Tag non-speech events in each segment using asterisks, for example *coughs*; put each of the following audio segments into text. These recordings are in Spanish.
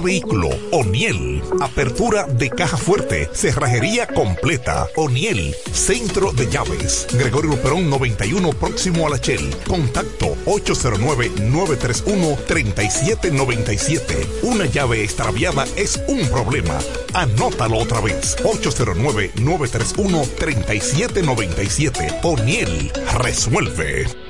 de vehículo. O'Niel. Apertura de caja fuerte. Cerrajería completa. O'Niel. Centro de llaves. Gregorio Perón 91 próximo a la Shell. Contacto 809-931-3797. Una llave extraviada es un problema. Anótalo otra vez. 809-931-3797. O'Niel resuelve.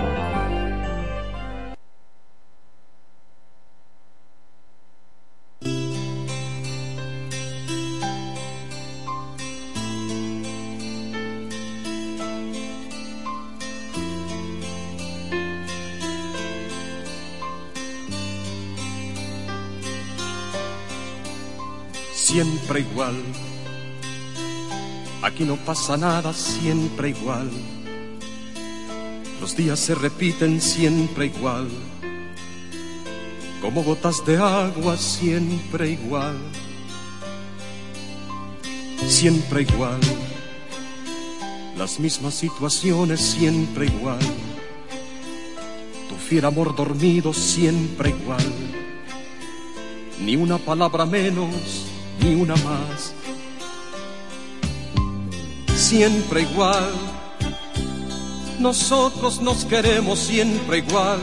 Siempre igual. Aquí no pasa nada, siempre igual. Los días se repiten siempre igual. Como gotas de agua, siempre igual. Siempre igual. Las mismas situaciones, siempre igual. Tu fiel amor dormido, siempre igual. Ni una palabra menos ni una más. Siempre igual, nosotros nos queremos siempre igual,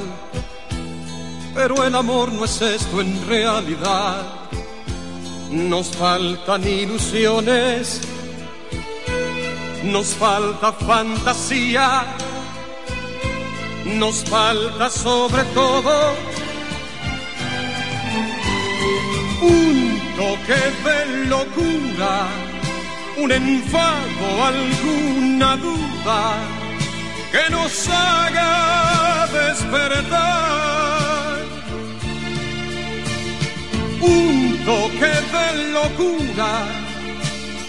pero el amor no es esto en realidad. Nos faltan ilusiones, nos falta fantasía, nos falta sobre todo un toque de locura, un enfado, alguna duda que nos haga despertar. Un toque de locura,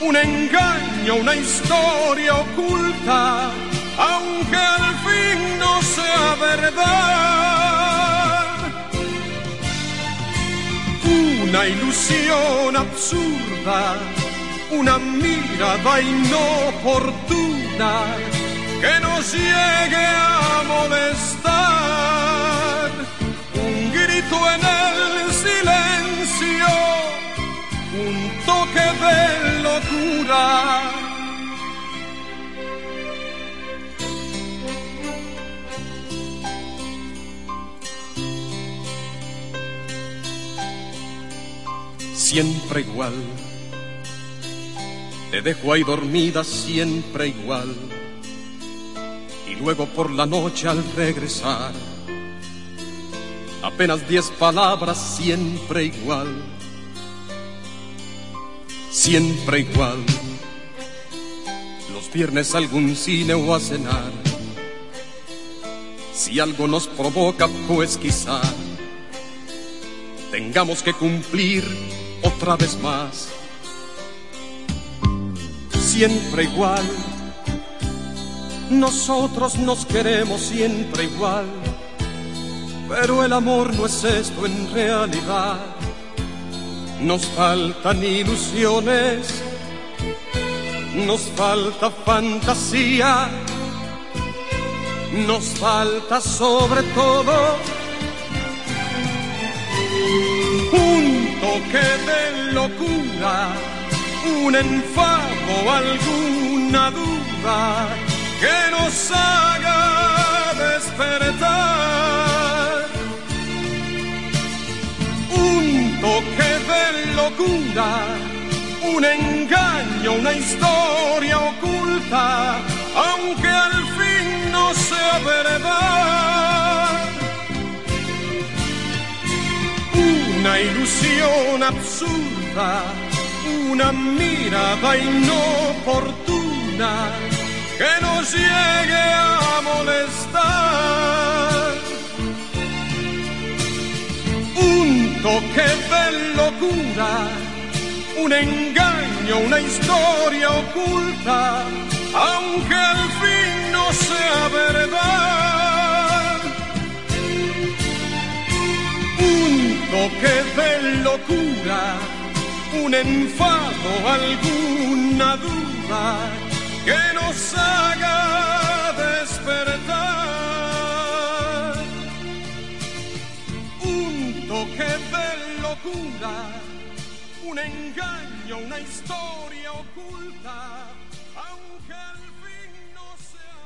un engaño, una historia oculta, aunque al fin no sea verdad una ilusión absurda, una mirada inoportuna que nos llegue a molestar, un grito en el silencio, un toque de locura. Siempre igual. Te dejo ahí dormida siempre igual. Y luego por la noche al regresar, apenas diez palabras siempre igual. Siempre igual. Los viernes algún cine o a cenar. Si algo nos provoca, pues quizá tengamos que cumplir otra vez más. Siempre igual, nosotros nos queremos siempre igual, pero el amor no es esto en realidad. Nos faltan ilusiones, nos falta fantasía, nos falta sobre todo un toque de locura, un enfado, alguna duda que nos haga despertar. Un toque de locura, un engaño, una historia oculta, aunque al fin no sea verdad. Una ilusión absurda, una mirada inoportuna que nos llegue a molestar. Un toque de locura, un engaño, una historia oculta, aunque al fin no sea verdad. Un toque de locura, un enfado, alguna duda que nos haga despertar. Un toque de locura, un engaño, una historia oculta, aunque al fin no sea.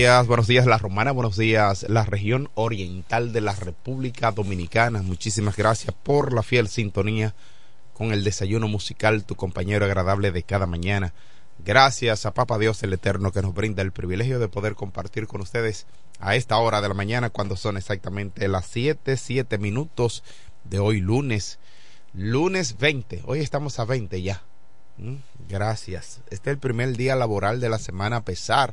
Buenos días La Romana, buenos días la región oriental de la República Dominicana. Muchísimas gracias por la fiel sintonía con el desayuno musical, tu compañero agradable de cada mañana. Gracias a Papa Dios el Eterno que nos brinda el privilegio de poder compartir con ustedes a esta hora de la mañana cuando son exactamente las 7, 7 minutos de hoy lunes, lunes 20. Hoy estamos a 20 ya. Mm, Gracias. Este es el primer día laboral de la semana a pesar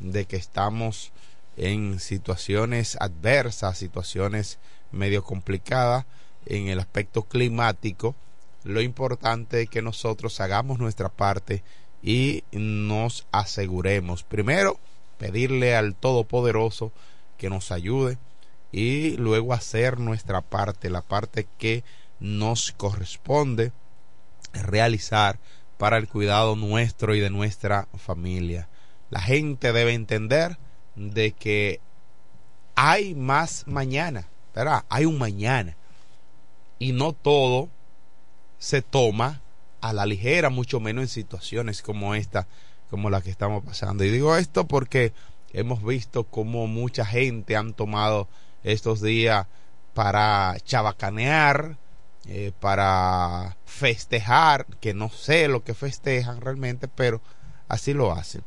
de que estamos en situaciones adversas, situaciones medio complicadas en el aspecto climático, lo importante es que nosotros hagamos nuestra parte y nos aseguremos. Primero, pedirle al Todopoderoso que nos ayude y luego hacer nuestra parte, la parte que nos corresponde realizar para el cuidado nuestro y de nuestra familia la gente debe entender de que hay más mañana, ¿verdad? Hay un mañana. Y no todo se toma a la ligera, mucho menos en situaciones como esta, como la que estamos pasando. Y digo esto porque hemos visto cómo mucha gente han tomado estos días para chabacanear, eh, para festejar, que no sé lo que festejan realmente, pero así lo hacen.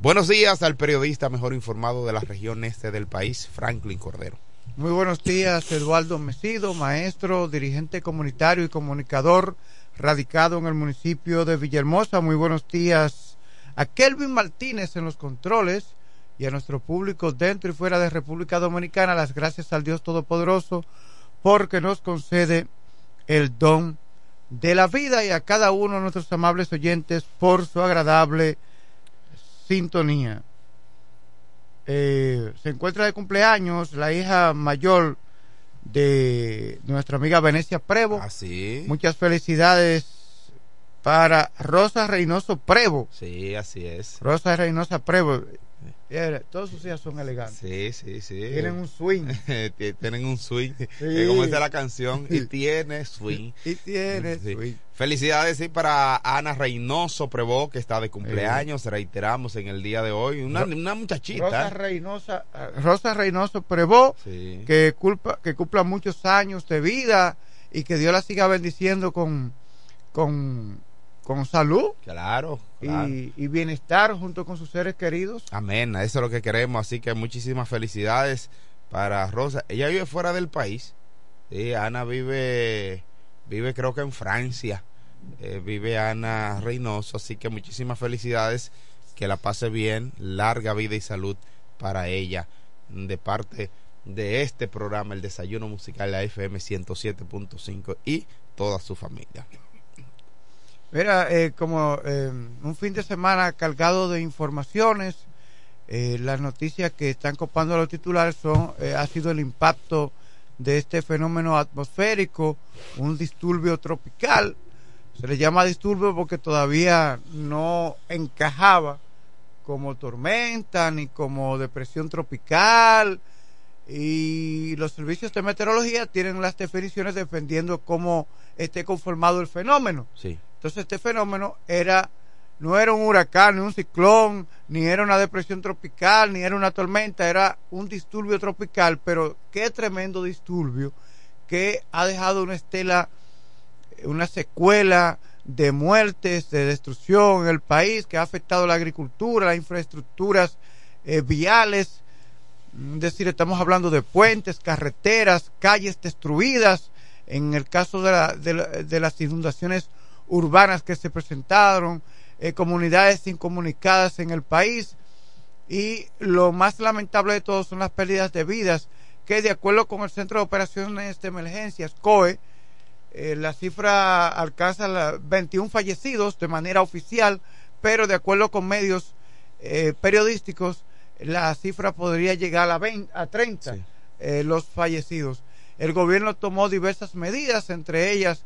Buenos días al periodista mejor informado de la región este del país, Franklin Cordero. Muy buenos días, Eduardo Mesido, maestro, dirigente comunitario y comunicador radicado en el municipio de Villahermosa. Muy buenos días a Kelvin Martínez en los controles y a nuestro público dentro y fuera de República Dominicana. Las gracias al Dios Todopoderoso porque nos concede el don de la vida y a cada uno de nuestros amables oyentes por su agradable sintonía. Eh, se encuentra de cumpleaños la hija mayor de nuestra amiga Venecia Prevo. Así. Muchas felicidades para Rosa Reynoso Prevo. Sí, así es. Rosa Reynosa Prevo. Todos sus hijas son elegantes. Sí, sí, sí. Tienen un swing. *laughs* Tie- tienen un swing. *laughs* Eh, Como dice la canción, y tiene swing. Y tiene Sí. swing. Felicidades sí, para Ana Reynoso Prevó, que está de cumpleaños, reiteramos en el día de hoy. Una, una muchachita. Rosa Reynosa, Rosa Reynoso Prevó, que, culpa, que cumpla muchos años de vida y que Dios la siga bendiciendo con, con, con salud Claro, claro. y, y bienestar junto con sus seres queridos. Amén, eso es lo que queremos, así que muchísimas felicidades para Rosa. Ella vive fuera del país. Sí, Ana vive, vive creo que en Francia. Eh, vive Ana Reynoso, así que muchísimas felicidades, que la pase bien, larga vida y salud para ella, de parte de este programa, el Desayuno Musical, la FM 107.5 y toda su familia. Mira, eh, como eh, un fin de semana cargado de informaciones, eh, las noticias que están copando los titulares son eh, ha sido el impacto de este fenómeno atmosférico, un disturbio tropical. Se le llama disturbio porque todavía no encajaba como tormenta ni como depresión tropical y los servicios de meteorología tienen las definiciones dependiendo cómo esté conformado el fenómeno. Sí, Entonces este fenómeno era no era un huracán, ni un ciclón, ni era una depresión tropical, ni era una tormenta, era un disturbio tropical, pero qué tremendo disturbio que ha dejado una estela, una secuela de muertes, de destrucción en el país, que ha afectado la agricultura, las infraestructuras eh, viales, es decir, estamos hablando de puentes, carreteras, calles destruidas, en el caso de, de la- de las inundaciones urbanas que se presentaron, eh, comunidades incomunicadas en el país y lo más lamentable de todo son las pérdidas de vidas que de acuerdo con el Centro de Operaciones de Emergencias, COE, eh, la cifra alcanza la 21 fallecidos de manera oficial, pero de acuerdo con medios eh, periodísticos, la cifra podría llegar a, 20 a 30 Sí. eh, los fallecidos. El gobierno tomó diversas medidas, entre ellas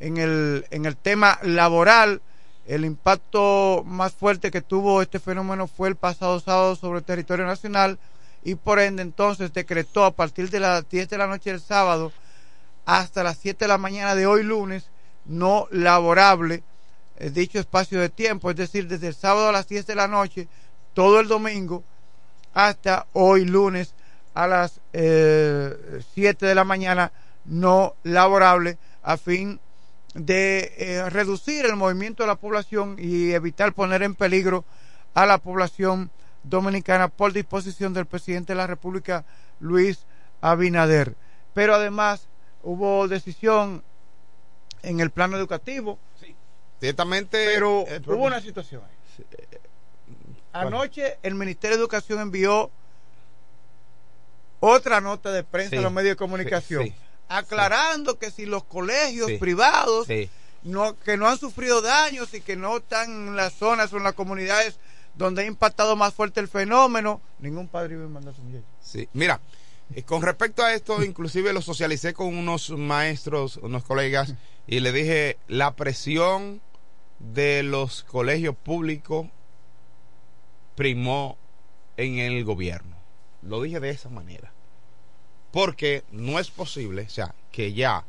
en el, en el tema laboral, el impacto más fuerte que tuvo este fenómeno fue el pasado sábado sobre el territorio nacional y por ende entonces decretó a partir de las 10 de la noche del sábado hasta las 7 de la mañana de hoy lunes no laborable eh, dicho espacio de tiempo, es decir, desde el sábado a las 10 de la noche, todo el domingo hasta hoy lunes a las eh, 7 de la mañana no laborable a fin de eh, reducir el movimiento de la población y evitar poner en peligro a la población dominicana por disposición del presidente de la República, Luis Abinader. Pero además hubo decisión en el plano educativo, ciertamente. pero el hubo una situación ahí. Anoche el Ministerio de Educación envió otra nota de prensa Sí, a los medios de comunicación sí, sí, aclarando que si los colegios Sí. privados Sí. no, que no han sufrido daños y que no están en las zonas o en las comunidades donde ha impactado más fuerte el fenómeno, ningún padre iba a mandar a su muchacho. Sí, mira, eh, con respecto a esto, inclusive lo socialicé con unos maestros, unos colegas, y le dije, la presión de los colegios públicos primó en el gobierno. Lo dije de esa manera. Porque no es posible, o sea, que ya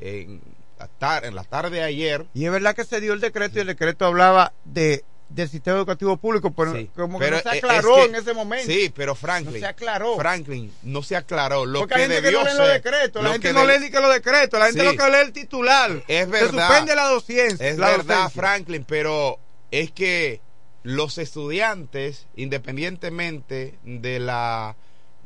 en la, tar- en la tarde de ayer Y es verdad que se dio el decreto y el decreto hablaba de del sistema educativo público, pero Sí, como pero que no se es aclaró que- en ese momento. Sí, pero Franklin. No se aclaró. Franklin, no se aclaró. Lo Porque que hay gente que debió no lee los decretos, la gente no lee ni que los decretos, la gente Sí. lo que lee el titular. Es Se verdad. suspende la docencia. Es la verdad, docencia. Franklin, pero es que los estudiantes, independientemente de la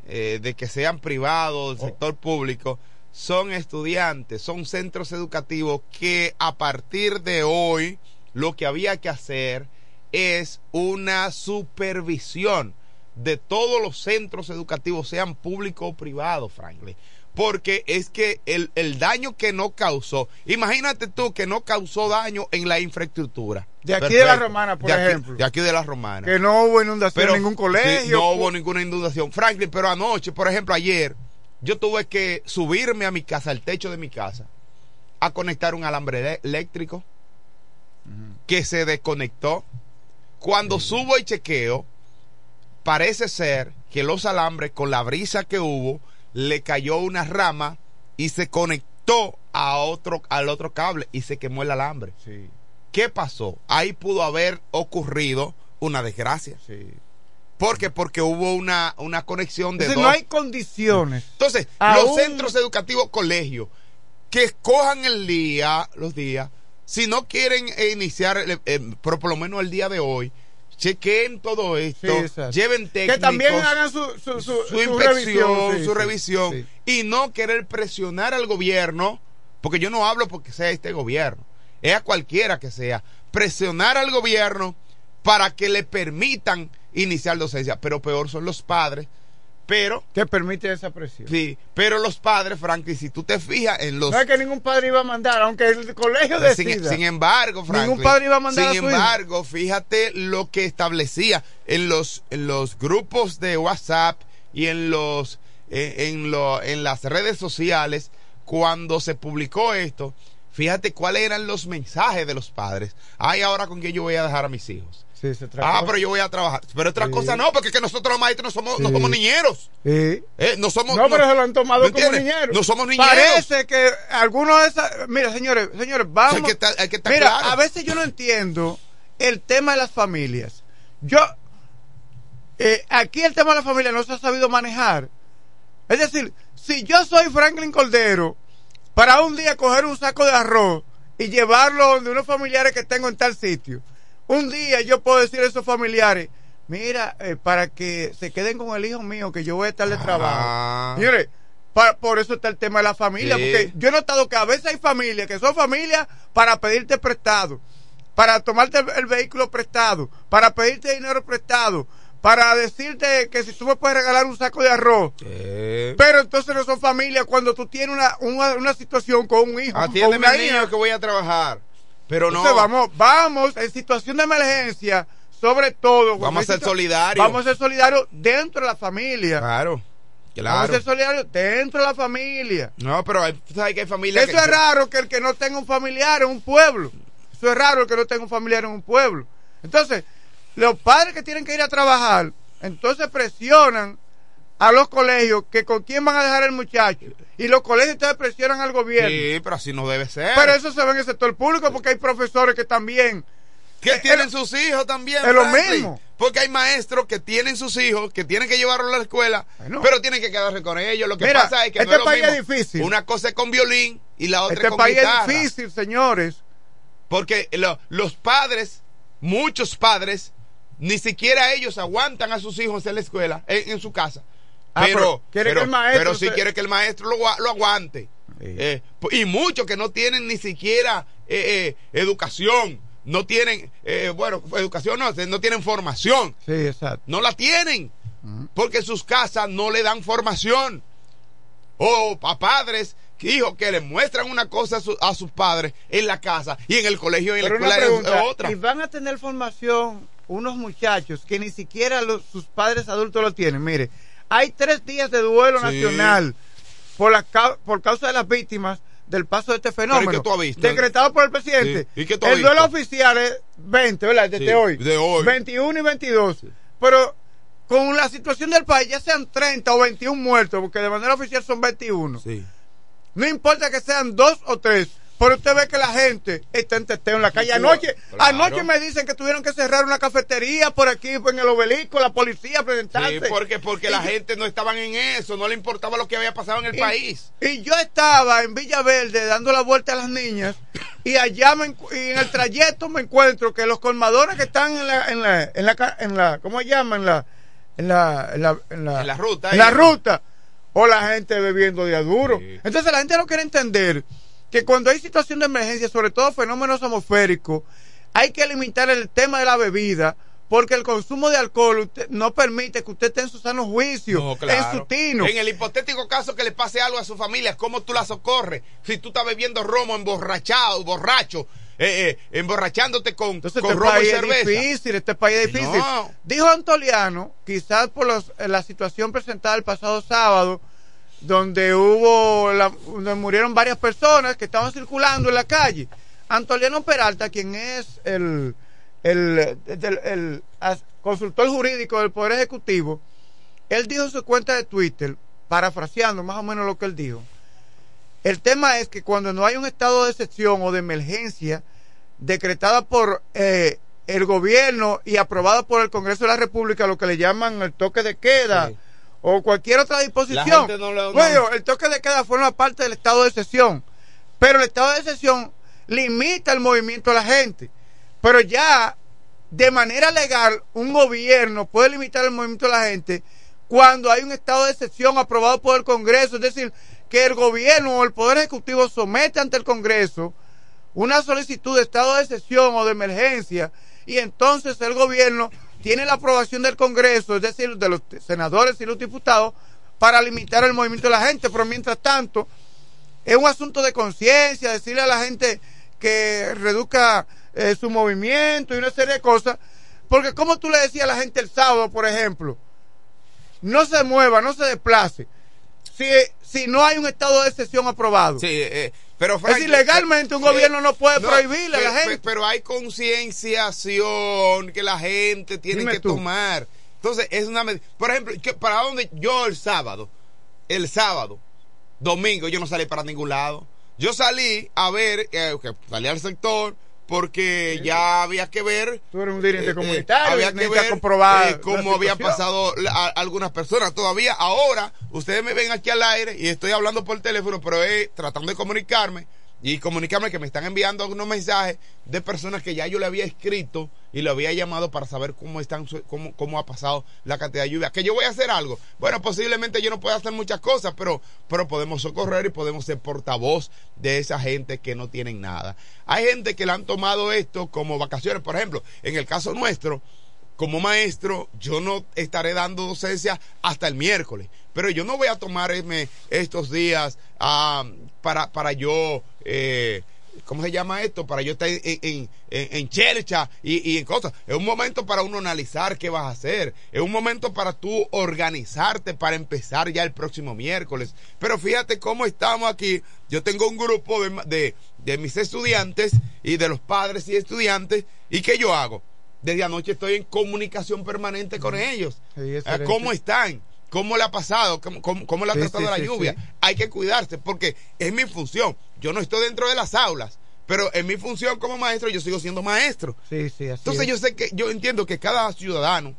eh, de que sean privados, del sector público, son estudiantes, son centros educativos que a partir de hoy lo que había que hacer es una supervisión de todos los centros educativos, sean públicos o privados, Franklin. Porque es que el, el daño que no causó, imagínate tú que no causó daño en la infraestructura. De aquí de la Romana, por De aquí- ejemplo. de aquí de la Romana. Que no hubo inundación Pero en ningún sí, colegio. no hubo ninguna inundación. Franklin, pero anoche, por ejemplo, ayer, yo tuve que subirme a mi casa, al techo de mi casa, a conectar un alambre eléctrico que se desconectó. Cuando subo y chequeo, parece ser que los alambres, con la brisa que hubo, le cayó una rama y se conectó a otro, al otro cable y se quemó el alambre. Sí, ¿Qué pasó? Ahí pudo haber ocurrido una desgracia. sí. ¿Por qué? Porque hubo una, una conexión de Entonces, dos. no hay condiciones. Entonces, Aún- los centros educativos, colegios, que escojan el día, los días, si no quieren iniciar, eh, eh, pero por lo menos el día de hoy, chequen todo esto, Sí, lleven técnicos, Que también hagan su, su, su, su inspección, sí, su revisión, sí. y no querer presionar al gobierno, porque yo no hablo porque sea este gobierno, es a cualquiera que sea, presionar al gobierno para que le permitan iniciar docencia, pero peor son los padres, pero Que permite esa presión. Sí, pero los padres, Franklin, si tú te fijas en los... No es que ningún padre iba a mandar, aunque el colegio sin, decida. sin embargo, Franklin, Ningún padre iba a mandar Sin a embargo, fíjate lo que establecía en los, en los grupos de WhatsApp y en los en, en lo- en las redes sociales cuando se publicó esto. Fíjate cuáles eran los mensajes de los padres. Ay, ahora con qué yo voy a dejar a mis hijos. Sí, se trató- Ah, pero yo voy a trabajar. Pero otra Sí. cosa no, porque es que nosotros los maestros no somos, no somos niñeros. Sí. Eh, no somos. No, pero se lo han tomado ¿me como entiendes? niñeros. No somos niñeros. Parece que algunos de esas. Mira, señores, señores, vamos. Hay que estar- hay que estar Mira, claro. a veces yo no entiendo el tema de las familias. Yo. eh, aquí el tema de la familia no se ha sabido manejar. Es decir, si yo soy Franklin Cordero, para un día coger un saco de arroz y llevarlo donde unos familiares que tengo en tal sitio, un día yo puedo decir a esos familiares, mira, eh, para que se queden con el hijo mío, que yo voy a estar de trabajo. Ah. Señores, pa- por eso está el tema de la familia, Sí. porque yo he notado que a veces hay familias que son familias para pedirte prestado, para tomarte el, el vehículo prestado, para pedirte dinero prestado, para decirte que si tú me puedes regalar un saco de arroz. Eh, Pero entonces no son familias cuando tú tienes una, una, una situación con un hijo. Atiéndeme niño que voy a trabajar. Pero no. Vamos, vamos, en situación de emergencia, sobre todo. Vamos a ser solidarios. Vamos a ser solidarios dentro de la familia. Claro. Vamos a Claro. ser solidarios dentro de la familia. No, pero hay, sabes que hay familias Eso que. es raro que el que no tenga un familiar en un pueblo. Eso es raro el que no tenga un familiar en un pueblo. Entonces, los padres que tienen que ir a trabajar, entonces presionan a los colegios que con quién van a dejar el muchacho. Y los colegios entonces presionan al gobierno. Sí, pero así no debe ser. Pero eso se ve en el sector público porque hay profesores que también. que eh, tienen eh, sus hijos también. es lo mismo. Porque hay maestros que tienen sus hijos, que tienen que llevarlos a la escuela, Bueno. pero tienen que quedarse con ellos. Lo que Mira, pasa es que este no es lo país mismo. es difícil. Una cosa es con violín y la otra Este es con país guitarra. es difícil, señores. Porque lo- los padres, muchos padres, ni siquiera ellos aguantan a sus hijos en la escuela, en, en su casa. Ah, pero, pero maestro pero sí se- quiere que el maestro lo, lo aguante. Sí. Eh, po- y muchos que no tienen ni siquiera eh, eh, educación, no tienen, eh, bueno, educación no, no tienen formación, Sí, exacto. no la tienen, porque sus casas no le dan formación. O a padres, hijos que le muestran una cosa a, su- a sus padres en la casa y en el colegio y en la Pero una escuela es- pregunta, es otra. y van a tener formación unos muchachos que ni siquiera los- sus padres adultos lo tienen. Mire, hay tres días de duelo Sí. nacional por, la, por causa de las víctimas del paso de este fenómeno. ¿y qué tú has visto? Decretado por el presidente. Sí. ¿Y qué tú has el duelo visto? oficial es 20, ¿verdad? Desde Sí, hoy. de hoy. 21 y 22. Pero con la situación del país, ya sean 30 o 21 muertos, porque de manera oficial son 21. Sí. No importa que sean dos o tres, pero usted ve que la gente está en teteo en la calle. Sí, Anoche, claro. anoche me dicen que tuvieron que cerrar una cafetería por aquí, en el obelisco, la policía Sí, presentarse. porque, porque Y la yo- gente no estaban en eso, no le importaba lo que había pasado en el y- país. Y yo estaba en Villaverde dando la vuelta a las niñas y allá me y en el trayecto me encuentro que los colmadores que están en la, en la, en la, en la ¿cómo se llama? En la, en la, en la, en la, En la ruta, en la ruta. O la gente bebiendo de a duro. Sí. Entonces la gente no quiere entender que cuando hay situación de emergencia, sobre todo fenómenos atmosféricos, hay que limitar el tema de la bebida. Porque el consumo de alcohol usted- no permite que usted esté en su sano juicio, No, claro. en su tino. En el hipotético caso que le pase algo a su familia, ¿cómo tú la socorres? Si tú estás bebiendo romo emborrachado, borracho, eh, eh, emborrachándote con, Entonces con este romo y país es cerveza. difícil, este país es difícil. No. Dijo Antoliano, quizás por los- eh, la situación presentada el pasado sábado, donde hubo, la- donde murieron varias personas que estaban circulando en la calle. Antoliano Peralta, quien es el, el, el- consultor jurídico del Poder Ejecutivo, él dijo en su cuenta de Twitter, parafraseando más o menos lo que él dijo, el tema es que cuando no hay un estado de excepción o de emergencia decretada por eh, el gobierno y aprobada por el Congreso de la República, lo que le llaman el toque de queda. O cualquier otra disposición. No Bueno, el toque de queda forma parte del estado de excepción, pero el estado de excepción limita el movimiento de la gente. Pero ya de manera legal un gobierno puede limitar el movimiento de la gente cuando hay un estado de excepción aprobado por el Congreso, es decir, que el gobierno o el Poder Ejecutivo somete ante el Congreso una solicitud de estado de excepción o de emergencia y entonces el gobierno tiene la aprobación del Congreso, es decir, de los senadores y los diputados, para limitar el movimiento de la gente, pero mientras tanto es un asunto de conciencia, decirle a la gente que reduzca eh, su movimiento y una serie de cosas, porque como tú le decías a la gente el sábado, por ejemplo, no se mueva, no se desplace, si, si no hay un estado de excepción aprobado. Sí, eh, pero Es decir, legalmente un gobierno no puede prohibirle a la gente. Pero hay concienciación que la gente tiene Dime que tú. tomar. Entonces, es una medida. Por ejemplo, ¿para dónde yo el sábado? El sábado, domingo, yo no salí para ningún lado. Yo salí a ver, eh, que salí al sector porque ya había que ver Tú eres un dirigente eh, eh, comunitario, había que ver comprobar eh, cómo habían pasado a- algunas personas. Todavía ahora, ustedes me ven aquí al aire y estoy hablando por teléfono, pero es tratando de comunicarme y comunicarme que me están enviando algunos mensajes de personas que ya yo le había escrito y le había llamado para saber cómo están cómo, cómo ha pasado la cantidad de lluvia. Que yo voy a hacer algo. Bueno, posiblemente yo no pueda hacer muchas cosas, pero, pero podemos socorrer y podemos ser portavoz de esa gente que no tienen nada. Hay gente que le han tomado esto como vacaciones. Por ejemplo, en el caso nuestro, como maestro, yo no estaré dando docencia hasta el miércoles, pero yo no voy a tomarme estos días ah, para, para yo, eh, ¿cómo se llama esto? Para yo estar en, en, en- en chercha y, y en cosas. Es un momento para uno analizar qué vas a hacer. Es un momento para tú organizarte para empezar ya el próximo miércoles. Pero fíjate cómo estamos aquí. Yo tengo un grupo de, de, de mis estudiantes y de los padres y estudiantes. ¿Y qué yo hago? Desde anoche estoy en comunicación permanente con ellos. Sí, Ah. ¿Cómo están? ¿Cómo le ha pasado? ¿Cómo, cómo, cómo le ha Sí, tratado sí, la sí, lluvia? Hay que cuidarse porque es mi función. Yo no estoy dentro de las aulas, pero en mi función como maestro yo sigo siendo maestro. Sí, sí, así Entonces es. yo sé que yo entiendo que cada ciudadano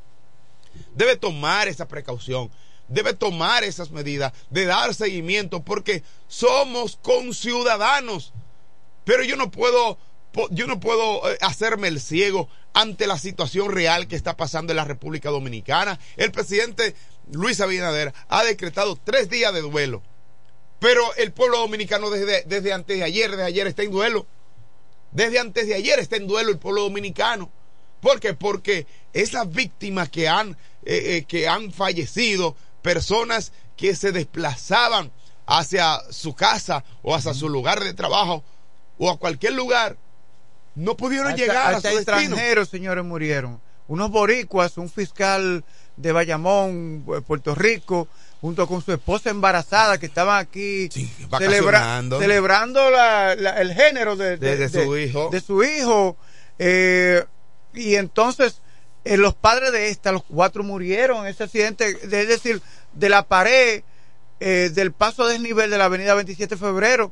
debe tomar esa precaución, debe tomar esas medidas, de dar seguimiento, porque somos conciudadanos. Pero yo no puedo, yo no puedo eh, hacerme el ciego ante la situación real que está pasando en la República Dominicana. El presidente Luis Abinader ha decretado tres días de duelo. Pero el pueblo dominicano desde, desde antes de ayer, desde ayer está en duelo. Desde antes de ayer está en duelo el pueblo dominicano. ¿Por qué? Porque esas víctimas que han, eh, eh, que han fallecido, personas que se desplazaban hacia su casa o hacia su lugar de trabajo o a cualquier lugar, no pudieron Hasta- llegar a su destino. extranjeros, señores, murieron. Unos boricuas, un fiscal de Bayamón, eh, Puerto Rico, junto con su esposa embarazada, que estaban aquí Sí, celebra- vacacionando. celebrando la- la- el género de, De- de su hijo. de su hijo. Eh, y entonces, eh, los padres de esta, los cuatro murieron en ese accidente, de- es decir, de la pared. Eh, del paso a desnivel de la avenida 27 de febrero,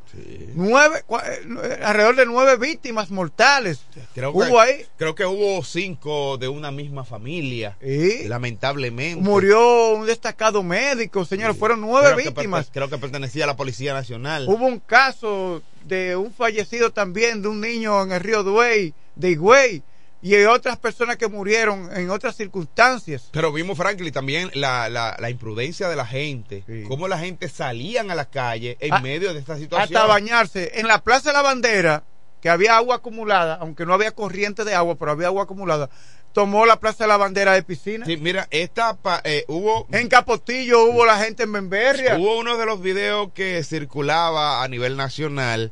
nueve, cua- eh, alrededor de nueve víctimas mortales. Creo que, Hubo ahí, creo que hubo cinco de una misma familia. Sí. Lamentablemente. murió un destacado médico, señores, fueron nueve Creo víctimas. creo que pertenecía a la Policía Nacional. Hubo un caso de un fallecido también de un niño en el río Duey, de Higüey, y hay otras personas que murieron en otras circunstancias. Pero vimos, Franklin, también la, la, la imprudencia de la gente. Sí. Cómo la gente salían a la calle en Ah, medio de esta situación. Hasta bañarse. En la Plaza de la Bandera, que había agua acumulada, aunque no había corriente de agua, pero había agua acumulada, tomó la Plaza de la Bandera de piscina. Sí, mira, esta pa- eh, hubo, En Capotillo hubo la gente en Benberria. hubo uno de los videos que circulaba a nivel nacional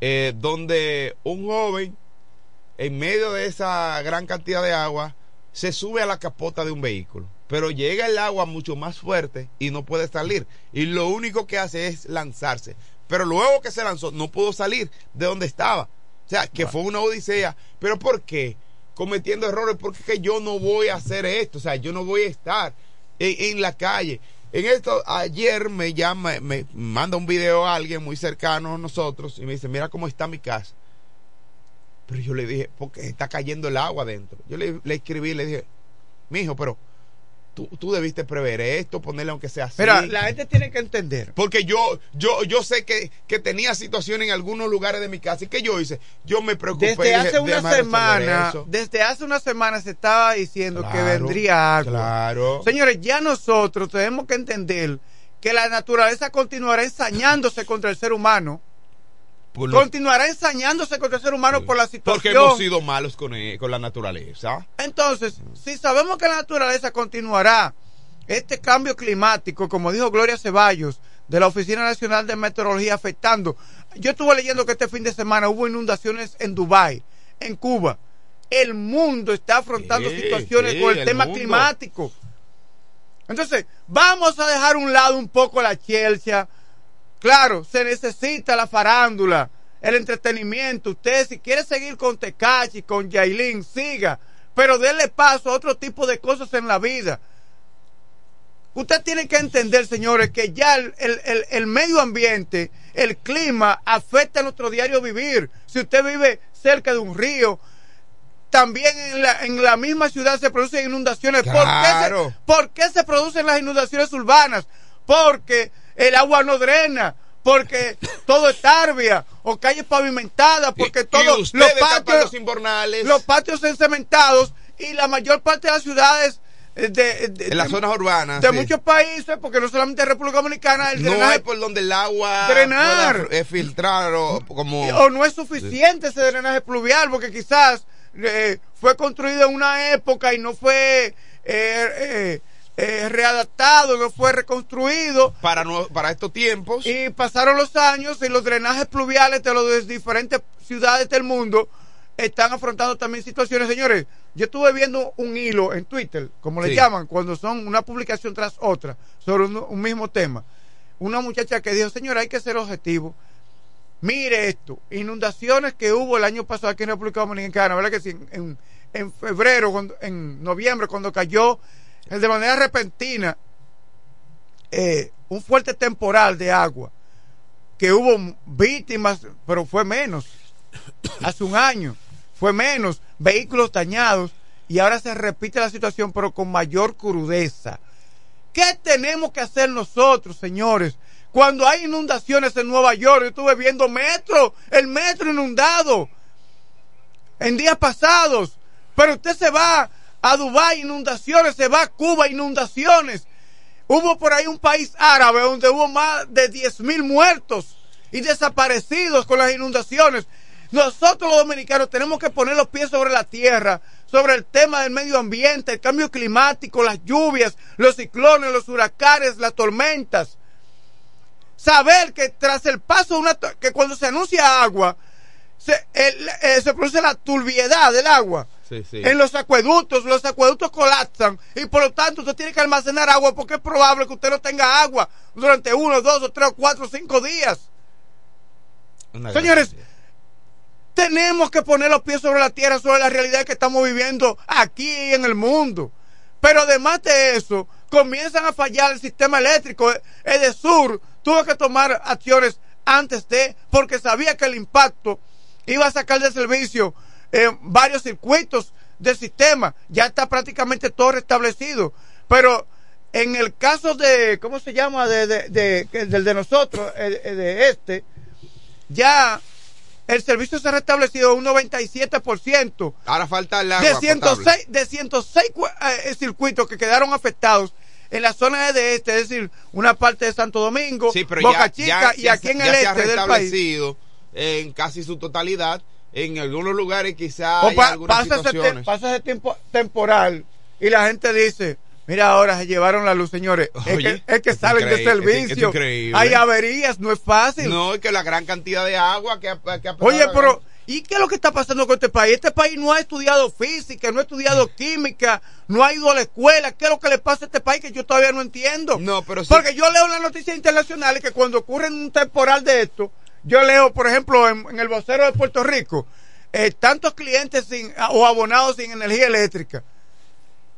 eh, donde un joven en medio de esa gran cantidad de agua se sube a la capota de un vehículo. Pero llega el agua mucho más fuerte y no puede salir. Y lo único que hace es lanzarse. Pero luego que se lanzó no pudo salir de donde estaba. O sea que fue una odisea. Pero ¿por qué? cometiendo errores porque que yo no voy a hacer esto, o sea, yo no voy a estar en, en la calle. En esto, ayer me llama, me manda un video a alguien muy cercano a nosotros y me dice, mira cómo está mi casa. Pero yo le dije, porque está cayendo el agua adentro. Yo le, le escribí, le dije, mijo, pero tú, tú debiste prever esto, ponerle aunque sea así. Mira, la gente tiene que entender. Porque yo, yo, yo sé que, que tenía situaciones en algunos lugares de mi casa. ¿Y qué yo hice? Yo me preocupé. Desde hace una "Déjame resolver semana, eso". desde hace una semana se estaba diciendo que vendría agua. Claro. Señores, ya nosotros tenemos que entender que la naturaleza continuará ensañándose contra el ser humano. Por Continuará ensañándose contra el ser humano por la situación. porque hemos sido malos con, eh, con la naturaleza. Entonces, si sabemos que la naturaleza continuará este cambio climático, como dijo Gloria Ceballos, de la Oficina Nacional de Meteorología afectando. Yo estuve leyendo que este fin de semana hubo inundaciones en Dubái, en Cuba. El mundo está afrontando Sí, situaciones sí, con el, el tema mundo. climático. Entonces, vamos a dejar un lado un poco la chelcha. Claro, se necesita la farándula, el entretenimiento. Usted, si quiere seguir con Tecachi, con Yailin, siga. Pero déle paso a otro tipo de cosas en la vida. Usted tiene que entender, señores, que ya el, el- el- medio ambiente, el clima, afecta a nuestro diario vivir. Si usted vive cerca de un río, también en la, en la misma ciudad se producen inundaciones. ¿Por qué se- ¿Por qué se producen las inundaciones urbanas? Porque el agua no drena, porque todo es tarbia, o calles pavimentadas, porque todos los patios, invernales los patios encementados y la mayor parte de las ciudades eh, de, de- en las de- zonas urbanas. de sí. muchos países, porque no solamente República Dominicana, el no drenaje hay por donde el agua Drenar. pueda, eh, filtrar o como o no es suficiente ese drenaje pluvial, porque quizás eh, fue construido en una época y no fue eh, eh, readaptado, no fue reconstruido. para no- para estos tiempos. Y pasaron los años y los drenajes pluviales de las diferentes ciudades del mundo están afrontando también situaciones. Señores, yo estuve viendo un hilo en Twitter, como le Sí. llaman, cuando son una publicación tras otra sobre un, un mismo tema. Una muchacha que dijo, señora, hay que ser objetivo. Mire esto, inundaciones que hubo el año pasado aquí en República Dominicana, ¿verdad que sí? En, en- febrero, cuando- en noviembre, cuando cayó de manera repentina eh, un fuerte temporal de agua, que hubo víctimas, pero fue menos. *coughs* Hace un año fue menos, vehículos dañados, y ahora se repite la situación, pero con mayor crudeza. ¿Qué tenemos que hacer nosotros, señores? Cuando hay inundaciones en Nueva York, yo estuve viendo metro, el metro inundado en días pasados. Pero usted se va a Dubái, inundaciones, se va a Cuba, inundaciones. Hubo por ahí un país árabe donde hubo más de 10 mil muertos y desaparecidos con las inundaciones. Nosotros los dominicanos tenemos que poner los pies sobre la tierra, sobre el tema del medio ambiente, el cambio climático, las lluvias, los ciclones, los huracanes, las tormentas. Saber que tras el paso de una, que cuando se anuncia agua, se, eh, se produce la turbiedad del agua. Sí, sí. En los acueductos, los acueductos colapsan y por lo tanto usted tiene que almacenar agua porque es probable que usted no tenga agua durante uno, dos o tres o cuatro cinco días. Una Señores, gracia. tenemos que poner los pies sobre la tierra, sobre la realidad que estamos viviendo aquí y en el mundo. Pero además de eso, comienzan a fallar el sistema eléctrico. Edesur tuvo que tomar acciones antes de, porque sabía que el impacto iba a sacar de servicio eh, varios circuitos del sistema. Ya está prácticamente todo restablecido. Pero en el caso de, ¿cómo se llama? De, de, del de nosotros, de este, ya el servicio se ha restablecido un 97%. Ahora falta el agua De potable. 106, de 106 cu- eh, circuitos que quedaron afectados en la zona de este, es decir, una parte de Santo Domingo, Sí, Boca ya, Chica ya- y ya aquí en ya el se ha este del país. en casi su totalidad. En algunos lugares quizá O hay pa- algunas pasa, ese pasa tiempo temporal y la gente dice, mira ahora se llevaron la luz, señores. es Oye, que, es que es salen de es- servicio. Hay averías, no es fácil. No, es que la gran cantidad de agua que ha, que ha Oye, pero ¿y qué es lo que está pasando con este país? Este país no ha estudiado física, no ha estudiado química, no ha ido a la escuela. ¿Qué es lo que le pasa a este país que yo todavía no entiendo? No, pero sí- Porque yo leo las noticias internacionales que cuando ocurre un temporal de esto, yo leo, por ejemplo, en, en el vocero de Puerto Rico, eh, tantos clientes sin, o abonados sin energía eléctrica.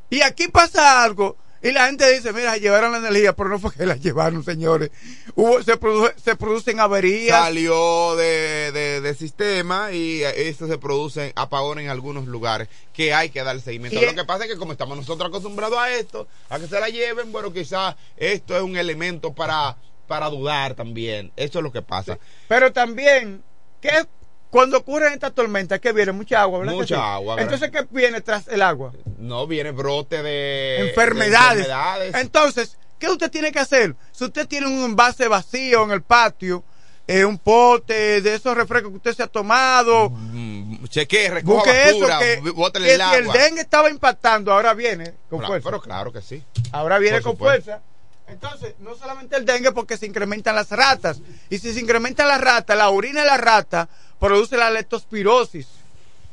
Y aquí pasa algo y la gente dice, mira, llevaron la energía, pero no fue que la llevaron, señores. Hubo, se, produce, se producen averías. Salió de, de, de sistema y esto se produce apagón en algunos lugares que hay que dar seguimiento. Y Lo es- que pasa es que como estamos nosotros acostumbrados a esto, a que se la lleven, bueno, quizás esto es un elemento para, para dudar también. Eso es lo que pasa. Pero también, ¿qué, cuando ocurren estas tormentas, que viene? Mucha agua, ¿verdad? Mucha sí? agua, ¿verdad? Entonces, ¿qué viene tras el agua? No viene brote de enfermedades. de enfermedades. Entonces, ¿qué usted tiene que hacer? Si usted tiene un envase vacío en el patio, eh, un pote de esos refrescos que usted se ha tomado, Mm, Cheque, recoja eso, que, el si el dengue estaba impactando, ahora viene con Claro, fuerza. pero claro que sí. Ahora viene Por con supuesto. fuerza. Entonces, no solamente el dengue porque se incrementan las ratas. Y si se incrementan las ratas, la orina de la rata produce la leptospirosis,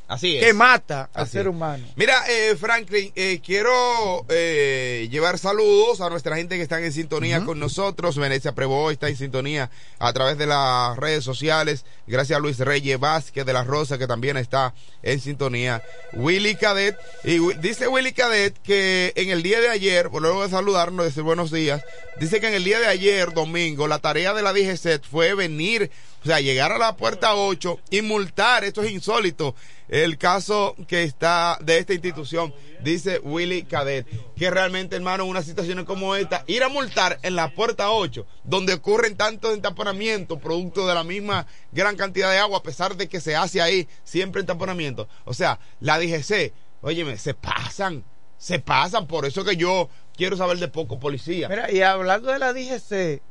Así es. que mata al Así ser es. humano. Mira, eh, Franklin, eh, quiero eh, llevar saludos a nuestra gente que están en sintonía con nosotros. Venecia Prevó está en sintonía a través de las redes sociales. Gracias a Luis Reyes Vázquez de la Rosa, que también está en sintonía. Willy Cadet, y dice Willy Cadet que en el día de ayer, por luego de saludarnos, decir buenos días, dice que en el día de ayer, domingo, la tarea de la DGCET fue venir, o sea, llegar a la puerta 8 y multar, esto es insólito, el caso que está de esta institución, dice Willy Cadet, que realmente, hermano, una situación como esta, ir a multar en la puerta 8, donde ocurren tantos entaponamientos, producto de la misma gran cantidad de agua, a pesar de que se hace ahí siempre entaponamiento. O sea, la DGC, óyeme, se pasan, se pasan, por eso que yo quiero saber de poco policía. Mira, y hablando de la DGC,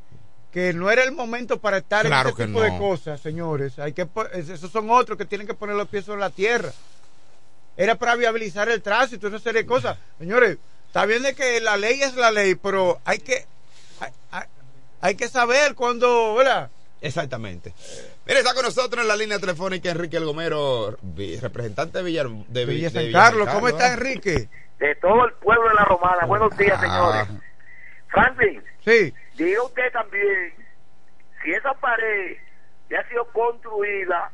que no era el momento para estar Claro en ese tipo no. de cosas, señores. Hay que, esos son otros que tienen que poner los pies sobre la tierra. Era para viabilizar el tránsito, una serie de cosas. Señores, está bien de que la ley es la ley, pero hay que, hay, hay- hay que saber cuándo, ¿verdad? Exactamente. Mire, está con nosotros en la línea telefónica Enrique El Gomero, representante de Villar, de, Vi- Villa de San Villa Carlos, ¿cómo está Enrique? de todo el pueblo de la Romana. Buenos días, Ah. señores. Franklin, Sí, diga usted también, si esa pared ya ha sido construida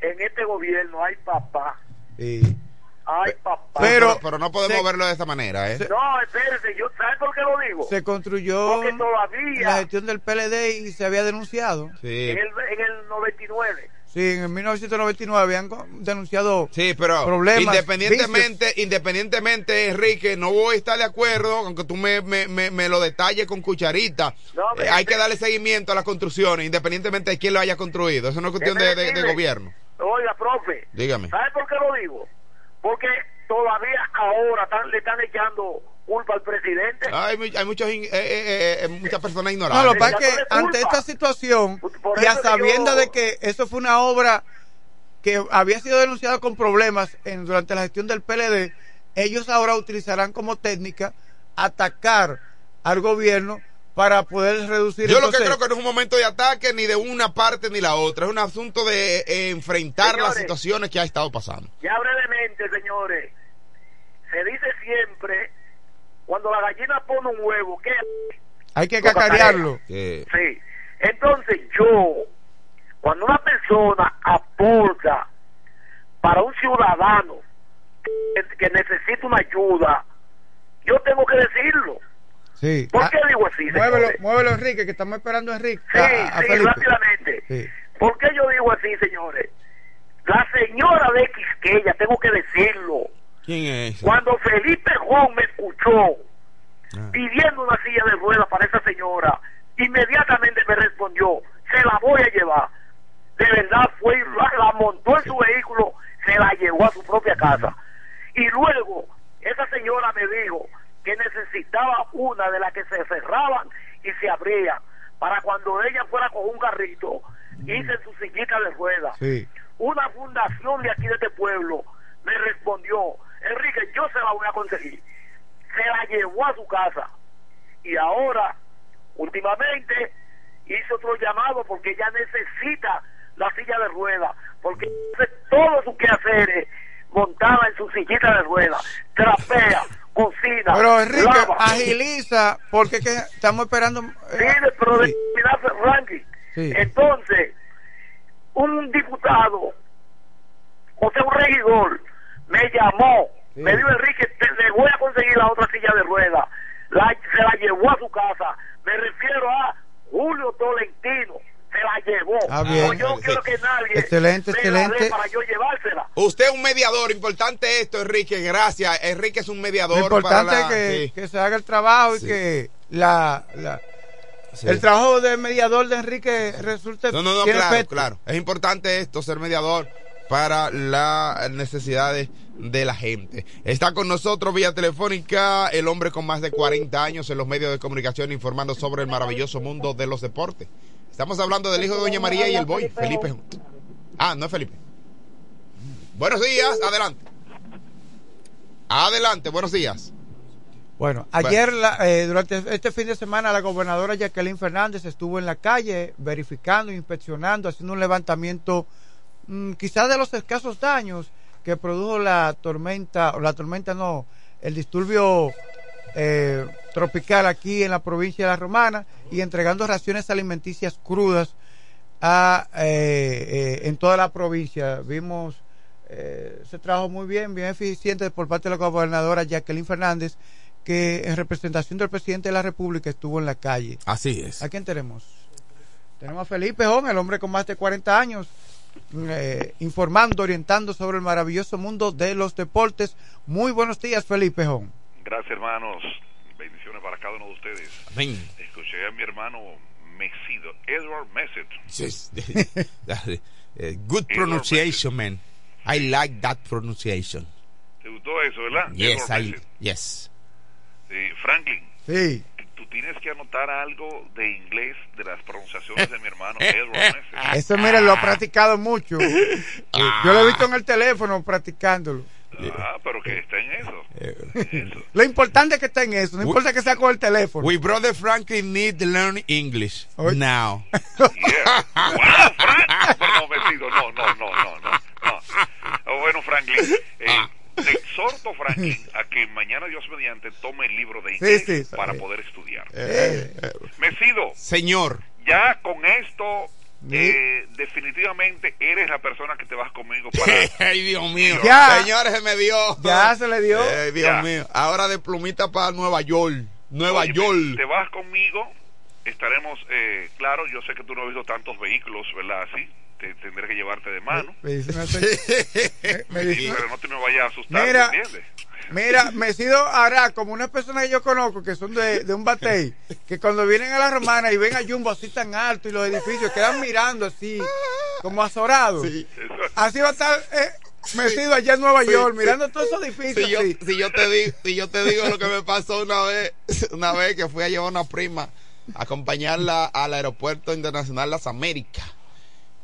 en este gobierno, hay papá, sí. hay papá. Pero- Pero, no podemos se- verlo de esta manera, ¿eh? se- no, espérese, yo, ¿sabe por qué lo digo? Se construyó Porque todavía- la gestión del PLD y se había denunciado. Sí. En el, en el 99. Sí, en 1999 habían denunciado Sí, pero problemas, independientemente, independientemente, Enrique, no voy a estar de acuerdo, aunque tú me, me, me, me lo detalles con cucharita. No, Eh, hay que darle seguimiento a las construcciones, independientemente de quién lo haya construido. Eso no es cuestión de, de- de Déjeme gobierno. Oiga, profe. Dígame. ¿Sabe por qué lo digo? Porque todavía ahora están- le están echando culpa al presidente. Hay, mu- hay muchos, eh, eh, eh, muchas personas No, ignorantes. lo que pasa es que Echándole culpa. ante esta situación Por y a sabienda yo- de que eso fue una obra que había sido denunciada con problemas en, durante la gestión del PLD, ellos ahora utilizarán como técnica atacar al gobierno para poder reducir Yo lo que creo que no es un momento de ataque ni de una parte ni la otra, es un asunto de eh, enfrentar las situaciones que ha estado pasando. Ya brevemente, señores. Se dice siempre, cuando la gallina pone un huevo, ¿qué? hay que Lo cacarearlo. Sí. Entonces yo, cuando una persona aporta para un ciudadano que, que necesita una ayuda, yo tengo que decirlo. Sí. ¿Por Ah, qué digo así, muévelo, señores? muévelo, Enrique, que estamos esperando a Enrique. Sí, a- a sí, Felipe. rápidamente. Sí. ¿Por qué yo digo así, señores? La señora de Quisqueya, tengo que decirlo, ¿Quién es? cuando Felipe Juan me escuchó Ah. pidiendo una silla de ruedas para esa señora, inmediatamente me respondió, se la voy a llevar. De verdad fue, y la, la montó en su vehículo, se la llevó a su propia casa. Y luego, esa señora me dijo que necesitaba una de las que se cerraban y se abrían, para cuando ella fuera con un carrito, hice su sillita de ruedas Sí. una fundación de aquí de este pueblo me respondió, Enrique, yo se la voy a conseguir. Se la llevó a su casa. Y ahora, últimamente, hizo otro llamado porque ella necesita la silla de ruedas, porque hace todo su quehaceres montada en su sillita de ruedas, trapea, cocina, Pero Enrique, lava. agiliza, porque es que estamos esperando. eh, pero de sí. el ranking. Sí. Entonces, un diputado o sea, un regidor, me llamó, me dijo Enrique, te, le voy a conseguir la otra silla de ruedas. La, se la llevó a su casa. Me refiero a Julio Tolentino. Se la llevó. Ah, bien. Yo no quiero que nadie Excelente, me la dé excelente. para yo llevársela. Usted es un mediador, importante esto, Enrique, gracias. Enrique es un mediador Lo importante para es la- que, sí. que se haga el trabajo Sí. y que la, la- Sí. el trabajo de mediador de Enrique resulte No, no, no, claro, efecto. claro. Es importante esto, ser mediador para las necesidades de la gente. Está con nosotros vía telefónica el hombre con más de 40 años en los medios de comunicación informando sobre el maravilloso mundo de los deportes. Estamos hablando del hijo de Doña María y el boy, Felipe. Ah, no es Felipe. Buenos días, adelante. Adelante, buenos días. Bueno, ayer, la- eh, durante este fin de semana, la gobernadora Jacqueline Fernández estuvo en la calle verificando, inspeccionando, haciendo un levantamiento quizás de los escasos daños que produjo la tormenta, o la tormenta no, el disturbio eh, tropical aquí en la provincia de La Romana y entregando raciones alimenticias crudas a, eh, eh, en toda la provincia. Vimos eh, se trabajó muy bien, bien eficiente por parte de la gobernadora Jacqueline Fernández, que en representación del presidente de la República estuvo en la calle. Así es. ¿A quién tenemos? Tenemos a Felipe Jón, el hombre con más de 40 años, eh, informando, orientando sobre el maravilloso mundo de los deportes. Muy buenos días, Felipe Jón. Gracias, hermanos. Bendiciones para cada uno de ustedes. Amén. Escuché a mi hermano Mesido, Edward Messet. Yes. Eh, Good pronunciation, man. I like that pronunciation. ¿Te gustó eso, verdad? Yes, I, yes. Sí, Franklin, Sí. Tienes que anotar algo de inglés de las pronunciaciones de mi hermano Edward. *laughs* Eso, mire, lo ha practicado mucho. Eh, Yo lo he visto en el teléfono practicándolo. Ah, pero que está en eso. Eso. Lo importante es que esté en eso, no We- importa que sea con el teléfono. We brother Franklin need to learn English now. *laughs* Yeah. Wow, Frank. No, Mesido, no, no, no, no, no. no. Oh, bueno, Franklin, eh, Ah. Te exhorto, Franklin, a que mañana Dios mediante tome el libro de inglés sí, sí. para poder estudiar. Eh, eh, Mesido, señor, ya con esto eh, definitivamente eres la persona que te vas conmigo *laughs* para ay Dios mío, Ya. señores se me dio, Ya se le dio. Ay, Dios Ya. mío, ahora de plumita para Nueva York, Nueva Óyeme, York. te vas conmigo estaremos eh, claro yo sé que tú no has visto tantos vehículos verdad así te, tendré que llevarte de mano Me dice una se- me- me dice- pero no te me vayas a asustar Mira. ¿entiendes? Mira, me he sido ahora como una persona que yo conozco que son de, de un batey, que cuando vienen a la romana y ven a Jumbo así tan alto y los edificios quedan mirando así, como azorados. Sí. Así va a estar eh, metido allá en Nueva Sí, York, sí. mirando todos esos edificios. Si yo, así. si yo te digo, si yo te digo lo que me pasó una vez, una vez que fui a llevar a una prima a acompañarla al aeropuerto internacional Las Américas.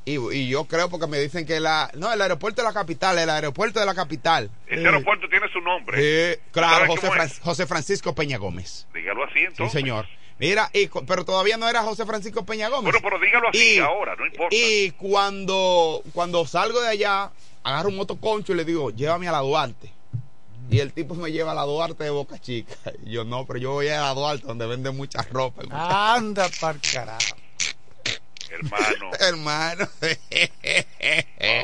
Y, y yo creo porque me dicen que la no el aeropuerto de la capital, el aeropuerto de la capital. ese aeropuerto tiene su nombre Eh, claro, ¿Sabes José, es? Francisco Peña Gómez. dígalo así Sí, entonces señor. Mira, y, pero todavía no era José Francisco Peña Gómez. bueno pero dígalo así Y- ahora no importa Y cuando, cuando salgo de allá, agarro un motoconcho y le digo, llévame a la Duarte. Y el tipo me lleva a la Duarte de Boca Chica. *laughs* Y yo no, pero yo voy a la Duarte donde venden mucha ropa. Anda para carajo. Hermano *laughs* Hermano. *laughs*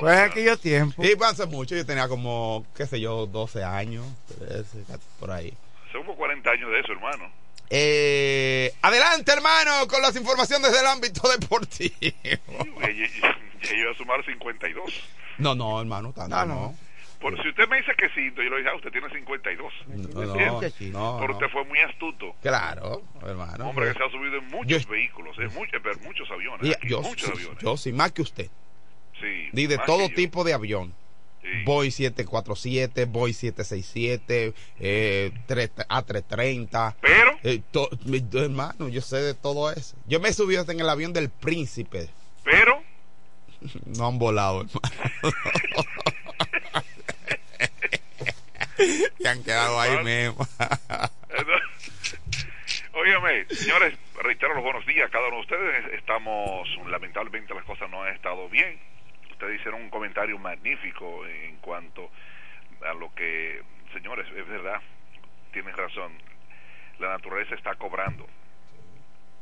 Pues en aquellos tiempos. y hace mucho, yo tenía como, qué sé yo, 12 años, 13, por ahí. somos 40 años de eso hermano Eh, adelante, hermano, con las informaciones del ámbito deportivo. ya, voy a sumar 52 No, no, hermano, tanto No, no. no. Por, si usted me dice que sí, entonces yo le dije, ah, usted tiene 52. No, no, no, Pero no. usted fue muy astuto. Claro, hermano. Hombre que se ha subido en muchos Yo- vehículos, en muchos, pero muchos aviones. Y aquí, yo, muchos sí, aviones. yo sí, más que usted. sí, Y de todo tipo de avión. Sí. Boy 747, Boy 767, eh, 3 A330. Pero, Eh, to- mi- hermano, yo sé de todo eso. Yo me he subido hasta en el avión del príncipe. pero, *laughs* No han volado, hermano. *laughs* han quedado ahí mismo. óigame, señores, reitero los buenos días a cada uno de ustedes. Estamos, lamentablemente las cosas no han estado bien. Ustedes hicieron un comentario magnífico en cuanto a lo que, señores, es verdad, tienen razón. La naturaleza está cobrando.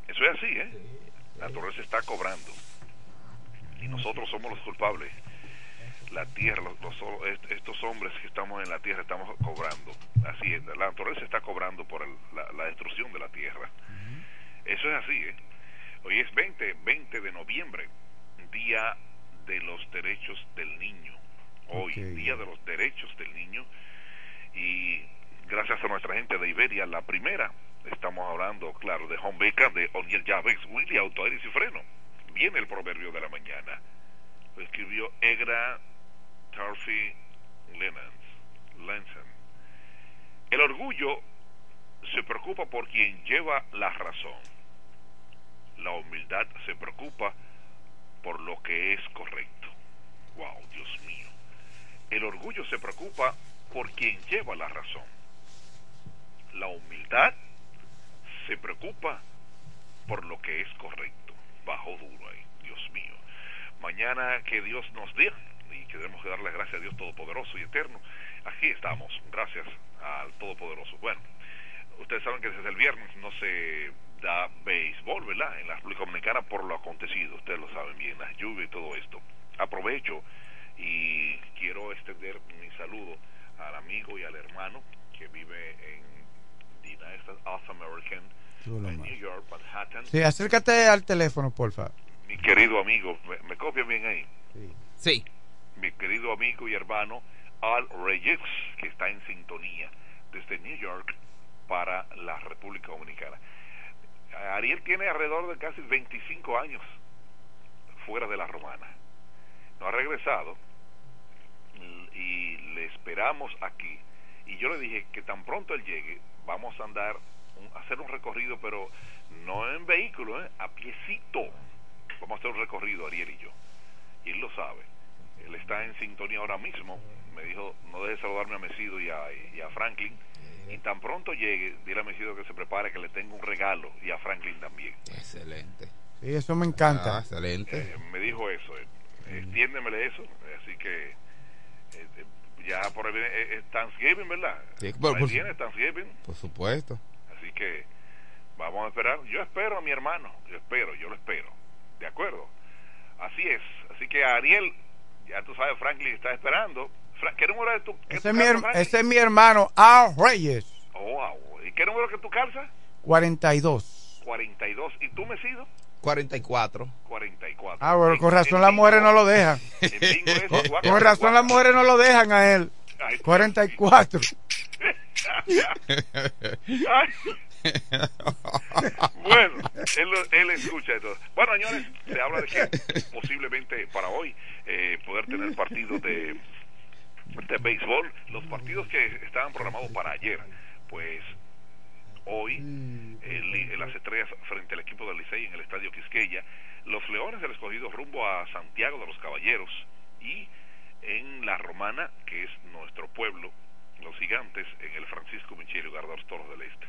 Eso es así, ¿eh? La naturaleza está cobrando. Y nosotros somos los culpables. La tierra, los, los- est- estos hombres que estamos en la tierra estamos cobrando. Así es, la naturaleza está cobrando por el- la, la destrucción de la tierra. Eso es así, ¿eh? Hoy es 20, 20 de noviembre, Día de los Derechos del Niño. Hoy. Día de los Derechos del Niño. Y gracias a nuestra gente de Iberia, la primera, estamos hablando, claro, de Home Baker, de O'Neill Llaves, Willy Auto, Aires y Freno. Viene el proverbio de la mañana. Lo escribió Egra Lensen. El orgullo se preocupa por quien lleva la razón. La humildad se preocupa por lo que es correcto. Wow, Dios mío. El orgullo se preocupa por quien lleva la razón. La humildad se preocupa por lo que es correcto. Bajo duro ahí, Dios mío. Mañana que Dios nos dé, y queremos darle gracias a Dios Todopoderoso y Eterno, aquí estamos, gracias al Todopoderoso. Bueno, ustedes saben que desde el viernes no se da béisbol, ¿verdad? En la República Dominicana por lo acontecido, ustedes lo saben bien, las lluvias y todo esto. Aprovecho y quiero extender mi saludo al amigo y al hermano que vive en the United of American, en. New York, Manhattan. Sí, acércate al teléfono, porfa. Mi querido amigo, ¿me, me copian bien ahí? Sí. Mi querido amigo y hermano Al Reyes, que está en sintonía desde New York para la República Dominicana. Ariel tiene alrededor de casi 25 años fuera de la romana. No ha regresado y le esperamos aquí. Y yo le dije que tan pronto él llegue, vamos a andar, un- a hacer un recorrido, pero no en vehículo, ¿eh? a piecito. Vamos a hacer un recorrido, Ariel y yo. Y él lo sabe. Él está en sintonía ahora mismo. Me dijo, no deje de saludarme a Mesido y a, y a Franklin. Y tan pronto llegue, dile a Mesido que se prepare, que le tengo un regalo. Y a Franklin también. Excelente. Sí, eso me Ah, encanta. excelente. Eh, me dijo eso. eh. Extiéndemele eso. Así que eh, eh, ya por ahí viene eh, eh, Thanksgiving, ¿verdad? Sí, Por por- viene Thanksgiving. Por supuesto. Así que vamos a esperar. Yo espero a mi hermano. Yo espero, yo lo espero. ¿De acuerdo? Así es. Así que Ariel, ya tú sabes, Franklin está esperando. Fra- ¿Qué número es tu, Ese es, mi, ese es mi hermano, Al Reyes, Oh, wow. ¿Y qué número que tú calzas? 42. 42. ¿Y tú, Mesido? 44. 44. Ah, bueno, con razón las mujeres no lo dejan. *laughs* Con razón las mujeres no lo dejan a él. Ay, 44. Ay. *laughs* bueno, él, lo- él escucha esto. Bueno, señores, se habla de que posiblemente para hoy eh, poder tener partidos de, de béisbol, los partidos que estaban programados para ayer, pues hoy el las estrellas frente al equipo del Licey en el estadio Quisqueya, los Leones del Escogido rumbo a Santiago de los Caballeros y en la Romana, que es nuestro pueblo, los gigantes en el Francisco Micheli Gardos Toros del Este.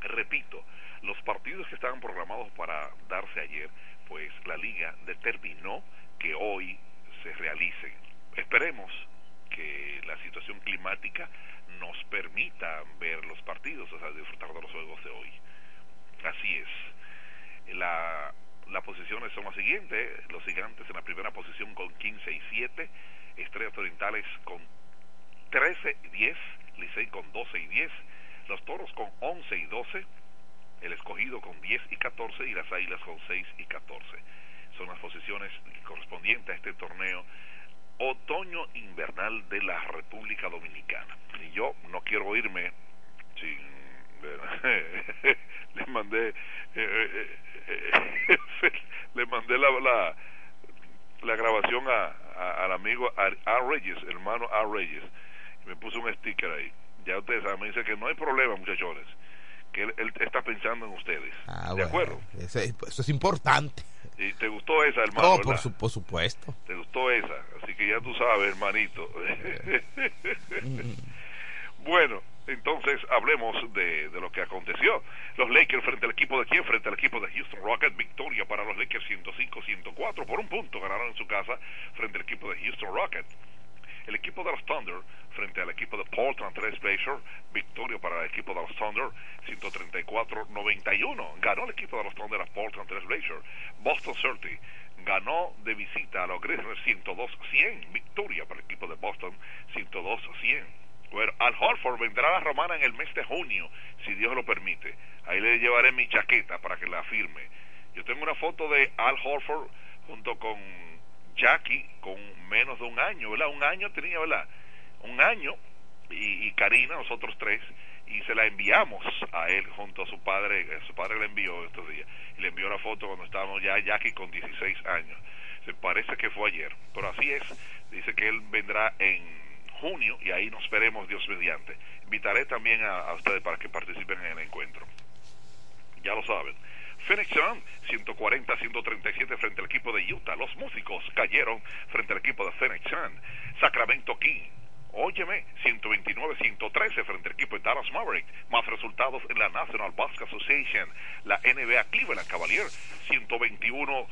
Repito, los partidos que estaban programados para darse ayer, pues la liga determinó que hoy se realicen. Esperemos que la situación climática nos permita ver los partidos, o sea, disfrutar de los juegos de hoy. Así es. La, las posiciones son las siguientes. Los gigantes en la primera posición con 15 y 7. Estrellas Orientales con 13 y 10. Licey con 12 y 10. Los Toros con 11 y 12. El Escogido con 10 y 14. Y las Águilas con 6 y 14. Son las posiciones correspondientes a este torneo otoño invernal de la República Dominicana. Y yo no quiero irme sin *laughs* le mandé eh, eh, eh, *laughs* mandé la, la, la grabación a, a- al amigo A, A. Reyes, hermano A. Reyes, y me puso un sticker ahí. Ya ustedes saben, me dice que no hay problema, muchachones, que él, él está pensando en ustedes. Ah, ¿De bueno. acuerdo? Eso es, eso es importante. ¿Y te gustó esa, hermano? No, por, su- por supuesto. ¿Te gustó esa? Así que ya tú sabes, hermanito. *laughs* bueno, entonces hablemos de, de lo que aconteció. Los Lakers frente al equipo de quién? Frente al equipo de Houston Rockets. Victoria para los Lakers 105-104 por un punto. Ganaron en su casa frente al equipo de Houston Rockets. El equipo de los Thunder frente al equipo de Portland Trail Blazers, victoria para el equipo de los Thunder 134-91. Ganó el equipo de los Thunder a Portland Trail Blazers. Boston Celtics ganó de visita a los Grizzlies 102-100. Victoria para el equipo de Boston 102-100. Bueno, Al Horford vendrá a la Romana en el mes de junio, si Dios lo permite. Ahí le llevaré mi chaqueta para que la firme. Yo tengo una foto de Al Horford junto con Jackie con menos de un año, ¿verdad? Un año tenía, ¿verdad? Un año y, Karina, nosotros tres, y se la enviamos a él junto a su padre, eh, su padre le envió estos días, y le envió una foto cuando estábamos ya Jackie con 16 años. Se parece que fue ayer, pero así es, dice que él vendrá en junio y ahí nos veremos Dios mediante. Invitaré también a ustedes para que participen en el encuentro. Ya lo saben. Phoenix Sun 140-137 frente al equipo de Utah. Los músicos cayeron frente al equipo de Phoenix Sun. Sacramento King. Óyeme, 129-113 frente al equipo de Dallas Maverick. Más resultados en la National Basketball Association. La NBA Cleveland Cavalier 121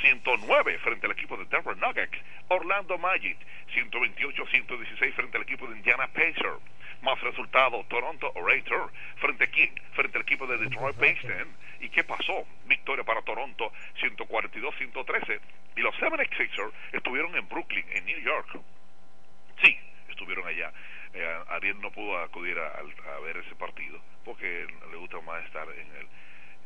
109 frente al equipo de Denver Nuggets. Orlando Magic 128-116 frente al equipo de Indiana Pacers. Más resultado, Toronto Raptors frente a quién? Frente al equipo de Detroit Pistons. ¿Y qué pasó? Victoria para Toronto 142-113. Y los 76ers estuvieron en Brooklyn, en New York. Sí, estuvieron allá. Eh, Ariel no pudo acudir a, a, ver ese partido porque le gusta más estar en el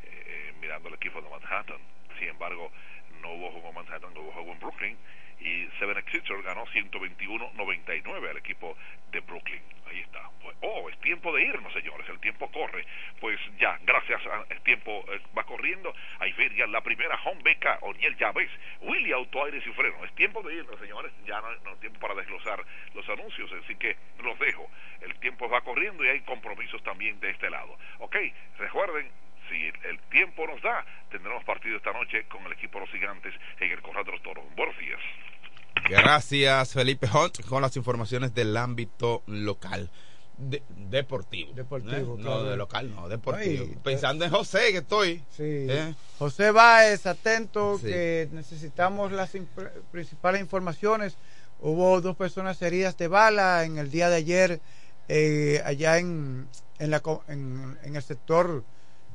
eh, mirando el equipo de Manhattan. Sin embargo, no hubo juego en Manhattan, no hubo juego en Brooklyn y Seven Sixers ganó 121-99 al equipo de Brooklyn. Ahí está. Pues, oh, es tiempo de irnos, señores. El tiempo corre. Pues ya, gracias al tiempo eh, va corriendo. Ahí vería la primera home beca, Oniel Llaves, Willy Auto Aires y Freno. Es tiempo de irnos, señores. Ya no hay tiempo para desglosar los anuncios, así que los dejo. El tiempo va corriendo y hay compromisos también de este lado. Ok, recuerden, si el tiempo nos da, tendremos partido esta noche con el equipo de los gigantes en el Corral de los Toros. Buenos días. Gracias, Felipe Hunt, con las informaciones del ámbito local. De, deportivo. Deportivo, ¿eh? claro. No de local, no, deportivo. Ay, Pensando en José, que estoy. Sí. ¿eh? José Báez, atento, Sí. que necesitamos las imp- principales informaciones. Hubo dos personas heridas de bala en el día de ayer, eh, allá en, en, la, co- en, en el sector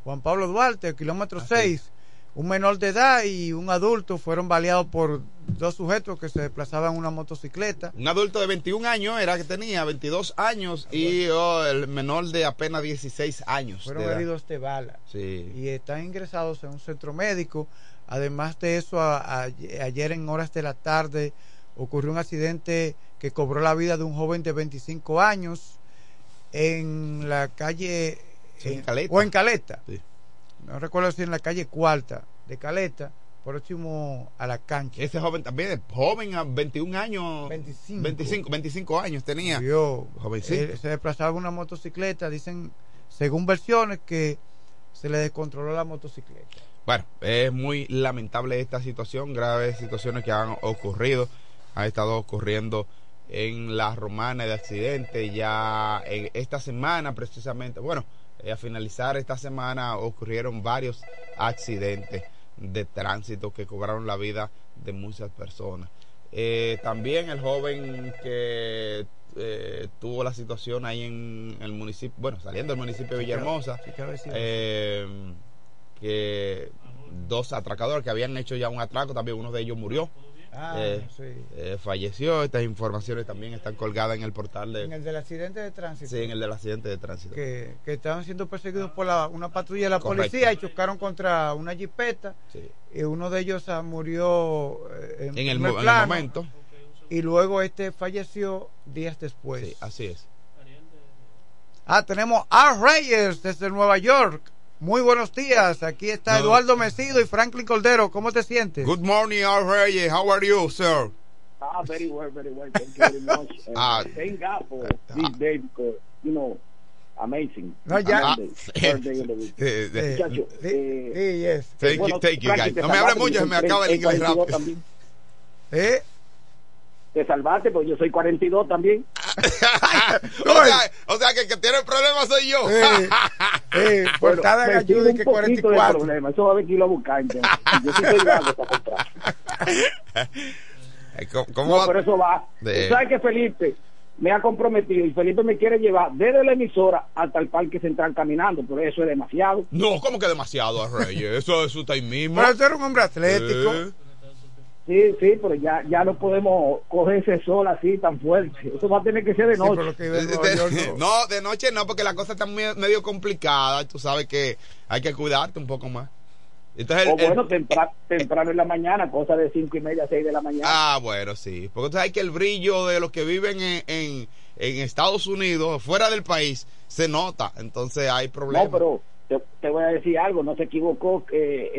Juan Pablo Duarte, kilómetro Ah, sí. 6. Un menor de edad y un adulto fueron baleados por dos sujetos que se desplazaban en una motocicleta. Un adulto de 21 años era que tenía 22 años y oh, el menor de apenas 16 años. Fueron de heridos de bala. Sí. y están ingresados en un centro médico. Además de eso, a- a- ayer en horas de la tarde ocurrió un accidente que cobró la vida de un joven de 25 años en la calle Sí, en eh, Caleta. o en Caleta. Sí. No recuerdo si en la calle Cuarta de Caleta, próximo a la cancha. Ese joven también, es joven a 21 años. 25. 25, 25 años tenía. Jovencito. Él se desplazaba en una motocicleta, dicen, según versiones, que se le descontroló la motocicleta. Bueno, es muy lamentable esta situación, graves situaciones que han ocurrido, han estado ocurriendo en la romana de accidentes, ya en esta semana precisamente, bueno, eh, a finalizar esta semana ocurrieron varios accidentes de tránsito que cobraron la vida de muchas personas. Eh, también el joven que eh, tuvo la situación ahí en el municipio, bueno, saliendo del municipio de Villahermosa, eh, que dos atracadores que habían hecho ya un atraco, también uno de ellos murió, Ah, eh, sí. eh, falleció. Estas informaciones también están colgadas en el portal En de, el del accidente de tránsito. sí, en el del accidente de tránsito. que, que estaban siendo perseguidos por la, una patrulla de la Correcto. policía y chocaron contra una jipeta. Sí. Y uno de ellos ah, murió eh, en, En, el, en el momento, Y luego este falleció días después. sí, así es. Ah, tenemos a Reyes desde Nueva York. Muy buenos días. Aquí está No. Eduardo Mesido y Franklin Cordero. ¿Cómo te sientes? Good morning, Reyes. How are you, sir? Ah, very well, very well. Thank you very much. *laughs* Ah. thank God for this day because, you know, amazing. No, ya- Amazing. Third day of the week. Muchacho, sí, sí, yes. thank you, thank you, guys. No me hable mucho, se me acaba el inglés 42 rápido. también. ¿Eh? Te salvaste, porque yo soy 42 también. *laughs* o, sea, o sea que el que tiene el problema soy yo. Eh, eh, *laughs* por Bueno, me sirve de que un poquito de 44. problema. Eso va a haber que irlo a buscar, entonces. Yo sí soy vago para comprar. *laughs* ¿Cómo, cómo No, va? pero eso va. De- sabes que Felipe me ha comprometido y Felipe me quiere llevar desde la emisora hasta el parque central caminando, pero eso es demasiado. No, como que demasiado, Reyes. Eso, eso está ahí mismo. Pero tú eres un hombre atlético. Eh, Sí, sí, pero ya, ya no podemos coger ese sol así tan fuerte. Eso va a tener que ser de Sí, noche. no. De noche no, porque la cosa está muy- medio complicada. Tú sabes que hay que cuidarte un poco más. Entonces, o el- el- bueno, tempra- temprano en la mañana, cosa de cinco y media, seis de la mañana. Ah, bueno, sí. Porque tú sabes que el brillo de los que viven en, en, en Estados Unidos, fuera del país, se nota. Entonces hay problemas. no, pero te, te voy a decir algo, no se equivocó que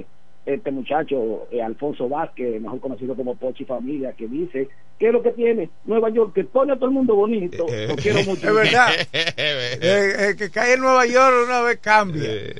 eh, este muchacho, eh, Alfonso Vázquez, mejor conocido como Pochi Familia, que dice, ¿qué es lo que tiene Nueva York? Que pone a todo el mundo bonito. Lo quiero mucho. Es verdad. *laughs* Eh, el que cae en Nueva York una vez cambia. Eh,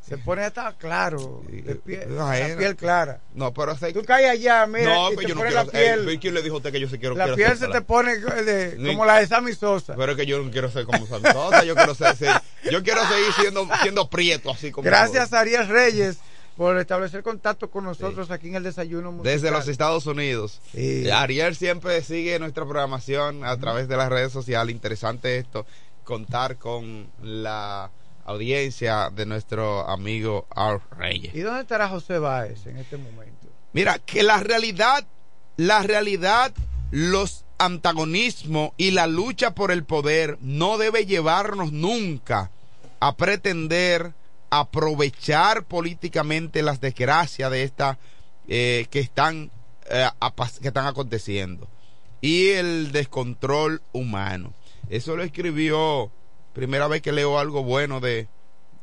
Se pone hasta claro, de piel, No, la piel clara. No, pero sé Tú caes allá, mira, No, y pero te yo no pone quiero. la piel. eh, pero ¿Quién le dijo a usted que yo sí quiero la quiero piel ser se te pone de- como la de Sammy Sosa. Pero es que yo no quiero ser como Santosa, yo quiero ser, ser- yo quiero seguir siendo siendo prieto así como Gracias a Ariel Reyes por establecer contacto con nosotros aquí en el desayuno musical. desde los Estados Unidos. Sí. Ariel siempre sigue nuestra programación a través de las redes sociales. Interesante esto, contar con la audiencia de nuestro amigo Al Reyes. ¿Y dónde estará José Báez en este momento? Mira, que la realidad, la realidad, los antagonismos y la lucha por el poder no debe llevarnos nunca a pretender aprovechar políticamente las desgracias de esta eh, que están eh, que están aconteciendo y el descontrol humano. Eso lo escribió primera vez que leo algo bueno de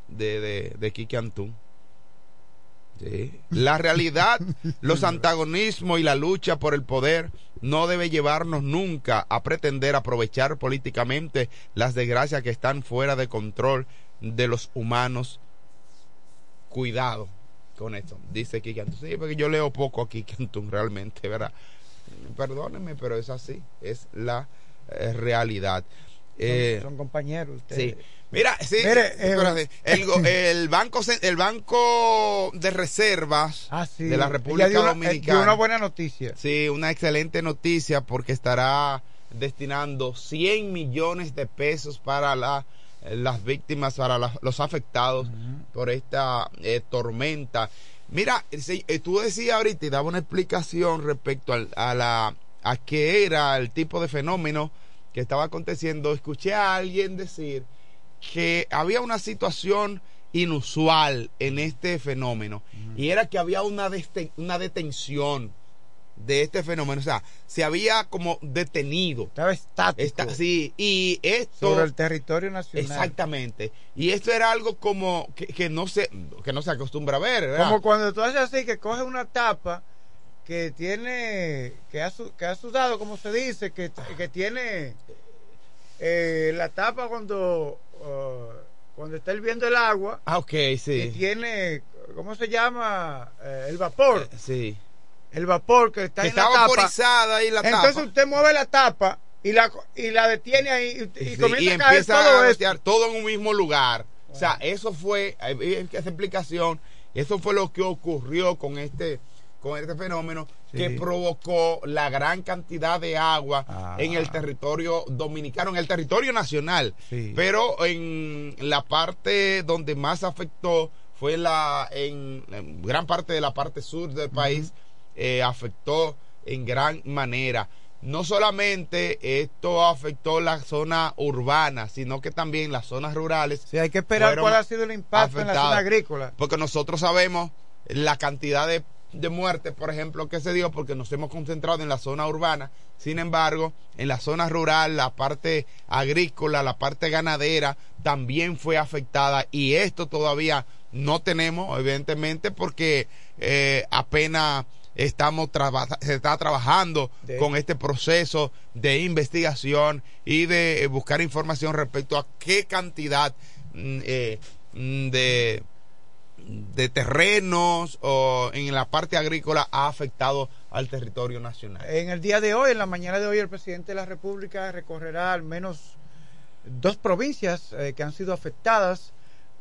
de de, de Kiki Antún. Sí. La realidad, *laughs* los antagonismos y la lucha por el poder no debe llevarnos nunca a pretender aprovechar políticamente las desgracias que están fuera de control de los humanos. Cuidado con esto, dice Kiki Antún. Sí, porque yo leo poco a Kiki realmente, ¿verdad? Perdónenme, pero es así, es la eh, realidad. Eh, son, son compañeros ustedes. Sí. Mira, sí, Mire, eh, *laughs* el, banco el banco de reservas Ah, sí. de la República dio una- Dominicana. dio una buena noticia. Sí, una excelente noticia porque estará destinando 100 millones de pesos para la- las víctimas, para la- los afectados por esta eh, tormenta. Mira, sí, eh, tú decías ahorita y daba una explicación respecto al- a la a qué era el tipo de fenómeno que estaba aconteciendo. Escuché a alguien decir que había una situación inusual en este fenómeno y era que había una, una detención de este fenómeno, o sea, se había como detenido. Estaba estático Esta- sí, y esto sobre el territorio nacional. exactamente. Y esto era algo como que, que no se que no se acostumbra a ver, ¿verdad? Como cuando tú haces así, que coges una tapa que tiene, que ha, que ha sudado, como se dice, que, que tiene eh, la tapa cuando, uh, cuando está hirviendo el agua, Ah, ok, sí. tiene, ¿cómo se llama? Eh, el vapor. Eh, Sí. El vapor que está Que en está la tapa. vaporizada ahí la Entonces tapa. usted mueve la tapa y la, y la detiene ahí y, y Sí, comienza y a caer empieza todo a esto. todo en un mismo lugar. O sea, eso fue, esa explicación, eso fue lo que ocurrió con este con este fenómeno Sí. que provocó la gran cantidad de agua Ah. en el territorio dominicano, en el territorio nacional. Sí. Pero en la parte donde más afectó fue la en, en gran parte de la parte sur del país eh, afectó en gran manera. No solamente esto afectó la zona urbana, sino que también las zonas rurales. Sí, hay que esperar cuál ha sido el impacto en la zona agrícola. Porque nosotros sabemos la cantidad de, de muertes, por ejemplo, que se dio porque nos hemos concentrado en la zona urbana. Sin embargo, en la zona rural, la parte agrícola, la parte ganadera también fue afectada y esto todavía no tenemos, evidentemente, porque eh, apenas estamos se está trabajando De- con este proceso de investigación y de eh, buscar información respecto a qué cantidad mm, eh, mm, de de terrenos o en la parte agrícola ha afectado al territorio nacional. En el día de hoy, en la mañana de hoy, el presidente de la República recorrerá al menos dos provincias eh, que han sido afectadas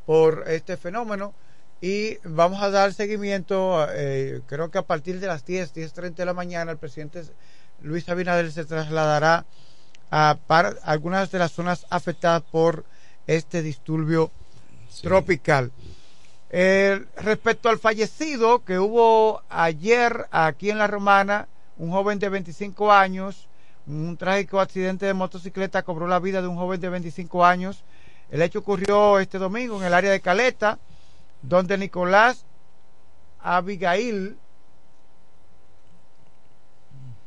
por este fenómeno y vamos a dar seguimiento, eh, creo que a partir de las 10, 10.30 de la mañana, el presidente Luis Abinader se trasladará a algunas de las zonas afectadas por este disturbio Sí. tropical. Eh, respecto al fallecido que hubo ayer aquí en La Romana, un joven de 25 años, un trágico accidente de motocicleta cobró la vida de un joven de 25 años. El hecho ocurrió este domingo en el área de Caleta, donde Nicolás Abigail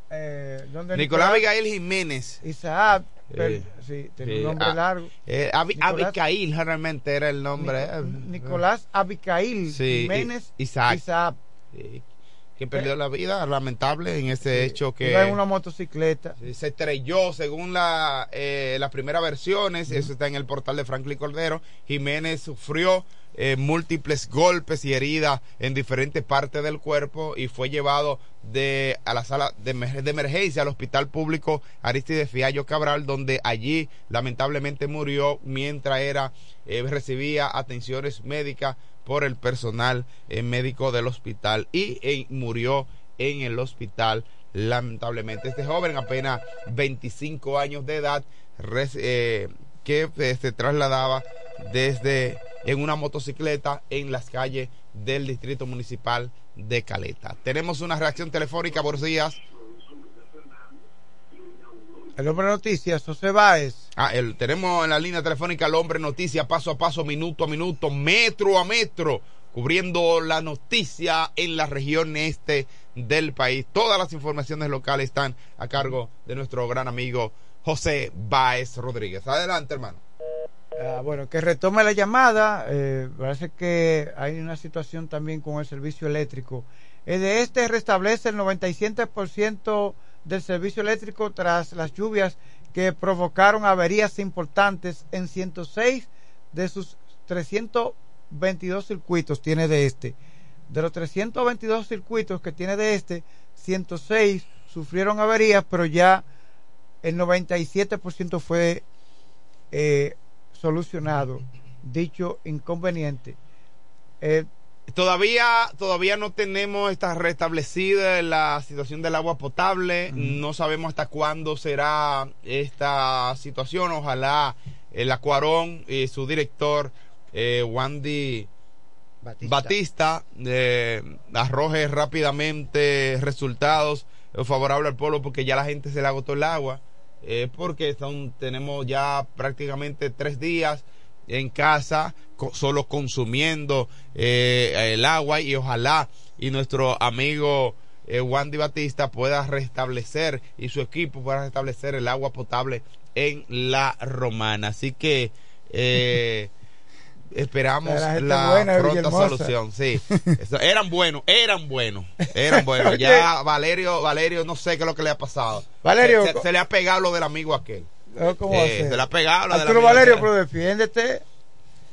eh, donde Nicolás Abigail Jiménez. Isaac, Eh, sí, tenía sí, un nombre ah, largo. Eh, Abi- Nicolás- Abicail realmente era el nombre. eh. Nicolás Abicail Sí, Jiménez Isaac. Isaac. Eh, que perdió la vida, lamentable, en ese hecho que Iba en una motocicleta. Sí, se estrelló según la, eh, las primeras versiones, eso está en el portal de Franklin Cordero, Jiménez sufrió eh, múltiples golpes y heridas en diferentes partes del cuerpo y fue llevado de, a la sala de, de emergencia al hospital público Aristides Fiallo Cabral, donde allí lamentablemente murió mientras era eh, recibía atenciones médicas por el personal eh, médico del hospital y murió en el hospital lamentablemente. Este joven apenas 25 años de edad que se trasladaba desde en una motocicleta en las calles del distrito municipal de Caleta. Tenemos una reacción telefónica, buenos días. El hombre noticias, José Báez. Ah, el, tenemos en la línea telefónica al hombre noticia paso a paso, minuto a minuto, metro a metro, cubriendo la noticia en la región este del país. Todas las informaciones locales están a cargo de nuestro gran amigo José Báez Rodríguez. Adelante, hermano. Ah, bueno, que retome la llamada. eh, parece que hay una situación también con el servicio eléctrico. Eh, de este restablece el 97% del servicio eléctrico tras las lluvias que provocaron averías importantes en 106 de sus 322 circuitos tiene de este. De los 322 circuitos que tiene de este, 106 sufrieron averías, pero ya el 97% fue eh, solucionado dicho inconveniente. Eh, Todavía, todavía no tenemos esta restablecida la situación del agua potable. No sabemos hasta cuándo será esta situación. Ojalá el Acuarón y su director, eh, Wandy Batista. Batista, eh, arroje rápidamente resultados favorables al pueblo porque ya la gente se le agotó el agua. Eh, porque son, tenemos ya prácticamente tres días en casa solo consumiendo eh, el agua y ojalá y nuestro amigo eh, Wandy Batista pueda restablecer y su equipo pueda restablecer el agua potable en la romana. Así que eh, *laughs* esperamos La buena pronta solución sí Eso- eran buenos eran buenos eran buenos *laughs* ya Valerio Valerio no sé qué es lo que le ha pasado Valerio, se, se- se le ha pegado lo del amigo aquel ¿eh, ¿cómo Eh, se le ha pegado lo del Arturo amigo Valerio, aquel. pero defiéndete.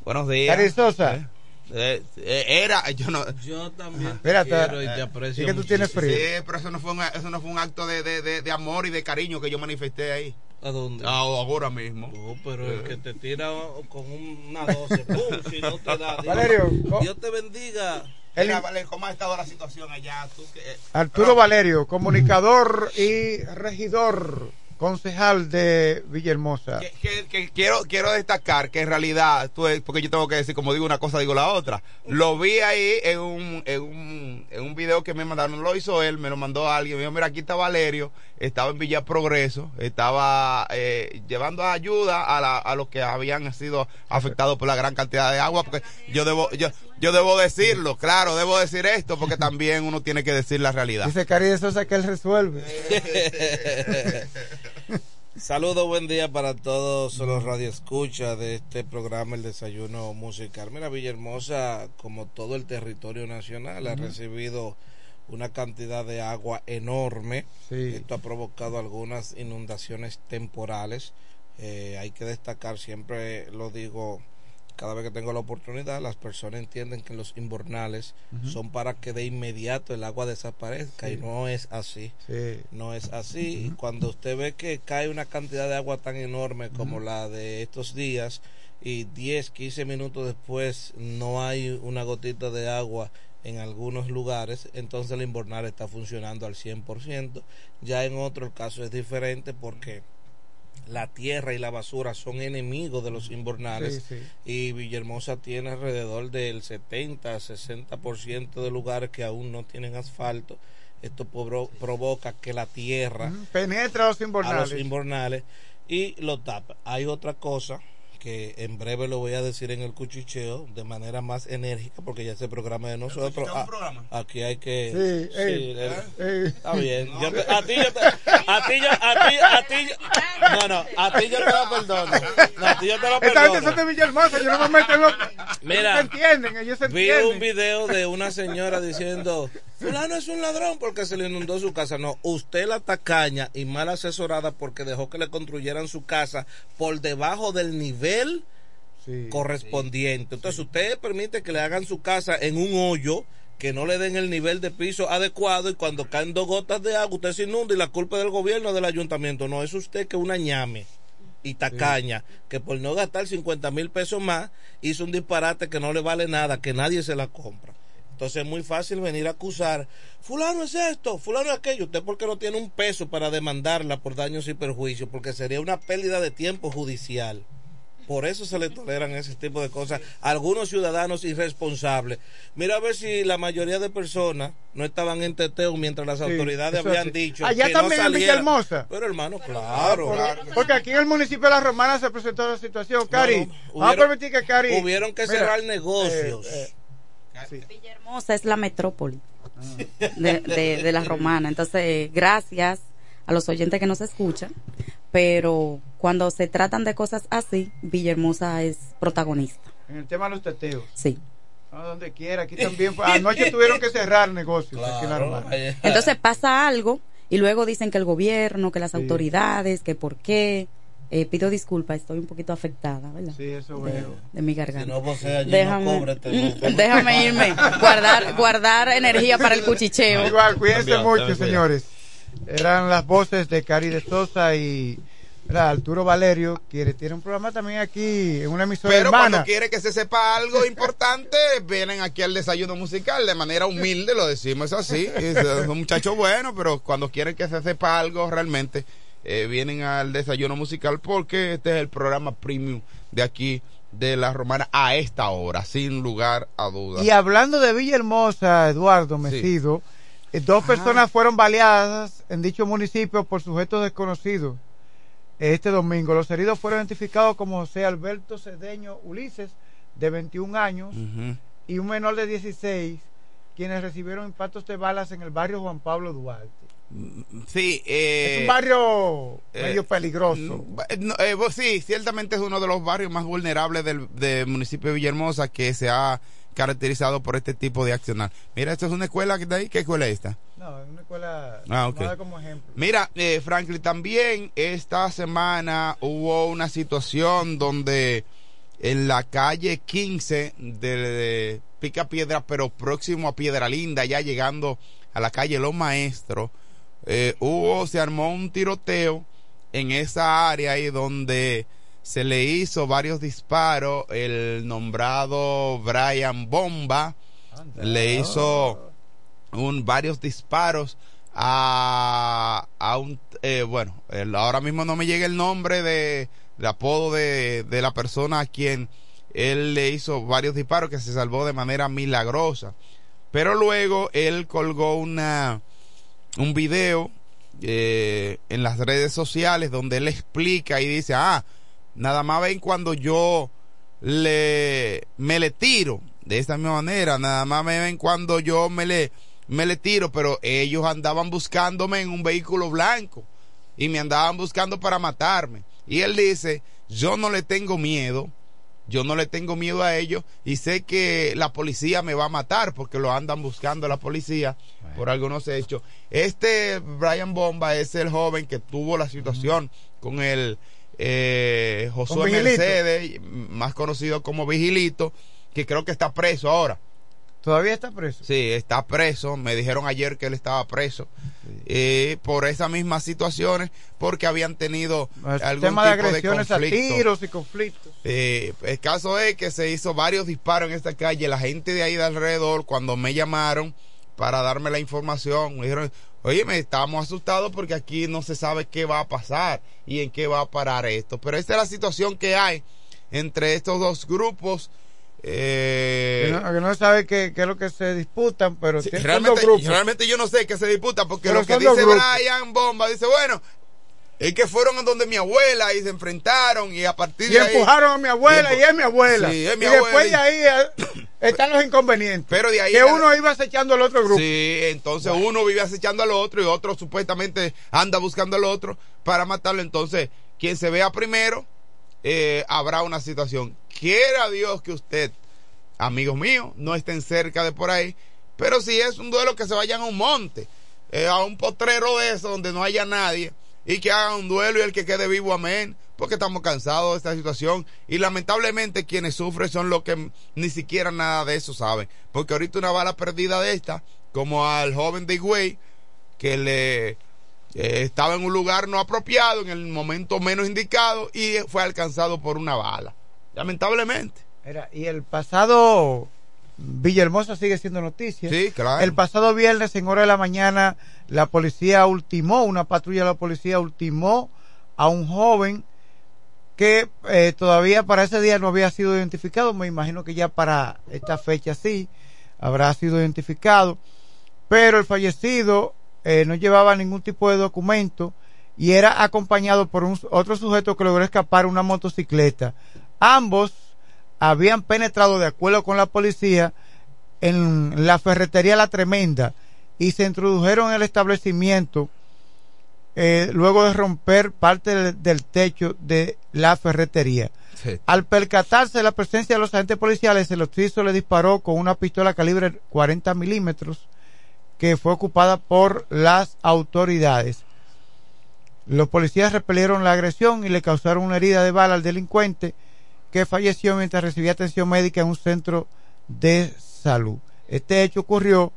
Buenos días. Cari Sosa. Eh, eh, eh, era, *laughs* yo no. Yo también te Espérate, quiero y eh, te aprecio sí que tú tienes frío. Sí, pero eso no fue un, eso no fue un acto de, de, de, de amor y de cariño que yo manifesté ahí. ¿A dónde? Ah, ahora mismo. No, pero el que te tira con una 12, ¡pum! si no te da. digo, Valerio, Dios te bendiga. El- ¿cómo ha estado la situación allá? Tú que- eh, Arturo Valerio, comunicador y regidor, concejal de Villahermosa. que, que- que quiero quiero destacar que en realidad tú, porque yo tengo que decir como digo una cosa digo la otra lo vi ahí en un en un, en un video que me mandaron lo hizo él me lo mandó alguien me dijo mira aquí está Valerio estaba en Villa Progreso estaba eh, llevando ayuda a, la, a los que habían sido afectados por la gran cantidad de agua porque yo debo yo yo debo decirlo claro debo decir esto porque también uno tiene que decir la realidad Dice Cari de Sosa que él resuelve. *laughs* Saludos, buen día para todos los radioescuchas de este programa El Desayuno Musical. Mira, Villahermosa, como todo el territorio nacional, ha recibido una cantidad de agua enorme. Sí. Esto ha provocado algunas inundaciones temporales. Eh, hay que destacar, siempre lo digo cada vez que tengo la oportunidad, las personas entienden que los invernales son para que de inmediato el agua desaparezca y no es así. Sí. No es así. Y cuando usted ve que cae una cantidad de agua tan enorme como la de estos días y 10, 15 minutos después no hay una gotita de agua en algunos lugares, entonces el invernal está funcionando al 100%. Ya en otro el caso es diferente porque la tierra y la basura son enemigos de los invernales Sí, sí. y Villahermosa tiene alrededor del 70 60% de lugares que aún no tienen asfalto esto provo- provoca que la tierra Penetra los a los invernales y lo tapa. Hay otra cosa que en breve lo voy a decir en el cuchicheo de manera más enérgica porque ya ese programa de nosotros. Ah, aquí hay que Sí, ey, el- ey. está bien. Yo te- a ti yo te, a ti yo a ti a ti yo- no no a ti yo te lo perdono. No, a ti yo te lo Esta gente son perdono de Villahermosa, yo no me meto en lo Mira, ellos se entienden, ellos se Vi entienden. un video de una señora diciendo, fulano es un ladrón porque se le inundó su casa. No, usted la tacaña y mal asesorada porque dejó que le construyeran su casa por debajo del nivel correspondiente. Entonces usted permite que le hagan su casa en un hoyo que no le den el nivel de piso adecuado y cuando caen dos gotas de agua usted se inunda y la culpa es del gobierno o del ayuntamiento. No, es usted que una ñame y tacaña que por no gastar 50 mil pesos más hizo un disparate que no le vale nada, que nadie se la compra. Entonces es muy fácil venir a acusar, fulano es esto, fulano es aquello, usted porque no tiene un peso para demandarla por daños y perjuicios, porque sería una pérdida de tiempo judicial. Por eso se le toleran ese tipo de cosas a algunos ciudadanos irresponsables. Mira a ver si la mayoría de personas no estaban en teteo mientras las Sí, autoridades habían sí. dicho Allá que también no en. Villahermosa. Pero hermano, claro. Porque aquí en el municipio de La Romana se presentó la situación. Cari, no, vamos a hubieron- permitir que Cari. hubieron que Mira, cerrar negocios. eh, eh, Hermosa es la metrópoli de, de, de la romana. Entonces, gracias a los oyentes que nos escuchan, pero cuando se tratan de cosas así, Villahermosa es protagonista. en el tema de los teteos. Sí. No, donde quiera, aquí también. Anoche tuvieron que cerrar negocios aquí en La Romana. Entonces pasa algo y luego dicen que el gobierno, que las autoridades, que por qué. Eh, pido disculpas, estoy un poquito afectada, ¿verdad? Sí, eso de, veo. de mi garganta. Si no vocea allí, déjame, mm, déjame irme, guardar, guardar energía para el cuchicheo. Igual, cuídense También, mucho, también, señores. Eran las voces de Cari de Sosa y ¿verdad? Arturo Valerio, que tiene un programa también aquí en una emisora Pero hermana. cuando quiere que se sepa algo *laughs* importante, vienen aquí al desayuno musical de manera humilde, lo decimos así. Es un muchacho bueno, pero cuando quieren que se sepa algo realmente, eh, vienen al desayuno musical porque este es el programa premium de aquí de la romana a esta hora, sin lugar a dudas. Y hablando de Villahermosa, Eduardo Mesido, eh, dos personas fueron baleadas en dicho municipio por sujetos desconocidos este domingo. Los heridos fueron identificados como José Alberto Cedeño Ulises, de 21 años, y un menor de 16, quienes recibieron impactos de balas en el barrio Juan Pablo Duarte. Sí, eh, es un barrio eh, medio peligroso. No, eh, sí, ciertamente es uno de los barrios más vulnerables del, del municipio de Villahermosa que se ha caracterizado por este tipo de accionar. Mira, esta es una escuela que está ahí. ¿Qué escuela es esta? No, es una escuela Ah, ok. tomada como ejemplo. Mira, eh, Franklin, también esta semana hubo una situación donde en la calle 15 de, de Pica Piedra, pero próximo a Piedra Linda, ya llegando a la calle Los Maestros, eh, hubo, se armó un tiroteo en esa área ahí donde se le hizo varios disparos. El nombrado Brian Bomba le hizo un, varios disparos a, a un, eh, bueno, el- ahora mismo no me llega el nombre de, de apodo de, de la persona a quien él le hizo varios disparos que se salvó de manera milagrosa. Pero luego él colgó una, un video eh, en las redes sociales donde él explica y dice, ah, nada más ven cuando yo le, me le tiro de esta misma manera, nada más me ven cuando yo me le, me le tiro, pero ellos andaban buscándome en un vehículo blanco y me andaban buscando para matarme. Y él dice, yo no le tengo miedo, yo no le tengo miedo a ellos y sé que la policía me va a matar porque lo andan buscando la policía por algunos hechos. Este Brian Bomba es el joven que tuvo la situación con el eh, Josué. Mercedes, más conocido como Vigilito, que creo que está preso ahora. ¿Todavía está preso? Sí, está preso. Me dijeron ayer que él estaba preso. eh, por esas mismas situaciones, porque habían tenido El algún tema de tipo agresiones a conflicto. tiros y conflictos. Eh, el caso es que se hizo varios disparos en esta calle. La gente de ahí de alrededor, cuando me llamaron para darme la información, me dijeron, Oye, me estamos asustados porque aquí no se sabe qué va a pasar y en qué va a parar esto. Pero esta es la situación que hay entre estos dos grupos. Eh, Que no, que no sabe qué, es lo que se disputan, pero sí, realmente, yo no sé qué se disputa porque Pero lo que dice. Brian Bomba dice, bueno, es que fueron a donde mi abuela y se enfrentaron y a partir Y de ahí... empujaron a mi abuela y y es mi abuela. Sí, es mi y abuela después y- de ahí eh, están los inconvenientes. Pero de ahí que uno iba acechando al otro grupo. Sí, entonces uno vive acechando al otro y otro supuestamente anda buscando al otro para matarlo. Entonces, quien se vea primero, eh, habrá una situación. Quiera Dios que usted, amigos míos, no estén cerca de por ahí, pero si es un duelo que se vayan a un monte, eh, a un potrero de eso donde no haya nadie y que hagan un duelo y el que quede vivo, amén, porque estamos cansados de esta situación y lamentablemente quienes sufren son los que ni siquiera nada de eso saben, porque ahorita una bala perdida de esta, como al joven de Higüey, que le eh, estaba en un lugar no apropiado, en el momento menos indicado y fue alcanzado por una bala, lamentablemente. Mira, y el pasado Villahermosa sigue siendo noticia. Sí, claro. El pasado viernes en hora de la mañana la policía ultimó, una patrulla de la policía ultimó a un joven que eh, todavía para ese día no había sido identificado. Me imagino que ya para esta fecha sí habrá sido identificado. Pero el fallecido eh, no llevaba ningún tipo de documento y era acompañado por un, otro sujeto que logró escapar una motocicleta. Ambos habían penetrado de acuerdo con la policía en la ferretería La Tremenda y se introdujeron en el establecimiento eh, luego de romper parte del, del techo de la ferretería. Sí. Al percatarse de la presencia de los agentes policiales, el occiso le disparó con una pistola calibre 40 milímetros que fue ocupada por las autoridades. Los policías repelieron la agresión y le causaron una herida de bala al delincuente que falleció mientras recibía atención médica en un centro de salud. Este hecho ocurrió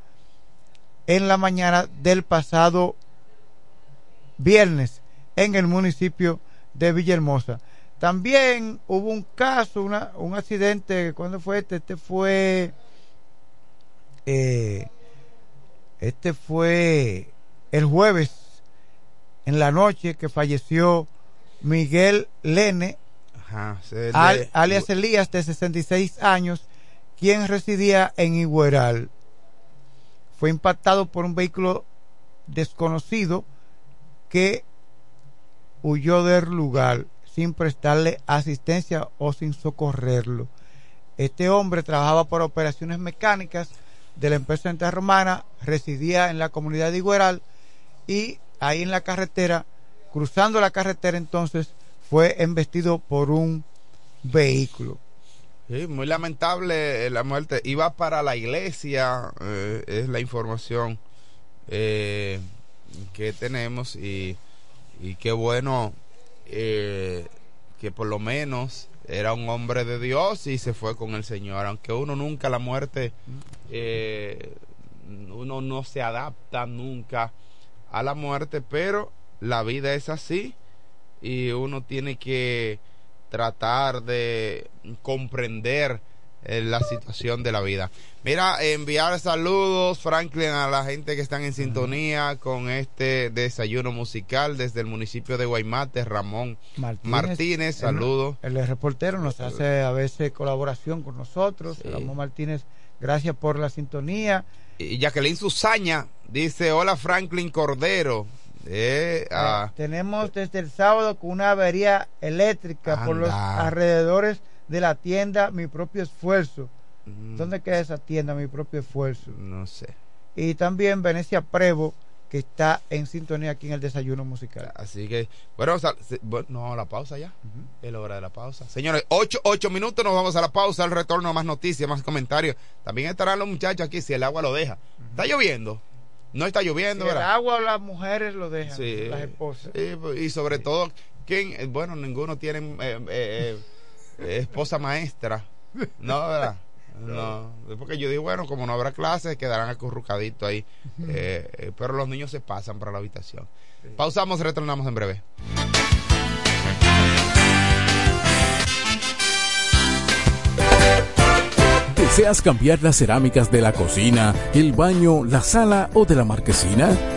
en la mañana del pasado viernes en el municipio de Villahermosa. También hubo un caso, un accidente, ¿cuándo fue este? Este fue, eh, este fue el jueves en la noche que falleció Miguel Lene, Ajá, al- alias Elías, de 66 años, quien residía en Igueral. Fue impactado por un vehículo desconocido que huyó del lugar sin prestarle asistencia o sin socorrerlo. Este hombre trabajaba por operaciones mecánicas de la empresa romana, residía en la comunidad de Igueral y ahí en la carretera, cruzando la carretera entonces, fue embestido por un vehículo. Muy lamentable eh, la muerte. Iba para la iglesia, eh, es la información eh, que tenemos y, y qué bueno que por lo menos era un hombre de Dios y se fue con el Señor. Aunque uno nunca la muerte, eh, uno no se adapta nunca a la muerte, pero la vida es así y uno tiene que tratar de comprender la situación de la vida. Mira, enviar saludos, Franklin, a la gente que están en sintonía con este desayuno musical desde el municipio de Guaymate, Ramón Martínez, el- saludos. El, reportero nos hace a veces colaboración con nosotros. Sí. Ramón Martínez, gracias por la sintonía. Y Jacqueline Susaña dice, hola Franklin Cordero. Eh, ah, Eh, tenemos desde el sábado con una avería eléctrica por los alrededores de la tienda Mi Propio Esfuerzo. mm, ¿Dónde queda esa tienda Mi Propio Esfuerzo? no sé. Y también Venecia Prevo, que está en sintonía aquí en el desayuno musical. Así que, bueno, sal- se- bueno, no, la pausa ya. Es la hora de la pausa. Señores, ocho, ocho minutos, nos vamos a la pausa, al retorno, más noticias, más comentarios. También estarán los muchachos aquí si el agua lo deja. ¿Está lloviendo? No está lloviendo, Si el ¿verdad? agua las mujeres lo dejan, Sí. las esposas. Sí, y sobre todo, ¿quién? Eh, Bueno, ninguno tiene eh, eh, eh, esposa maestra. No, ¿verdad? No, porque yo digo, bueno, como no habrá clases, quedarán acurrucaditos ahí. Eh, eh, pero los niños se pasan para la habitación. Pausamos, retornamos en breve. ¿Deseas cambiar las cerámicas de la cocina, el baño, la sala o de la marquesina?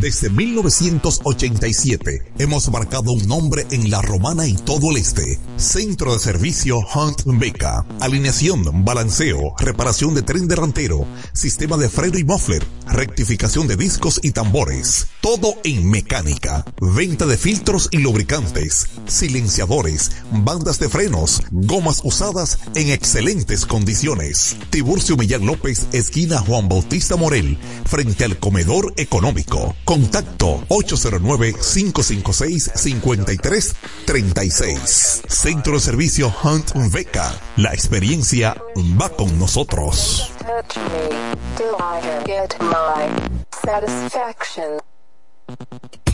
Desde 1987 hemos marcado un nombre en la romana y todo el este. Centro de servicio Hunt Beca. Alineación, balanceo, reparación de tren delantero, sistema de freno y muffler, rectificación de discos y tambores. Todo en mecánica. Venta de filtros y lubricantes, silenciadores, bandas de frenos, gomas usadas en excelentes condiciones. Tiburcio Millán López, esquina Juan Bautista Morel, frente al comedor económico. Contacto 809-556-5336. Centro de Servicio Hunt Beca. La experiencia va con nosotros. Thank you.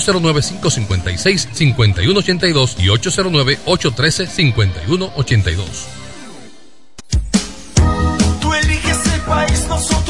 809-556-5182 y 809-813-5182. Tú eliges el país, nosotros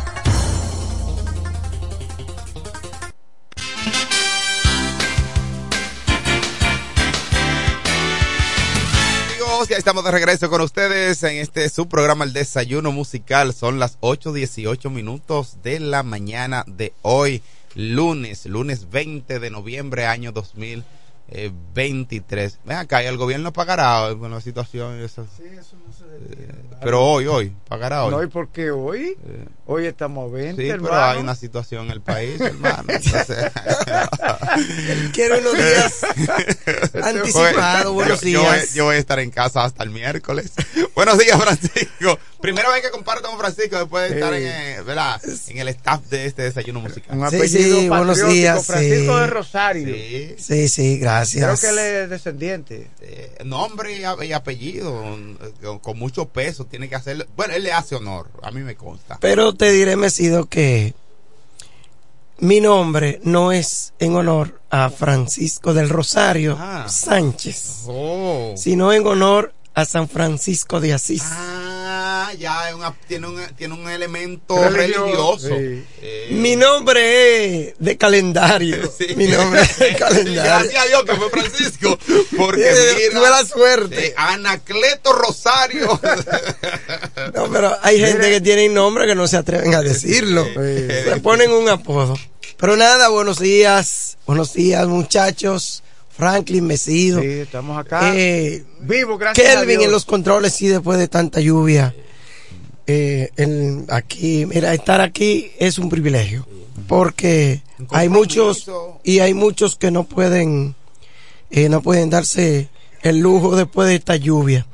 Estamos de regreso con ustedes en este subprograma El Desayuno Musical. Son las 8.18 minutos de la mañana de hoy, lunes, lunes 20 de noviembre, año 2023. Ven acá, ¿y el gobierno pagará con la situación? Eso? Sí, eso no se Eh, Pero hoy, hoy, pagará hoy. No, ¿y por qué hoy? Hoy estamos a 20, Sí, hermano. pero hay una situación en el país, hermano. Entonces, *laughs* Quiero unos días *laughs* anticipados. Buenos yo, yo voy, días. yo voy a estar en casa hasta el miércoles. *laughs* Buenos días, Francisco. Primero hay que comparto con Francisco después de estar en, eh, ¿verdad? en el staff de este desayuno musical. Un Sí, apellido sí, buenos días, Francisco sí. de Rosario. Sí. Sí, sí, Creo gracias. que él es descendiente. Eh, nombre y, apellido con, con mucho peso tiene que hacerlo. Bueno, él le hace honor, a mí me consta. Pero te diré, Mesido, que mi nombre no es en honor a Francisco del Rosario Ah. Sánchez, Oh. sino en honor a San Francisco de Asís. Ah, ya una- tiene, un, tiene un elemento Religioso, religioso. sí. Eh, Mi nombre es de calendario. *laughs* sí. Mi nombre es de calendario. gracias a Dios que fue Francisco. Porque Sí, mira, tuve la suerte. de Anacleto Rosario. *laughs* No, pero hay gente que tiene nombre que no se atreven a decirlo. Se ponen un apodo. Pero nada, buenos días. Buenos días, muchachos. Franklin Mesido. Sí, estamos acá. Eh, Vivo, gracias a Kelvin Dios. en los controles, sí, después de tanta lluvia. Eh, el- aquí, mira, estar aquí es un privilegio. Porque hay muchos, y hay muchos que no pueden, eh, no pueden darse el lujo después de esta lluvia.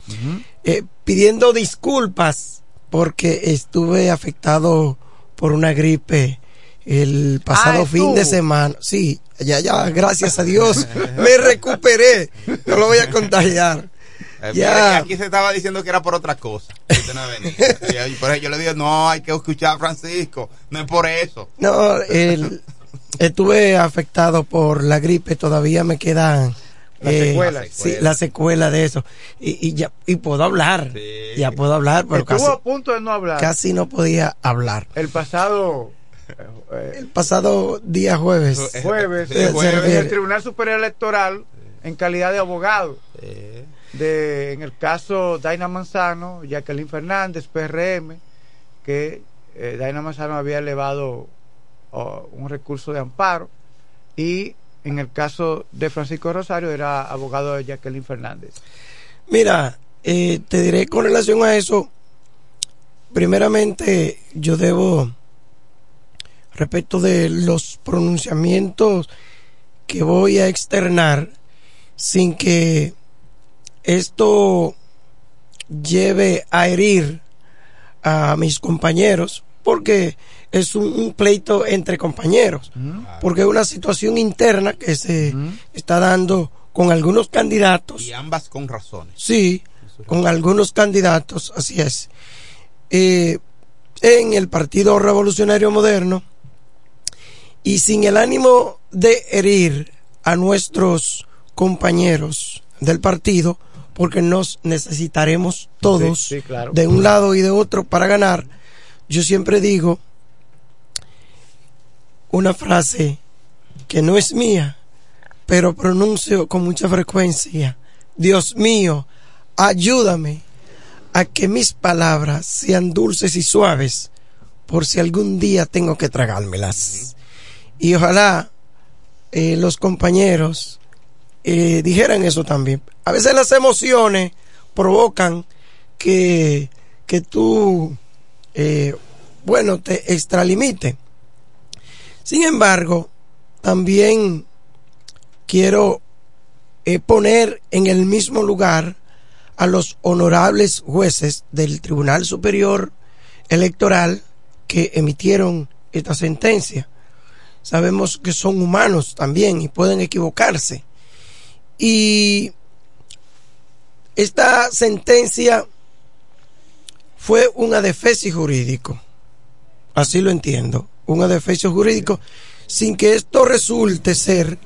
Pidiendo disculpas porque estuve afectado por una gripe el pasado Ah, fin de semana. Sí, ya, ya, gracias a Dios, me recuperé. No lo voy a contagiar. Eh, Ya. aquí se estaba diciendo que era por otra cosa. no. Y por eso yo le digo, no, hay que escuchar a Francisco. No es por eso. No, el- estuve afectado por la gripe, todavía me quedan eh, secuelas. sí, la secuela de eso. Y, y ya y puedo hablar, ya puedo hablar, pero Estuvo casi, a punto de no hablar. casi no podía hablar. El pasado El pasado día jueves. jueves, Sí, se en refiere. el Tribunal Superior Electoral, en calidad de abogado, de, en el caso Daina Manzano, Jacqueline Fernández, PRM, que eh, Daina Manzano había elevado oh, un recurso de amparo, y en el caso de Francisco Rosario era abogado de Jacqueline Fernández. Mira, eh, te diré con relación a eso, primeramente yo debo, respecto de los pronunciamientos que voy a externar, sin que esto lleve a herir a mis compañeros, porque es un, un pleito entre compañeros, porque es una situación interna que se está dando con algunos candidatos. Y ambas con razones. Sí, con algunos candidatos, así es. Eh, en el Partido Revolucionario Moderno y sin el ánimo de herir a nuestros compañeros del partido, porque nos necesitaremos todos Sí, sí, claro. de un lado y de otro para ganar, yo siempre digo una frase que no es mía, pero pronuncio con mucha frecuencia. Dios mío, ayúdame a que mis palabras sean dulces y suaves, por si algún día tengo que tragármelas. Y ojalá eh, los compañeros eh, dijeran eso también. A veces las emociones provocan que, que tú, eh, bueno, te extralimite. Sin embargo, también quiero eh, poner en el mismo lugar a los honorables jueces del Tribunal Superior Electoral que emitieron esta sentencia. Sabemos que son humanos también y pueden equivocarse. Y esta sentencia fue un adefesio jurídico. Así lo entiendo. Un adefesio jurídico sin que esto resulte ser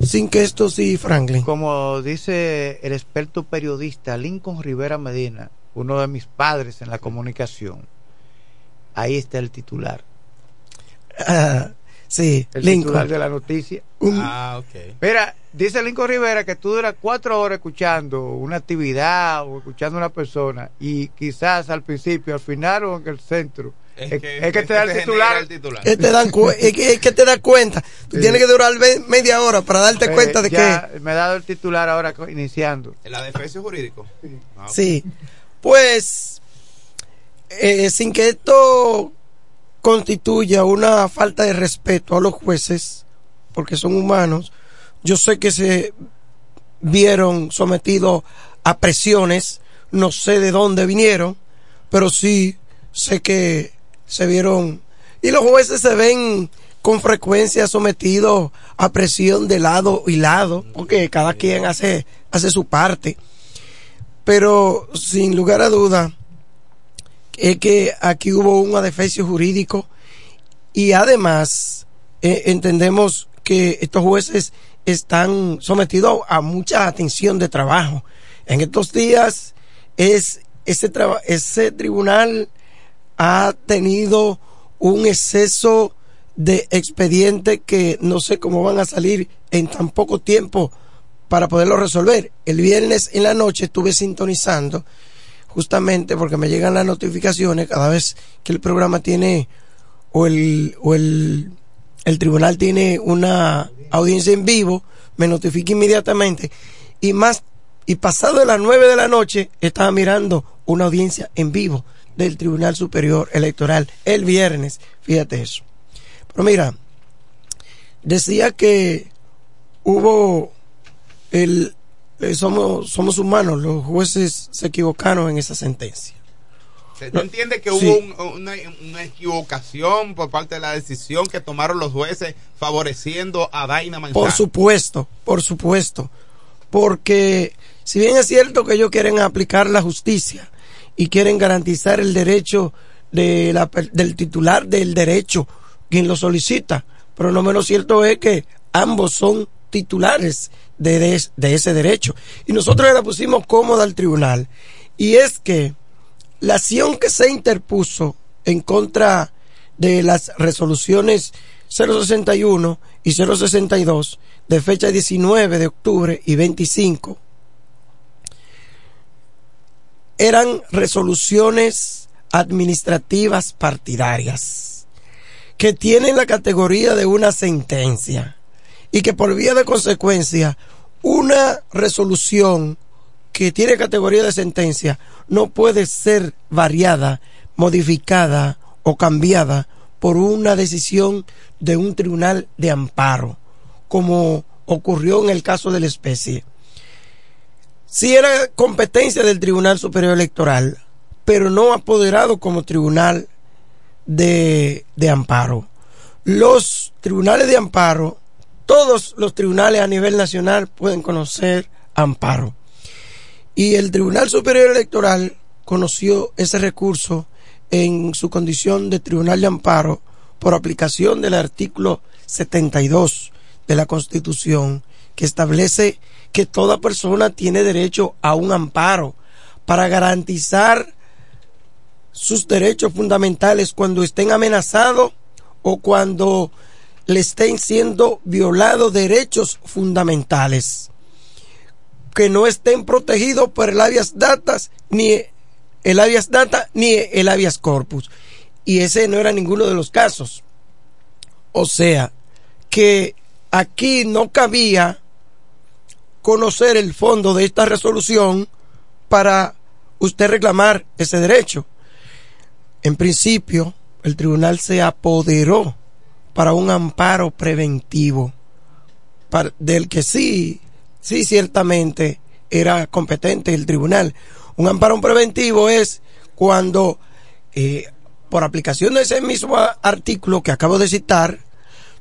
sin que esto sí, Franklin. Como dice el experto periodista Lincoln Rivera Medina, uno de mis padres en la comunicación, ahí está el titular. Ah, *laughs* sí, El Lincoln. titular de la noticia. Ah, ok. Mira, dice Lincoln Rivera que tú duras cuatro horas escuchando una actividad o escuchando a una persona y quizás al principio, al final o en el centro, es, es que, te da el titular. Que te dan es, que, es que te das cuenta. Tú Sí. tienes que durar ve- media hora para darte Eh, cuenta de ya Me ha dado el titular ahora iniciando. ¿El adefesio jurídico? Ah. Sí. Pues eh, sin que esto constituya una falta de respeto a los jueces, porque son humanos, yo sé que se vieron sometidos a presiones, no sé de dónde vinieron, pero sí sé que se vieron y los jueces se ven con frecuencia sometidos a presión de lado y lado, porque cada quien hace, hace su parte. Pero sin lugar a duda, es que aquí hubo un adefesio jurídico y además eh, entendemos que estos jueces están sometidos a mucha atención de trabajo. En estos días es ese, ese tribunal ha tenido un exceso de expedientes que no sé cómo van a salir en tan poco tiempo para poderlo resolver. El viernes en la noche estuve sintonizando justamente porque me llegan las notificaciones cada vez que el programa tiene o el, o el, el tribunal tiene una audiencia en vivo, me notifica inmediatamente y más y pasado de las nueve de la noche estaba mirando una audiencia en vivo del Tribunal Superior Electoral el viernes. Fíjate eso. Pero mira, decía que hubo el eh, somos somos humanos, los jueces se equivocaron en esa sentencia. ¿Se entiende que hubo una, una, equivocación por parte de la decisión que tomaron los jueces favoreciendo a Daina Manzano? Por supuesto, por supuesto. Porque si bien es cierto que ellos quieren aplicar la justicia, y quieren garantizar el derecho de la, del titular del derecho, quien lo solicita. Pero lo menos cierto es que ambos son titulares de, de, ese derecho. Y nosotros le pusimos cómoda al tribunal. Y es que la acción que se interpuso en contra de las resoluciones 061 y 062 de fecha 19 de octubre y 25 eran resoluciones administrativas partidarias que tienen la categoría de una sentencia y que por vía de consecuencia una resolución que tiene categoría de sentencia no puede ser variada, modificada o cambiada por una decisión de un tribunal de amparo, como ocurrió en el caso de la especie si era competencia del Tribunal Superior Electoral, pero no apoderado como tribunal de, de amparo. Los tribunales de amparo, todos los tribunales a nivel nacional pueden conocer amparo. Y el Tribunal Superior Electoral conoció ese recurso en su condición de tribunal de amparo por aplicación del artículo 72 de la Constitución que establece que toda persona tiene derecho a un amparo para garantizar sus derechos fundamentales cuando estén amenazados o cuando le estén siendo violados derechos fundamentales. Que no estén protegidos por el habeas datas ni el habeas data ni el habeas corpus. Y ese no era ninguno de los casos. O sea que aquí no cabía conocer el fondo de esta resolución para usted reclamar ese derecho. En principio, el tribunal se apoderó para un amparo preventivo, del que sí, sí ciertamente era competente el tribunal. Un amparo preventivo es cuando, eh, por aplicación de ese mismo artículo que acabo de citar,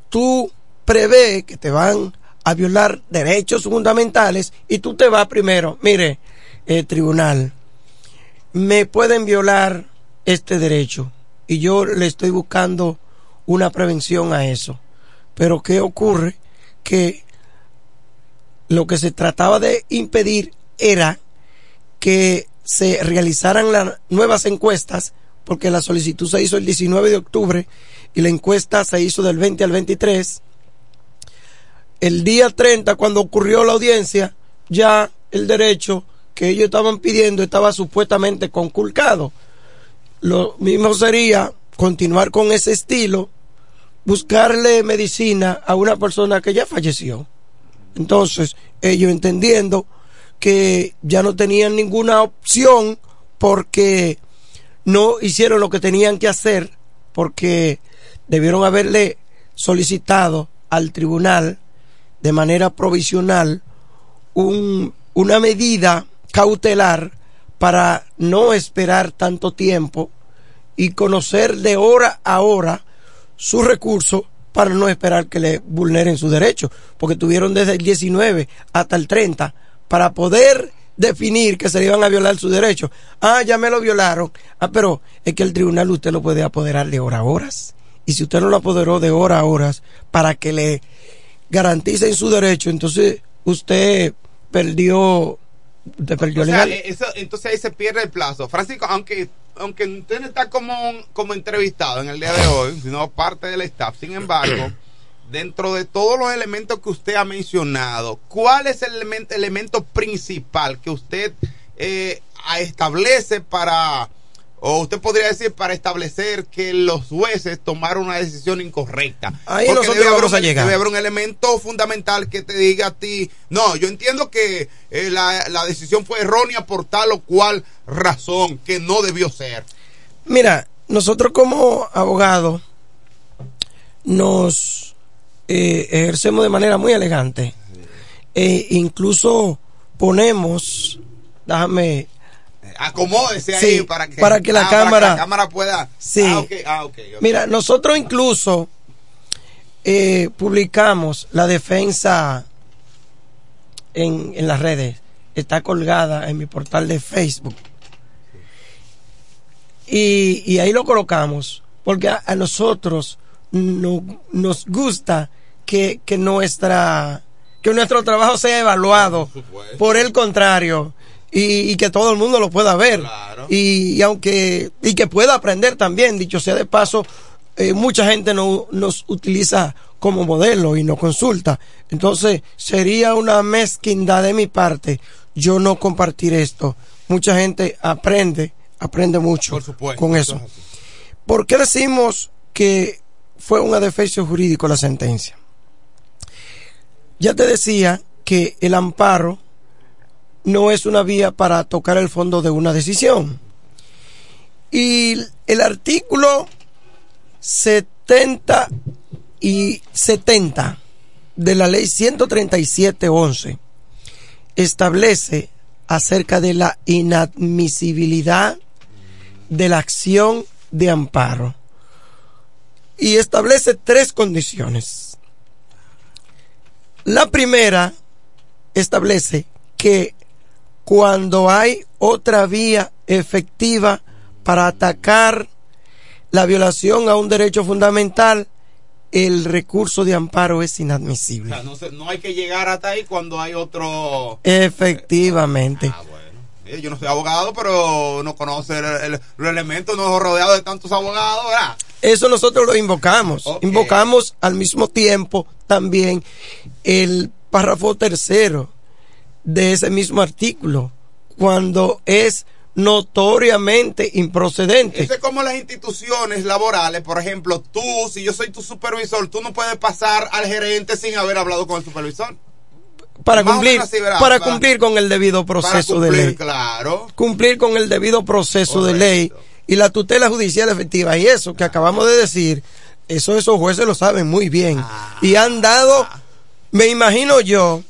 tú prevé que te van a violar derechos fundamentales y tú te vas primero, mire, eh, tribunal, me pueden violar este derecho y yo le estoy buscando una prevención a eso. Pero ¿qué ocurre? Que lo que se trataba de impedir era que se realizaran las nuevas encuestas, porque la solicitud se hizo el 19 de octubre y la encuesta se hizo del 20 al 23 el día 30, cuando ocurrió la audiencia, ya el derecho que ellos estaban pidiendo estaba supuestamente conculcado. Lo mismo sería continuar con ese estilo, buscarle medicina a una persona que ya falleció. Entonces, ellos entendiendo que ya no tenían ninguna opción porque no hicieron lo que tenían que hacer porque debieron haberle solicitado al tribunal de manera provisional un, una medida cautelar para no esperar tanto tiempo y conocer de hora a hora su recurso para no esperar que le vulneren su derecho, porque tuvieron desde el 19 hasta el 30 para poder definir que se le iban a violar su derecho. Ah, ya me lo violaron. Ah, pero es que el tribunal usted lo puede apoderar de hora a horas. Y si usted no lo apoderó de hora a horas para que le garanticen su derecho, entonces usted perdió, usted perdió O sea, legal. eh, eso- entonces ahí se pierde el plazo. Francisco, aunque aunque usted no está como, como entrevistado en el día de hoy, sino parte del staff, sin embargo, *coughs* dentro de todos los elementos que usted ha mencionado, ¿cuál es el elemento, elemento principal que usted eh, establece para, o usted podría decir, para establecer que los jueces tomaron una decisión incorrecta? Ahí Porque nosotros debe vamos a llegar. Debe haber un elemento fundamental que te diga a ti, no, yo entiendo que eh, la, la decisión fue errónea por tal o cual razón que no debió ser. Mira, nosotros como abogados nos eh, ejercemos de manera muy elegante. E incluso ponemos, déjame, Acomódese Sí, ahí para que, para que la ah, cámara- la cámara pueda. Sí. Ah, ah. Mira, nosotros incluso eh, publicamos la defensa en, en las redes. Está colgada en mi portal de Facebook. Y, y ahí lo colocamos. Porque a, a nosotros no- nos gusta que, que nuestra que nuestro trabajo sea evaluado. Por el contrario. Y, y que todo el mundo lo pueda ver. Y, y aunque y que pueda aprender también, dicho sea de paso, eh, mucha gente no, nos utiliza como modelo y nos consulta. Entonces, sería una mezquindad de mi parte yo no compartir esto. Mucha gente aprende, aprende mucho con eso. ¿Por qué decimos que fue un adefesio jurídico la sentencia? Ya te decía que el amparo no es una vía para tocar el fondo de una decisión. Y el artículo 70 y 70 de la ley 137.11 establece acerca de la inadmisibilidad de la acción de amparo y establece tres condiciones. La primera establece que cuando hay otra vía efectiva para atacar la violación a un derecho fundamental, el recurso de amparo es O inadmisible. sea, no, se- no hay que llegar hasta ahí cuando hay otro. Efectivamente. Eh, Yo no soy abogado, pero no conoce el, el- los elementos, no rodeado de tantos abogados, ¿verdad? Eso nosotros lo invocamos. Invocamos al mismo tiempo también el párrafo tercero de ese mismo artículo, cuando es notoriamente improcedente. Eso es como las instituciones laborales, por ejemplo, tú, si yo soy tu supervisor, tú no puedes pasar al gerente sin haber hablado con el supervisor. para Más cumplir, menos así, ¿verdad? para Para- cumplir con el debido proceso cumplir, de ley. claro. Cumplir con el debido proceso de ley y la tutela judicial efectiva. Y eso que acabamos de decir, eso esos jueces lo saben muy bien. Y han dado, me imagino yo,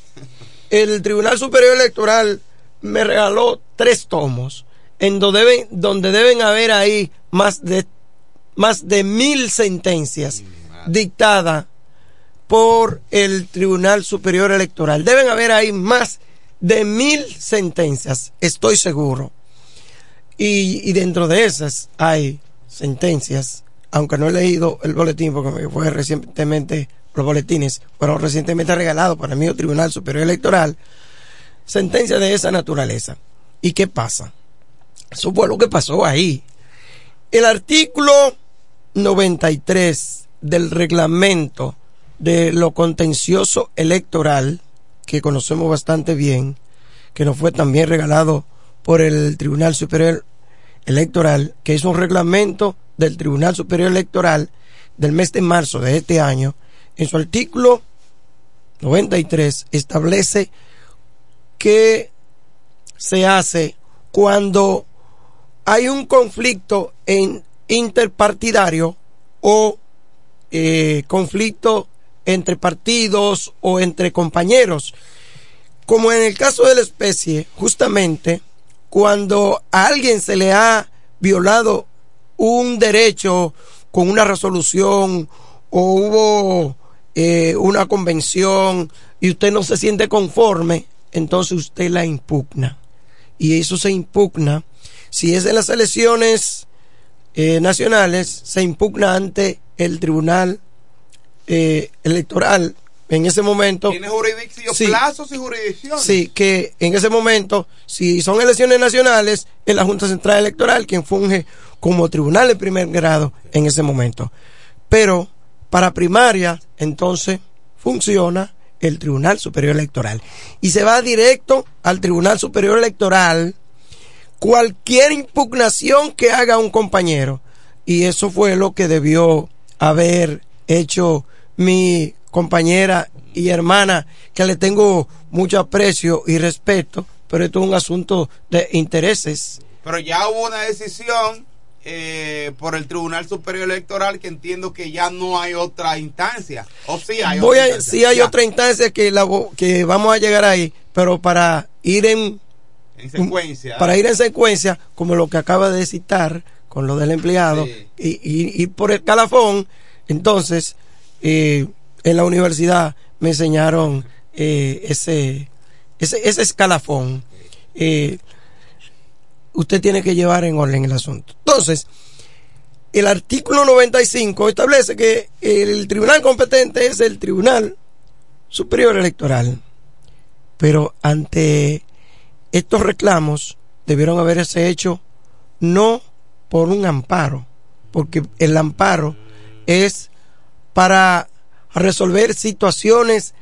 el Tribunal Superior Electoral me regaló tres tomos en donde deben, donde deben haber ahí más de más de mil sentencias dictadas por el Tribunal Superior Electoral. Deben haber ahí más de mil sentencias, estoy seguro. Y, y dentro de esas hay sentencias, aunque no he leído el boletín porque me fue recientemente, los boletines fueron recientemente regalados para el mío Tribunal Superior Electoral, sentencias de esa naturaleza. ¿Y qué pasa? Eso fue lo que pasó ahí. El artículo 93 del reglamento de lo contencioso electoral, que conocemos bastante bien, que nos fue también regalado por el Tribunal Superior Electoral, que es un reglamento del Tribunal Superior Electoral del mes de marzo de este año, en su artículo 93 establece que se hace cuando hay un conflicto en interpartidario o eh, conflicto entre partidos o entre compañeros. Como en el caso de la especie, justamente cuando a alguien se le ha violado un derecho con una resolución o hubo eh, una convención y usted no se siente conforme, entonces usted la impugna. Y eso se impugna. Si es en las elecciones eh, nacionales, se impugna ante el Tribunal eh, Electoral. En ese momento. Tiene jurisdicción, Sí. plazos y jurisdicciones. Sí, que en ese momento, si son elecciones nacionales, es la Junta Central Electoral quien funge como tribunal de primer grado en ese momento. Pero para primaria, entonces, funciona el Tribunal Superior Electoral. Y se va directo al Tribunal Superior Electoral cualquier impugnación que haga un compañero. Y eso fue lo que debió haber hecho mi compañera y hermana, que le tengo mucho aprecio y respeto, pero esto es un asunto de intereses. Pero ya hubo una decisión eh, por el Tribunal Superior Electoral que entiendo que ya no hay otra instancia. O sí hay Voy otra a, instancia. sí hay Ya, otra instancia que, la, que vamos a llegar ahí, pero para ir en, En secuencia. para ir en secuencia, como lo que acaba de citar con lo del empleado, y, y, y por el calafón, entonces, eh, en la universidad me enseñaron eh, ese, ese, ese escalafón. Eh, usted tiene que llevar en orden el asunto. Entonces, el artículo 95 establece que el tribunal competente es el Tribunal Superior Electoral. Pero ante estos reclamos debieron haberse hecho no por un amparo, porque el amparo es para resolver situaciones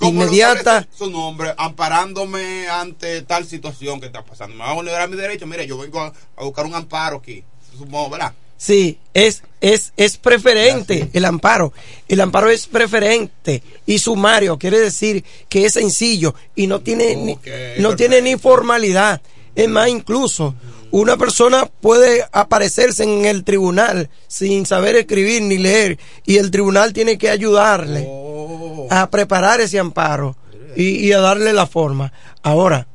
inmediatas. establece su nombre, amparándome ante tal situación que está pasando. Me va a vulnerar mi derecho. Mire, yo vengo a, a buscar un amparo aquí. Supongo, ¿verdad? Sí, es, es, es preferente el amparo. El amparo es preferente y sumario, quiere decir que es sencillo y no tiene, ni, no tiene ni formalidad. Es más, incluso una persona puede aparecerse en el tribunal sin saber escribir ni leer y el tribunal tiene que ayudarle a preparar ese amparo y, y a darle la forma. Ahora,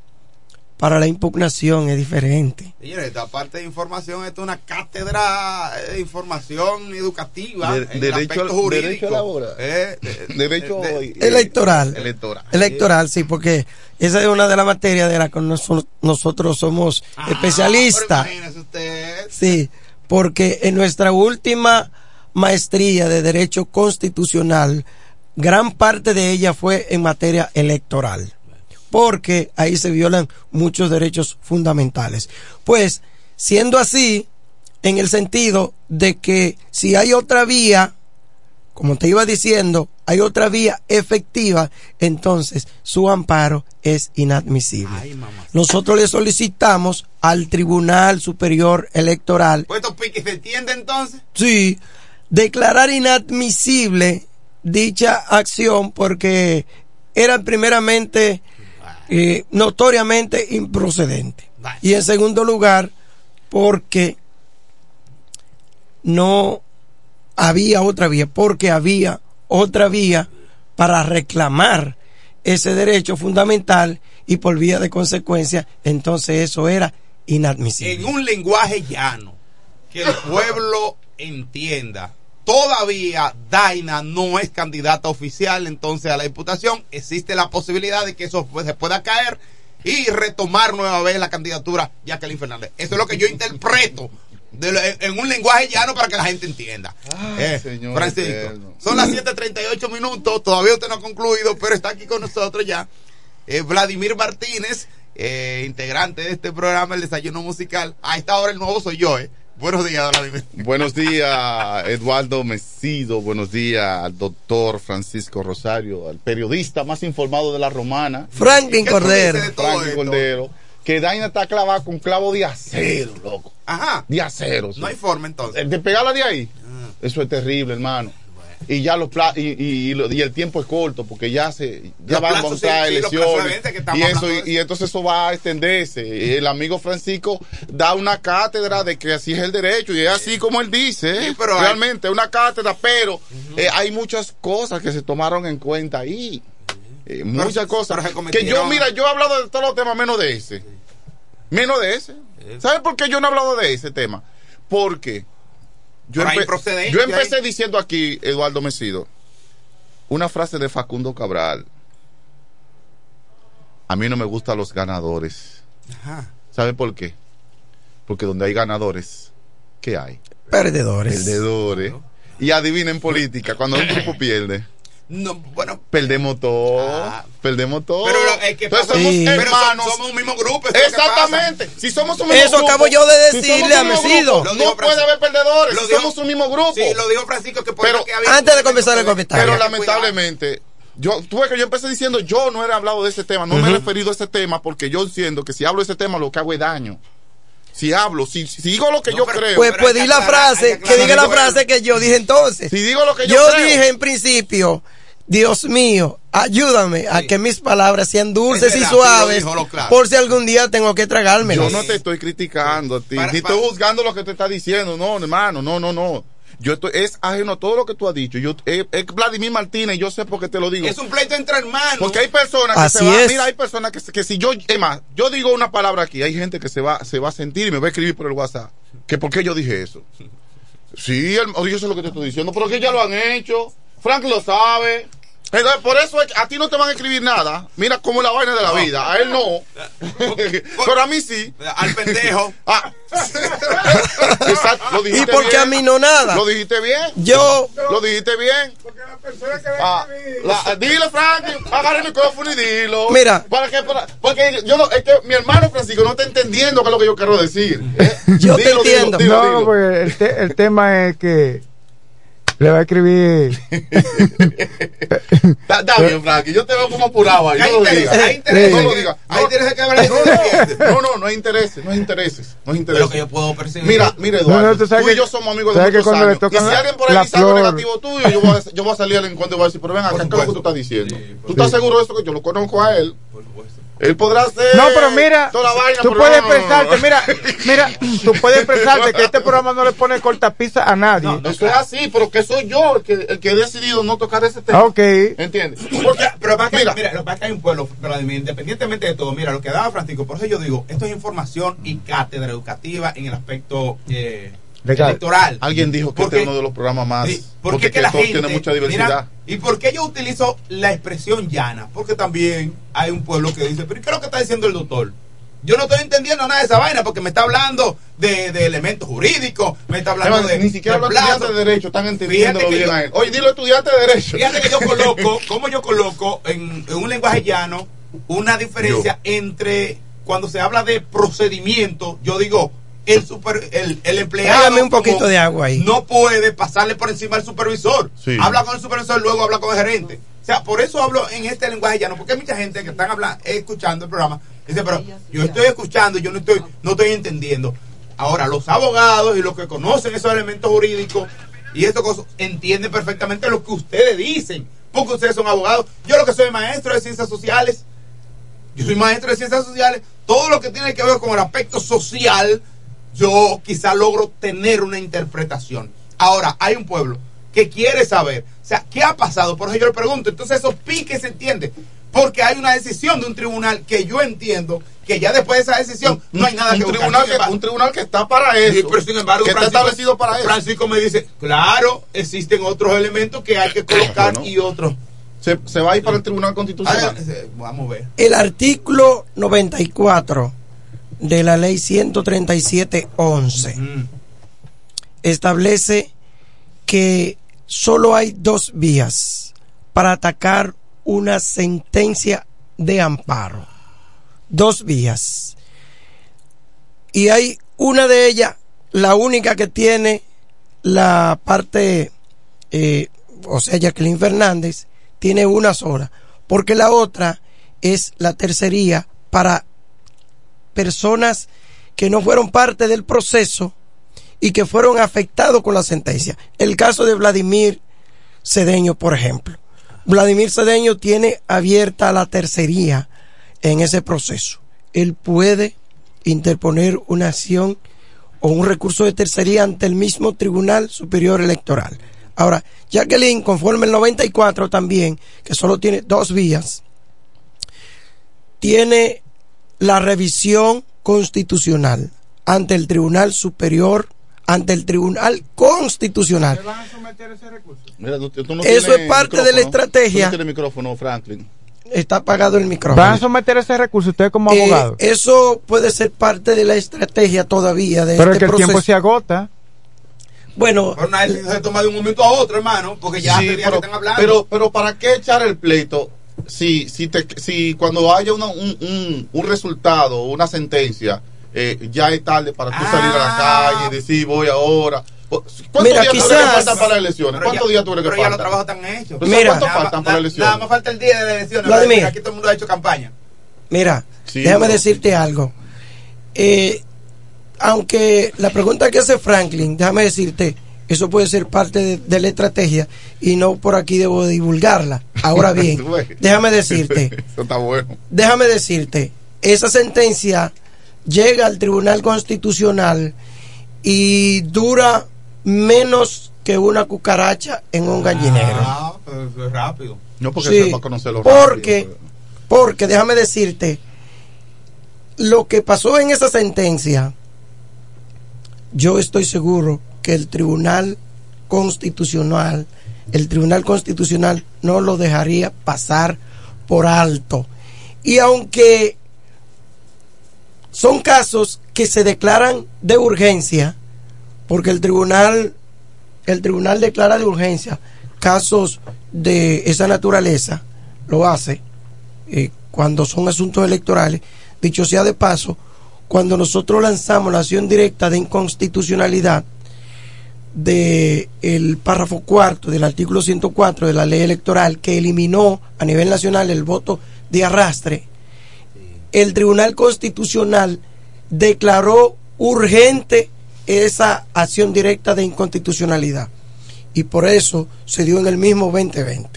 para la impugnación es diferente. Señores, esta parte de información esto es una cátedra de información educativa De- en el derecho aspecto al- jurídico. derecho laboral. Eh, de- *laughs* Derecho de- eh, electoral. electoral. Electoral, sí, porque esa es una de las materias de las que noso- nosotros somos especialistas. Sí, porque en nuestra última maestría de Derecho Constitucional, gran parte de ella fue en materia electoral, porque ahí se violan muchos derechos fundamentales. Pues, siendo así, en el sentido de que si hay otra vía, como te iba diciendo, hay otra vía efectiva, entonces su amparo es inadmisible. Nosotros le solicitamos al Tribunal Superior Electoral, Puesto pique, ¿se entiende entonces? sí, declarar inadmisible dicha acción porque era primeramente eh, notoriamente improcedente. Y en segundo lugar, porque no había otra vía, porque había otra vía para reclamar ese derecho fundamental y por vía de consecuencia, entonces eso era inadmisible. En un lenguaje llano, que el pueblo entienda. Todavía Daina no es candidata oficial entonces a la diputación. Existe la posibilidad de que eso pues, se pueda caer y retomar nueva vez la candidatura Jacqueline Fernández. Eso es lo que yo interpreto de lo- en, un lenguaje llano para que la gente entienda. Eh, Señor Francisco, eterno. son las 7:38 minutos. Todavía usted no ha concluido, pero está aquí con nosotros ya. Eh, Vladimir Martínez, eh, integrante de este programa, El Desayuno Musical. A esta hora el nuevo soy yo, ¿eh? Buenos días, Vladimir. Buenos días, Eduardo Mesido. Buenos días al doctor Francisco Rosario, al periodista más informado de la romana. Franklin ¿Qué tú Cordero. Franklin? Cordero. Que Daina está clavada con clavo de acero, loco. Ajá. De acero. No hay forma entonces. De pegarla de ahí. Eso es terrible, hermano. Y ya los pla- y, y, el tiempo es corto porque ya se ya Los van a montar sí, sí, elecciones. y eso y, entonces eso va a extenderse. El amigo Francisco da una cátedra de que así es el derecho y es así como él dice ¿eh? pero hay- realmente una cátedra pero eh, hay muchas cosas que se tomaron en cuenta ahí. Eh, muchas cosas. pero que yo mira yo he hablado de todos los temas menos de ese. Menos de ese. ¿sabes por qué yo no he hablado de ese tema? porque yo, empe- empecé ahí. diciendo aquí, Eduardo Mesido, una frase de Facundo Cabral. A mí no me gustan los ganadores. Ajá. ¿Sabe por qué? Porque donde hay ganadores, ¿qué hay? Perdedores. Perdedores. Y adivinen en política, cuando un grupo pierde, No, bueno, perdemos todo. perdemos todo. pero es que Entonces somos Sí. pero hermanos. somos, somos un mismo grupo. eso Exactamente. Si somos un mismo Eso grupo, acabo yo de si decirle un a Mesido. No puede haber perdedores. Lo si dijo- somos un mismo grupo. Sí, lo dijo Francisco que por Pero eso que había Antes de comenzar el comentario. Pero lamentablemente, yo tuve que yo empecé diciendo, yo no he hablado de ese tema, no me he referido a ese tema porque yo entiendo que si hablo de ese tema lo que hago es daño. Si hablo, si, si digo lo que yo creo. Pues, pues di la frase, que diga la frase que yo dije entonces. Si digo lo que yo Yo creo. dije en principio, Dios mío, ayúdame a que mis palabras sean dulces Es y sí suaves, dijo, lo claro. por si algún día tengo que tragármelas. Yo no te estoy criticando a ti, Para- ni para- estoy juzgando lo que te está diciendo, no, hermano, no, no, no. Yo estoy, es ajeno a todo lo que tú has dicho. Yo, es, es Vladimir Martínez, yo sé por qué te lo digo. Es un pleito entre hermanos. Porque hay personas que Así se van, es. mira, hay personas que, que si yo, es más, yo digo una palabra aquí, hay gente que se va, se va a sentir y me va a escribir por el WhatsApp. Que por qué yo dije eso. Sí, el- oye, eso es lo que te estoy diciendo, pero que ya lo han hecho. Frank lo sabe. Entonces, por eso es que a ti no te van a escribir nada. Mira cómo es la vaina de la vida. A él no. *laughs* pero a mí sí. Al pendejo. *laughs* Ah. *laughs* Exacto, lo ¿Y dijiste por qué a mí no nada? Lo dijiste bien. Yo- Lo dijiste bien. Ah, la- dile, Frank, agarra el micrófono y dilo. Mira. Para que, para- porque yo no, es que mi hermano Francisco no está entendiendo qué es lo que yo quiero decir. ¿eh? Yo te Dilo, dilo, entiendo. dilo, no, dilo. el, te- el tema es que le va a escribir. Está, está bien, Frankie, yo te veo como apurado ahí. Hay No lo digas. hay interés. No lo digas. Hay interés que haber *laughs* No, no, no hay intereses, no hay intereses, no hay intereses. lo que yo puedo percibir. Mira, mira, Eduardo, no, tú sabes tú y que- yo somos amigos de muchos años. y si alguien por ahí dice algo negativo tuyo, yo voy a, yo voy a salir al encuentro y voy a decir, pero ven acá, ¿qué es lo que tú estás diciendo? ¿Tú estás seguro de eso? Que yo lo conozco a él. Él podrá hacer No, pero mira, toda la vaina, tú pero puedes no, no, no, no. expresarte, mira, mira, *laughs* tú puedes expresarte que este programa no le pone cortapisa a nadie. Eso es así, pero que soy yo el que, el que he decidido no tocar ese tema. Ok. ¿Entiendes? Porque, Pero para que, mira, mira, lo que pasa es que hay un pueblo, Vladimir, independientemente de todo, mira, lo que daba Francisco, por eso yo digo, esto es información y cátedra educativa en el aspecto eh. Electoral. alguien dijo que Porque- este es uno de los programas más. Sí, porque, que la gente tiene mucha diversidad. mira, ¿Y por qué yo utilizo la expresión llana? Porque también hay un pueblo que dice, pero ¿qué es lo que está diciendo el doctor? Yo no estoy entendiendo nada de esa vaina porque me está hablando de, de elementos jurídicos, me está hablando Además, de... ni siquiera de los estudiantes de derecho están entendiendo que bien yo- a él. Oye, dilo estudiante de derecho. Fíjate que yo *laughs* coloco, como yo coloco en, en un lenguaje llano una diferencia entre cuando se habla de procedimiento, yo digo, el super, el, el empleado Hágame un poquito como de agua ahí. no puede pasarle por encima al supervisor. Sí. Habla con el supervisor, luego habla con el gerente. O sea, por eso hablo en este lenguaje llano, porque hay mucha gente que están hablando, escuchando el programa, dice, pero yo estoy escuchando, yo no estoy, no estoy entendiendo. Ahora, los abogados y los que conocen esos elementos jurídicos y estas cosas entienden perfectamente lo que ustedes dicen, porque ustedes son abogados. Yo lo que soy maestro de ciencias sociales, yo soy maestro de ciencias sociales, todo lo que tiene que ver con el aspecto social, yo quizá logro tener una interpretación. Ahora, hay un pueblo que quiere saber, o sea, ¿qué ha pasado? Por eso yo le pregunto, entonces esos piques se entiende, porque hay una decisión de un tribunal que yo entiendo que ya después de esa decisión no hay nada un que buscar. tribunal que, un tribunal que está para eso. Sí, pero sin embargo, que está Francisco- establecido para eso. Francisco me dice, claro, existen otros elementos que hay que *coughs* colocar Bueno. y otros. Se, se va a ir para el Tribunal Constitucional. Vamos a ver. El artículo 94 de la ley 137.11 Mm. establece que solo hay dos vías para atacar una sentencia de amparo. Dos vías. Y hay una de ellas, la única que tiene la parte, eh, o sea, Jacqueline Fernández, tiene una sola, porque la otra es la tercería para personas que no fueron parte del proceso y que fueron afectados con la sentencia. El caso de Vladimir Cedeño, por ejemplo. Vladimir Cedeño tiene abierta la tercería en ese proceso. Él puede interponer una acción o un recurso de tercería ante el mismo Tribunal Superior Electoral. Ahora, Jacqueline, conforme el 94 también, que solo tiene dos vías, tiene la revisión constitucional ante el Tribunal Superior, ante el Tribunal Constitucional. Mira, tú- tú no Eso tienes es parte de la estrategia. Tú no micrófono, Franklin. Está apagado el micrófono. ¿Van a someter ese recurso ustedes como Eh, abogados? eso puede ser parte de la estrategia todavía de Pero es este que el tiempo se agota. Bueno, Pero se toma de un momento a otro, hermano, porque ya Sí, pero, que están hablando. pero, pero ¿para qué echar el pleito si, si, te, si cuando haya una- un, un, un resultado, una sentencia, eh, ya es tarde para tú salir a la calle y decir voy ahora? ¿Cuántos Mira, días tú crees quizás- que faltan para las elecciones? Pero ¿Cuántos ya- días tú crees que pero ya los faltan? trabajos están hechos. O sea, Mira. ¿Cuántos Nada faltan para las Nada elecciones? más falta el día de las elecciones. Vladimir. Aquí todo el mundo ha hecho campaña. Mira, Sí, déjame no. decirte algo. Eh, aunque la pregunta que hace Franklin, déjame decirte, eso puede ser parte de, de la estrategia y no por aquí debo divulgarla. Ahora *laughs* bien, déjame decirte, *laughs* Eso está bueno. déjame decirte, esa sentencia llega al Tribunal Constitucional y dura menos que una cucaracha en un gallinero. Ah, pero eso es rápido. No porque Sí, sepa conocerlo porque, porque déjame decirte, lo que pasó en esa sentencia, yo estoy seguro que el Tribunal Constitucional, el Tribunal Constitucional no lo dejaría pasar por alto. Y aunque son casos que se declaran de urgencia, porque el tribunal, el tribunal declara de urgencia casos de esa naturaleza, lo hace eh, cuando son asuntos electorales. Dicho sea de paso, cuando nosotros lanzamos la acción directa de inconstitucionalidad de el párrafo cuarto del artículo 104 de la ley electoral que eliminó a nivel nacional el voto de arrastre, el Tribunal Constitucional declaró urgente esa acción directa de inconstitucionalidad y por eso se dio en el mismo 2020.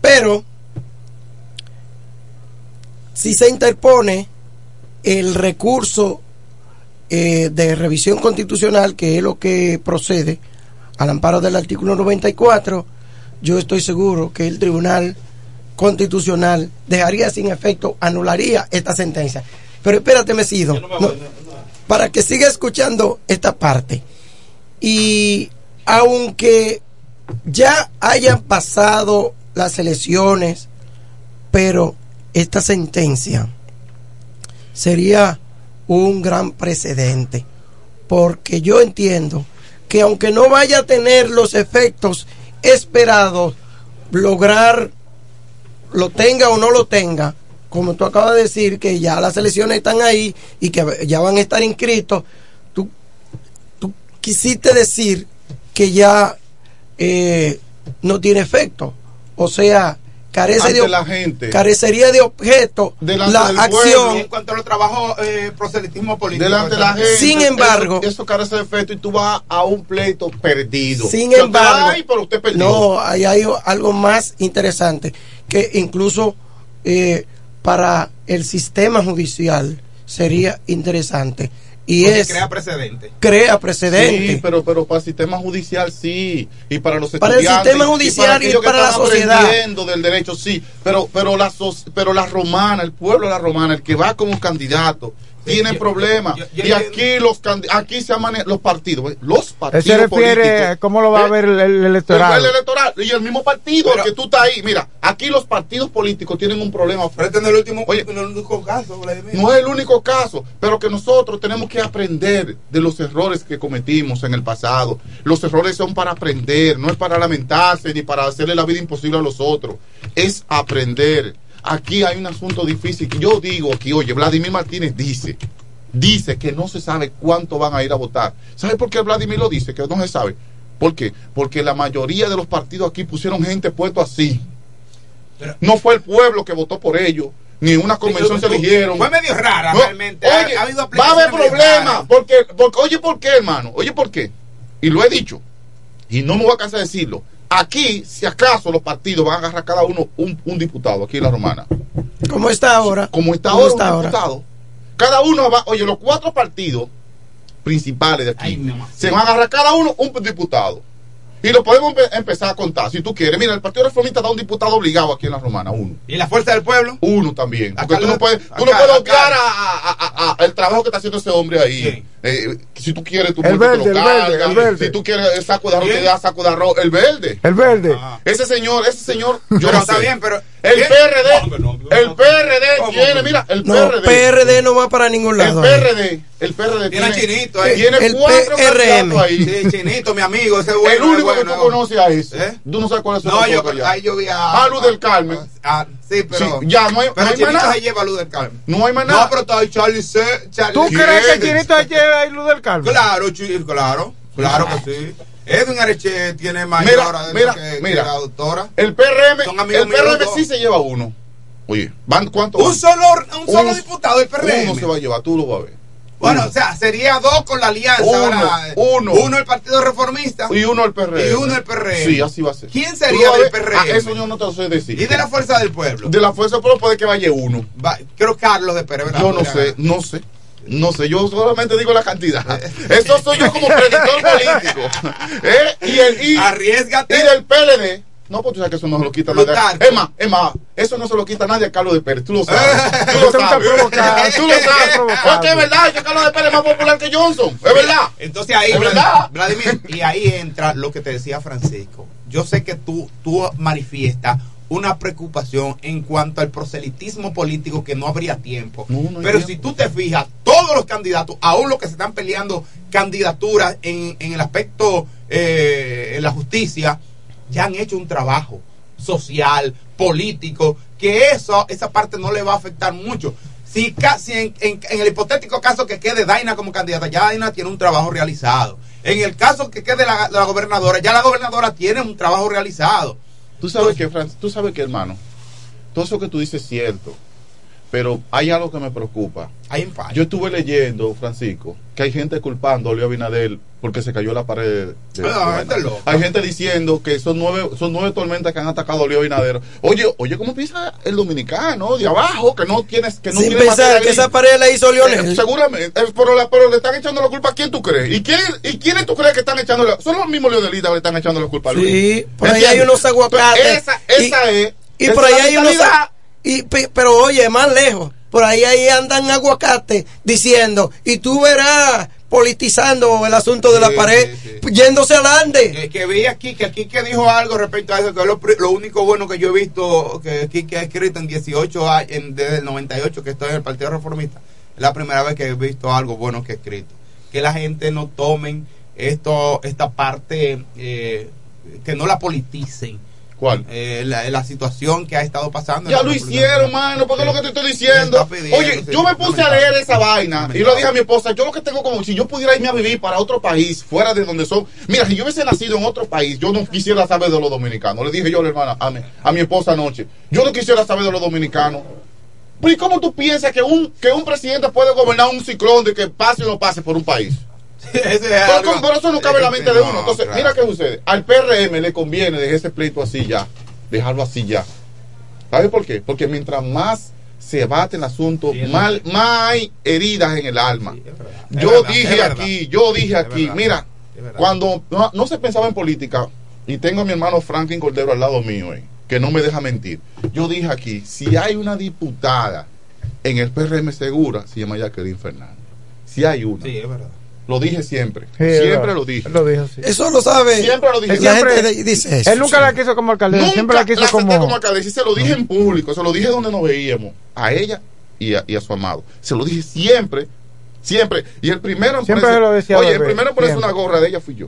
Pero si se interpone el recurso eh, de revisión constitucional, que es lo que procede al amparo del artículo 94, yo estoy seguro que el Tribunal Constitucional dejaría sin efecto, anularía esta sentencia. Pero espérate, Mesido, no, para que siga escuchando esta parte. Y aunque ya hayan pasado las elecciones, pero esta sentencia sería un gran precedente, porque yo entiendo que aunque no vaya a tener los efectos esperados, lograr lo tenga o no lo tenga, como tú acabas de decir, que ya las elecciones están ahí y que ya van a estar inscritos, tú, tú quisiste decir que ya eh, no tiene efecto. O sea, carece Ante de, la gente. carecería de objeto Delante la del acción. pueblo. En cuanto a los trabajos, eh, proselitismo político. delante de la gente. Sin embargo- eso, eso carece de efecto y tú vas a un pleito perdido. Sin O sea, usted embargo, ahí, pero usted perdió. no, ahí hay algo más interesante que incluso eh, para el sistema judicial sería interesante y Porque es crea precedente. crea precedente. Sí, pero, pero para el sistema judicial sí. Y para los Para el estudiantes. sistema judicial y para la sociedad. aprendiendo del derecho, sí. Pero, pero, la, so- pero la romana, el pueblo de la romana, el que va como candidato, tiene problemas. y aquí los aquí se los partidos. Los partidos. Se refiere políticos, a cómo lo va a ¿eh? ver el, el electorado. El electoral y el mismo partido que tú estás ahí. Mira, aquí los partidos políticos tienen un problema. Este no es el último, único caso. No es el único caso, pero que nosotros tenemos que aprender de los errores que cometimos en el pasado. Los errores son para aprender, no es para lamentarse ni para hacerle la vida imposible a los otros. Es aprender. Aquí hay un asunto difícil que yo digo aquí, oye, Vladimir Martínez dice, dice que no se sabe cuánto van a ir a votar. ¿Sabe por qué Vladimir lo dice? Que no se sabe. ¿Por qué? Porque la mayoría de los partidos aquí pusieron gente puesto así. No fue el pueblo que votó por ellos, ni una convención se eligieron. Fue medio rara, No, realmente. Oye, ha habido va a haber problemas. porque, oye, ¿por qué, hermano? Oye, ¿por qué? Y lo he dicho. Y no me voy a cansar de decirlo. Aquí, si acaso, los partidos van a agarrar cada uno un, un diputado aquí en la romana. ¿Cómo está ahora? Como está ¿Cómo ahora, está un ahora? diputado. Cada uno va, oye, los cuatro partidos principales de aquí se van a agarrar cada uno un diputado. Y lo podemos empe- empezar a contar, si tú quieres. Mira, el Partido Reformista da un diputado obligado aquí en la Romana, uno. ¿Y la fuerza del pueblo? Uno también. Porque Acá tú no puedes, tú acá- no puedes acá. obviar a, a- a- a- el trabajo que está haciendo ese hombre ahí. Eh, si tú quieres, tú El puedes verde, te lo el verde, el. Si tú quieres el saco de arroz, te da saco de arroz. El verde. El verde. Ese señor, ese señor, *laughs* yo Pero no está sé. bien, pero. El. PRD, el PRD tiene, mira, el No, PRD. PRD no va para ningún El lado. PRD, el PRD Tiene a tiene, Chinito ahí. tiene El cuatro PRM. ahí. Sí, Chinito, mi amigo, ese es bueno. el único es que tú es conoces a ese. ¿Eh? Tú no sabes cuáles son No, los yo, ahí yo vi a. Luz del Carmen. Ah, sí, pero. Sí, ya, no hay- pero no hay Chinito más nada. se lleva a Luz del Carmen. No hay más nada. No, pero está ahí Charlie C. Charlie ¿Tú crees que Chinito se lleva ahí Luz del Carmen? Claro, claro, claro que sí. Edwin Areche tiene mayor Mira, adentro mira, que, que mira. la doctora. El PRM, el PRM sí se lleva uno. Oye, ¿van cuántos? Un solo, un solo Uno- diputado del PRM. Uno se va a llevar, tú lo vas a ver. Bueno, Uno. o sea, sería dos con la alianza. Uno, uno. Uno el Partido Reformista. Y uno el PRM. Y uno el PRM. Sí, así va a ser. ¿Quién sería del. PRM? Ah, eso yo no te lo sé decir. Y de la Fuerza del Pueblo. De la fuerza del pueblo puede que vaya uno. Va- creo Carlos de Pérez. ¿verdad? Yo no sé, no sé. No sé, yo solamente digo la cantidad. *laughs* Eso soy yo como predictor político. *laughs* ¿Eh? Y el y, Arriesgate. y del PLD. No, pues tú sabes que eso no se lo quita nadie. Es más, es más, eso no se lo quita nadie a Carlos de Pérez. Tú lo sabes. Tú Te lo sabes. Tú lo sabes. *laughs* Porque es verdad que Carlos de Pérez es más popular que Johnson. Es verdad. Entonces ahí, ¿Es Vlad- verdad? Vladimir, y ahí entra lo que te decía Francisco. Yo sé que tú, tú manifiestas una preocupación en cuanto al proselitismo político que no habría tiempo. No, no hay Pero tiempo. si tú te fijas, todos los candidatos, aún los que se están peleando candidaturas en, en el aspecto eh, en la justicia, ya han hecho un trabajo social, político, que eso, esa parte no le va a afectar mucho. Si, ca- si en, en- en el hipotético caso que quede Daina como candidata, ya Daina tiene un trabajo realizado. En el caso que quede la, la gobernadora, ya la gobernadora tiene un trabajo realizado. Tú sabes que, tú sabes que, hermano, todo eso que tú dices es cierto. Pero hay algo que me preocupa. Hay empate. Yo estuve leyendo, Francisco, que hay gente culpando a Leo Abinadel porque se cayó la pared. de- Ah, loco. hay gente diciendo que son nueve, son nueve tormentas que han atacado a Leo Abinadel. Oye, oye, ¿cómo piensa el dominicano de abajo que no tienes que no Sin tiene pensar material que esa pared la hizo Lionel. Eh, seguramente, eh, pero, la- pero le están echando la culpa a quién tú crees. ¿Y quién y quiénes tú crees que están echando la Son los mismos leonelistas que le están echando la culpa a Luis. Sí, por ahí hay unos aguacates. Esa, esa es. Y esa por ahí hay unos. Y, pe- pero oye, más lejos. Por ahí, ahí andan aguacates diciendo, y tú verás politizando el asunto de la pared, sí, sí. yéndose al ande. Que vi aquí, que aquí que dijo algo respecto a eso, que es lo, único bueno que yo he visto, que aquí que ha escrito en 18 años, en- desde el 98 que estoy en el Partido Reformista, es la primera vez que he visto algo bueno que he escrito. Que la gente no tomen esto, esta parte, eh, que no la politicen. ¿Cuál? Eh, la, la situación que ha estado pasando. Ya lo hicieron, mano, porque es lo que te estoy diciendo. pidiendo, Oye, sí, yo me puse a leer esa vaina y lo dije a mi esposa. Yo lo que tengo como si yo pudiera irme a vivir para otro país, fuera de donde son. Mira, si yo hubiese nacido en otro país, yo no quisiera saber de los dominicanos. Le dije yo a la hermana, a mi, a mi esposa anoche, yo no quisiera saber de los dominicanos. Pero ¿y cómo tú piensas que un, que un presidente puede gobernar un ciclón de que pase o no pase por un país? *laughs* Pero eso no cabe en la mente de No, uno. Entonces, claro. mira qué sucede. Al PRM le conviene dejar ese pleito así ya. Dejarlo así ya. ¿Sabes por qué? Porque mientras más se bate el asunto, mal- más hay heridas en el alma. Yo verdad, dije aquí, yo dije aquí, mira, cuando no, no se pensaba en política, y tengo a mi hermano Franklin Cordero al lado mío, eh, que no me deja mentir. Yo dije aquí, si hay una diputada en el PRM segura, se llama Jacqueline Fernández. Si hay una. Sí, es verdad. Lo dije siempre. Sí, siempre lo dije. Él lo dijo así. Eso lo sabe. Siempre lo dije. La Siempre- gente dice eso. Él nunca la quiso como alcaldesa, Nunca siempre la quiso la como... como alcaldesa y se lo dije en público, se lo dije donde nos veíamos, a ella y a, y a su amado. Se lo dije siempre, siempre. Y el primero en Siempre lo decía Oye, el primero en ponerse siempre. una gorra de ella fui yo.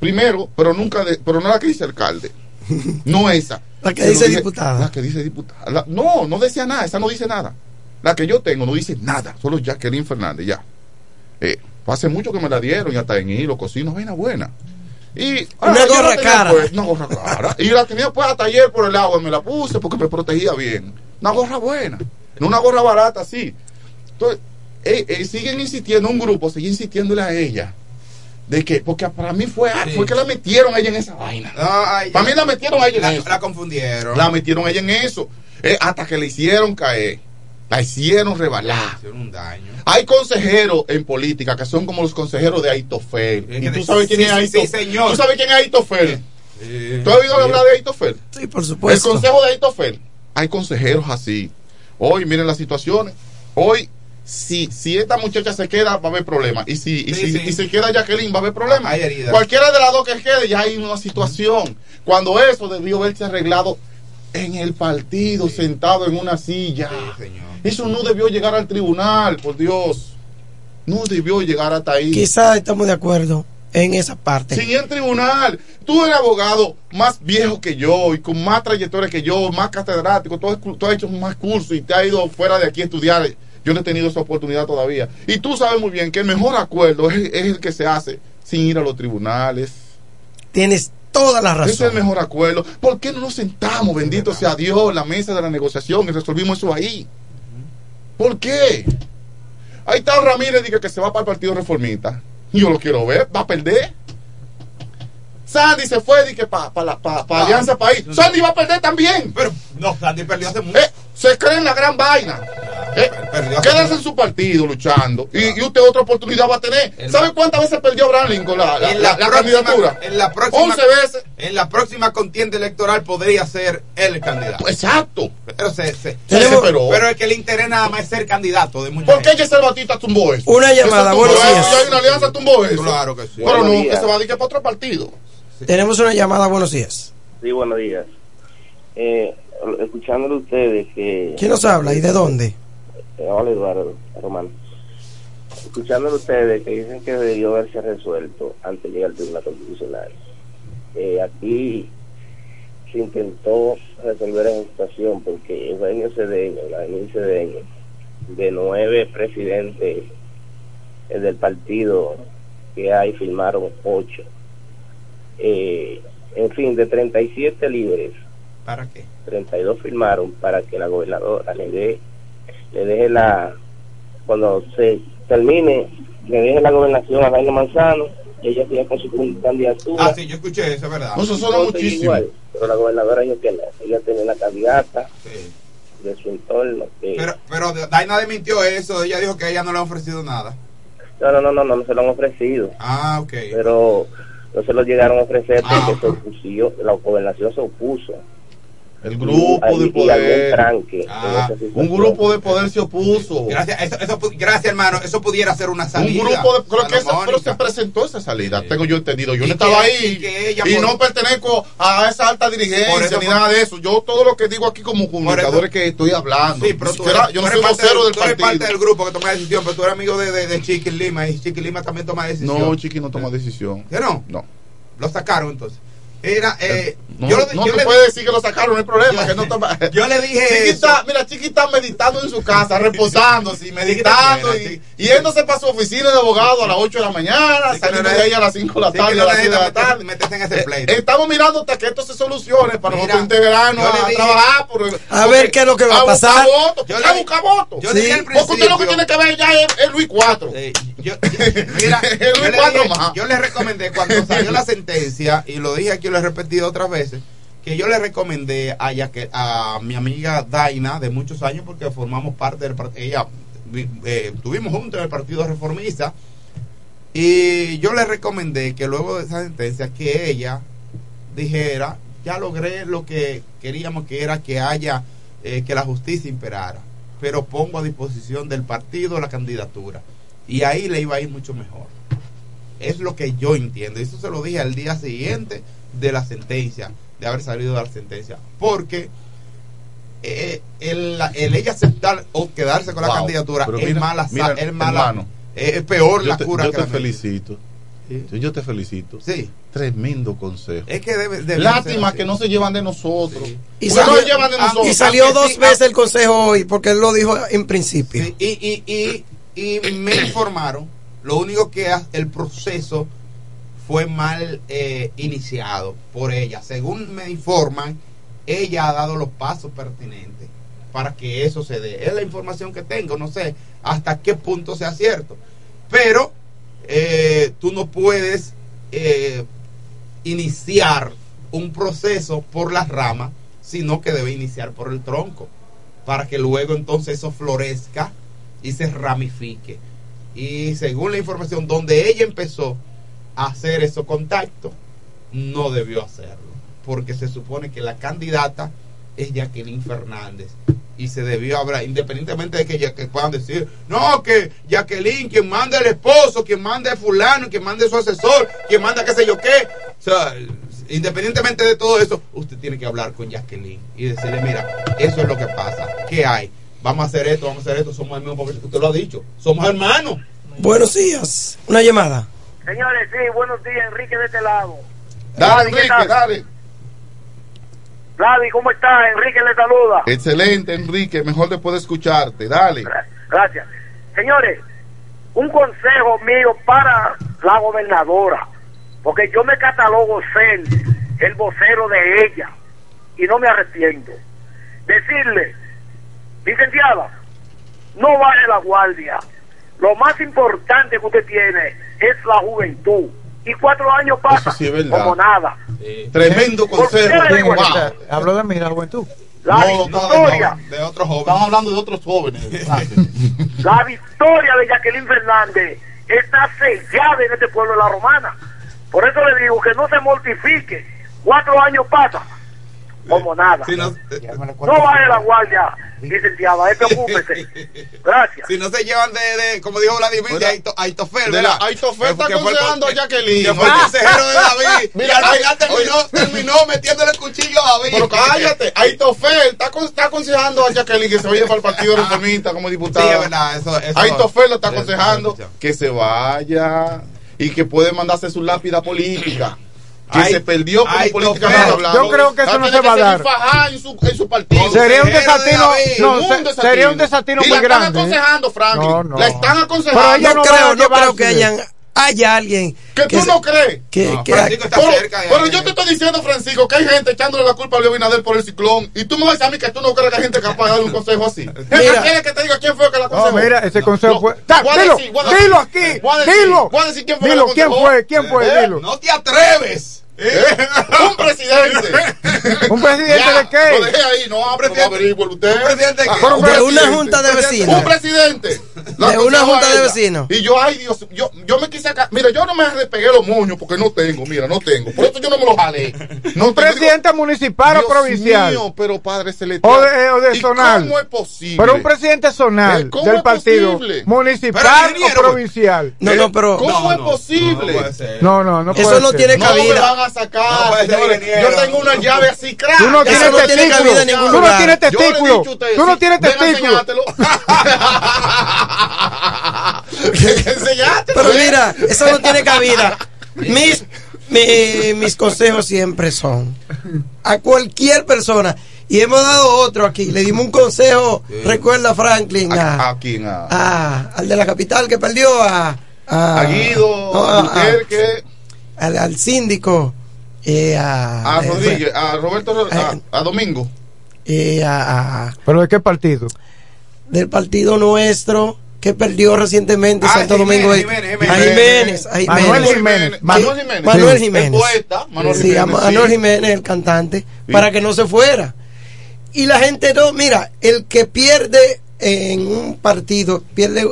Primero, pero nunca de, pero no la que dice alcalde. *laughs* No esa. La que Se dice dije- diputada. La que dice diputada. La- no, no decía nada, esa no dice nada. La que yo tengo no dice nada, solo Jacqueline Fernández, ya. Eh, hace mucho que me la dieron y hasta en hilo, cocino, vaina buena. Y Una la gorra cara. pues, una gorra cara. Y la tenía pues a taller por el agua, me la puse porque me protegía bien. Una gorra buena, no una gorra barata así. Entonces, eh, eh, siguen insistiendo, un grupo sigue insistiéndole a ella De que, porque para mí fue, fue que la metieron a ella en esa vaina. para mí la metieron a ella en la, eso. la confundieron. La metieron a ella en eso. Eh, hasta que le hicieron caer. La hicieron rebalar. Hicieron un daño. Hay consejeros en política que son como los consejeros de Aitofel. ¿Y tú sabes quién Sí, es Aitofel? sí, señor. ¿Tú sabes quién es Aitofel? ¿Tú has oído hablar de Aitofel? Sí, por El supuesto. consejo de Aitofel. Hay consejeros así. Hoy, miren las situaciones. Hoy, si, si esta muchacha se queda, va a haber problemas. Y si, y Sí, si sí. y se queda Jacqueline, va a haber problemas. Hay heridas. Cualquiera de las dos que quede, ya hay una situación. Cuando eso debió haberse arreglado en el partido, sentado en una silla. Eso no debió llegar al tribunal, por Dios. No debió llegar hasta ahí. Quizás estamos de acuerdo en esa parte. Sin el tribunal. Tú eres abogado más viejo que yo y con más trayectoria que yo, más catedrático. Tú has, tú has hecho más cursos y te has ido fuera de aquí a estudiar. Yo no he tenido esa oportunidad todavía. Y tú sabes muy bien que el mejor acuerdo es, es el que se hace sin ir a los tribunales. Tienes toda la razón. Ese es el mejor acuerdo. ¿Por qué no nos sentamos, bendito sea Dios, en la mesa de la negociación y resolvimos eso ahí? ¿Por qué? Ahí está Ramírez, dice que se va para el Partido Reformista. Yo lo quiero ver, va a perder. Sandy se fue, dice para pa, pa, pa Alianza País. Sandy va a perder también. Pero no, Sandy perdió hace mucho. Eh, se cree en la gran vaina. Eh, quédese en su partido luchando. Y, y usted otra oportunidad va a tener. ¿Sabe cuántas veces perdió Abraham Lincoln la, la, en la- la, la próxima, candidatura? En la próxima, 11 veces. En la próxima contienda electoral podría ser el candidato. Exacto. Pero, se, pero, pero es que le interesa nada más ser candidato de mucha ¿Por qué Giselle Batista tumbó eso? Una Ese llamada, tumbó buenos eso, días. hay una alianza tumbó eso. Claro que sí. Pero Buenos no, días. que se va a dedicar para otro partido. Tenemos una llamada, buenos días. Sí, buenos días. Eh, escuchándole ustedes que... ¿Quién nos habla y de dónde? Eh, hola, Eduardo Román. Escuchándole ustedes que dicen que debió haberse resuelto antes de llegar al Tribunal Constitucional. Eh, aquí se intentó resolver esa situación porque Eugenio Cedeño, Vladimir Cedeño, de nueve presidentes eh, del partido que hay, firmaron ocho. Eh, en fin, de 37 libres, ¿Para qué? 32 firmaron para que la gobernadora le dé le deje la cuando se termine le deje la gobernación a Jaime Manzano y ella siga con su candidatura Ah, sí, yo escuché eso, es verdad. No, eso suena muchísimo. igual, pero la gobernadora dijo que no, ella tiene una candidata de su entorno que Pero, pero Daina desmintió eso. Ella dijo que ella no le ha ofrecido nada. no, no, no, no, no, no se lo han ofrecido Ah, ok. pero no se lo llegaron a ofrecer Ah, porque se opusió, la gobernación se opuso El grupo y, de y algún poder. tranque Ah. Un grupo de poder se opuso. Gracias, eso, eso gracias, hermano. Eso pudiera ser una Un salida. grupo de. Creo que esa- pero se presentó esa salida. Tengo yo entendido. Yo no estaba ahí. y por- no pertenezco a esa alta dirigencia eso ni fue- nada de eso. Yo todo lo que digo aquí como comunicador es que estoy hablando. Sí, pero tú yo tú no soy parte, vocero del, del tú eres parte partido. del grupo que toma decisión, pero tú eres amigo de, de, de Chiqui Lima y Chiqui Lima también toma decisión. No, Chiqui no toma decisión. ¿Qué no? No. Lo sacaron entonces. Era, eh, No, yo, lo- no yo tú le- puedes decir que lo sacaron, no hay problema. que no toma- *laughs* yo le dije Chiqui eso. está, mira, Chiqui está meditando en su casa, reposando, así, meditando y, y yéndose para su oficina de abogado a las 8 de la mañana, saliendo de ahí a las 5 de la tarde, a las 6 de la tarde. meterse en ese pleito. Eh, Estamos mirando hasta que esto se solucione para Mira, nosotros integrarnos yo a dije- trabajar. Por, A ver qué es lo que va a buscar pasar. votos, Yo a buscar votos. yo le dije al Porque usted lo que tiene que ver ya es, es Luis 4. Yo, Mira, *laughs* yo, le cuatro dije- más. yo le recomendé cuando salió la sentencia, y lo dije aquí, lo he repetido otras veces, que yo le recomendé a, Yaque- a mi amiga Daina de muchos años, porque formamos parte del partido, ella, eh, estuvimos juntos en el Partido Reformista, y yo le recomendé que luego de esa sentencia, que ella dijera, ya logré lo que queríamos, que era que haya, eh, que la justicia imperara, pero pongo a disposición del partido la candidatura. Y ahí le iba a ir mucho mejor. Es lo que yo entiendo. Eso se lo dije al día siguiente de la sentencia, de haber salido de la sentencia. Porque eh, el, el ella aceptar o quedarse con la candidatura Pero es mira, mala, mira, es mala, hermano, es peor yo la te, cura yo que te la felicito. Yo, yo te felicito. Sí. Tremendo consejo. Es que debe, debe Lástima que no se llevan de nosotros. Y Porque salió, no llevan de nosotros. y salió dos sí, veces el consejo hoy, porque él lo dijo en principio. Sí, y, y, y, y me *clears throat* informaron, lo único que el proceso fue mal eh, iniciado por ella. Según me informan, ella ha dado los pasos pertinentes para que eso se dé. Es la información que tengo, no sé hasta qué punto sea cierto. Pero eh, tú no puedes eh, iniciar un proceso por las ramas, sino que debe iniciar por el tronco, para que luego entonces eso florezca y se ramifique. Y según la información, donde ella empezó a hacer esos contactos, no debió hacerlo, porque se supone que la candidata es Jacqueline Fernández y se debió hablar, independientemente de que, ya- que puedan decir, no, que Jacqueline, quien manda el esposo, quien manda el fulano, quien manda su asesor, quien manda qué sé yo qué, o sea, independientemente de todo eso, usted tiene que hablar con Jacqueline y decirle, mira, eso es lo que pasa, ¿qué hay? Vamos a hacer esto, vamos a hacer esto, somos el mismo pueblo, usted lo ha dicho, somos hermanos. Buenos días. Una llamada. Señores, sí, buenos días, Enrique de este lado. Dale, ¿qué Enrique, dale. Vladi, ¿cómo está? Enrique le saluda. Excelente, Enrique. Mejor después de escucharte. Dale. Gracias. Señores, un consejo mío para la gobernadora, porque yo me catalogo ser el vocero de ella y no me arrepiento. Decirle, licenciada, no vale la guardia. Lo más importante que usted tiene es la juventud. Y cuatro años pasan sí como nada. Tremendo ¿Por qué consejo. Habló de mí, la juventud. La no, victoria. no, de otros jóvenes. Estamos hablando de otros jóvenes. *laughs* La victoria de Jacqueline Fernández está sellada en este pueblo de la Romana. Por eso le digo que no se mortifique. Cuatro años pasan como nada. Si no, No vale la guardia, licenciada, eh, preocúpese. *laughs* Gracias. Si no se llevan de, de como dijo Vladimir, de Aito- Aitofel, De la- está aconsejando a Jacqueline. Que fue el consejero de David. *laughs* Mira, y al final terminó, terminó metiéndole el cuchillo a David. Pero cállate, Aitofel está, con- está aconsejando a Jacqueline que se vaya para el Partido *laughs* Reformista como diputada. Sí, es verdad, eso- eso- Aitofel lo está aconsejando que se vaya y que puede mandarse su lápida política. Que Ay- se perdió como Aitofel. políticamente hablando. Yo creo que eso no se va a dar. en su, en su partido. Sería un desatino, no, se- desatino. sería un desatino y muy la están grande. ¿eh? aconsejando, Franklin. No, no. La están Pero aconsejando. ella no, no creo, no creo que hayan, haya alguien Que tú se- no crees. que, No, que- Francisco está cerca. Pero yo te estoy diciendo, Francisco, que hay gente echándole la culpa a Leo Binader por el ciclón. Y tú me vas a decir a mí que tú no crees que hay gente capaz de dar un consejo así. Mira. ¿Quieres que te diga quién fue que la No, aconsejó? mira, ese consejo No, fue. Ta, voy a dilo, dilo aquí, dilo. fue que Dilo, ¿quién fue? ¿Quién fue? Eh, Dilo. No te atreves. Un presidente. *laughs* ¿Un presidente Ya, de qué? Lo dejé ahí, no, no averigüe usted. ¿Un presidente de qué? Ah, un de una junta de vecinos. Un presidente. La De una junta de vecinos. Y yo, ay Dios, yo, yo me quise acá. Mira, yo no me despegué los moños porque no tengo, mira, no tengo. Por eso yo no me los jalé. *laughs* No Un presidente municipal o provincial. mío, pero padre celestial. O de, o de ¿Y zonal. ¿Cómo es posible? Pero un presidente zonal Eh, ¿cómo del es partido posible? municipal Pero, o provincial. no, no, pero ¿Cómo No, es posible? No, puede ser. No, no, no Eso puede no ser. tiene cabida. A sacar, No señores. Yo tengo una llave así, crack. Tú no Ya tienes testículo. ningún Tú no tienes testículo. Tú no tienes testículo. *laughs* Pero ¿eh? mira, eso no tiene cabida. Mis, mi- mis consejos siempre son a cualquier persona. Y hemos dado otro aquí. Le dimos un consejo, recuerda Franklin, ¿A, a, a quién? A, a- al de la capital que perdió, a, a, a Guido, no, a al, al síndico, eh, a, a eh, Rodríguez, a Roberto, a, Eh. a Domingo. eh, a- a- ¿Pero de qué partido? del partido nuestro que perdió recientemente Ah, Santo Jiménez, Domingo. de- Jiménez, a Jiménez, a Jiménez. Manuel Jiménez. Manuel Jiménez. Manuel Sí. Jiménez. El poeta, Manuel Sí, Jiménez, a Manuel sí. Jiménez, el cantante, Sí. para que no se fuera. Y la gente no, mira, el que pierde en un partido, pierde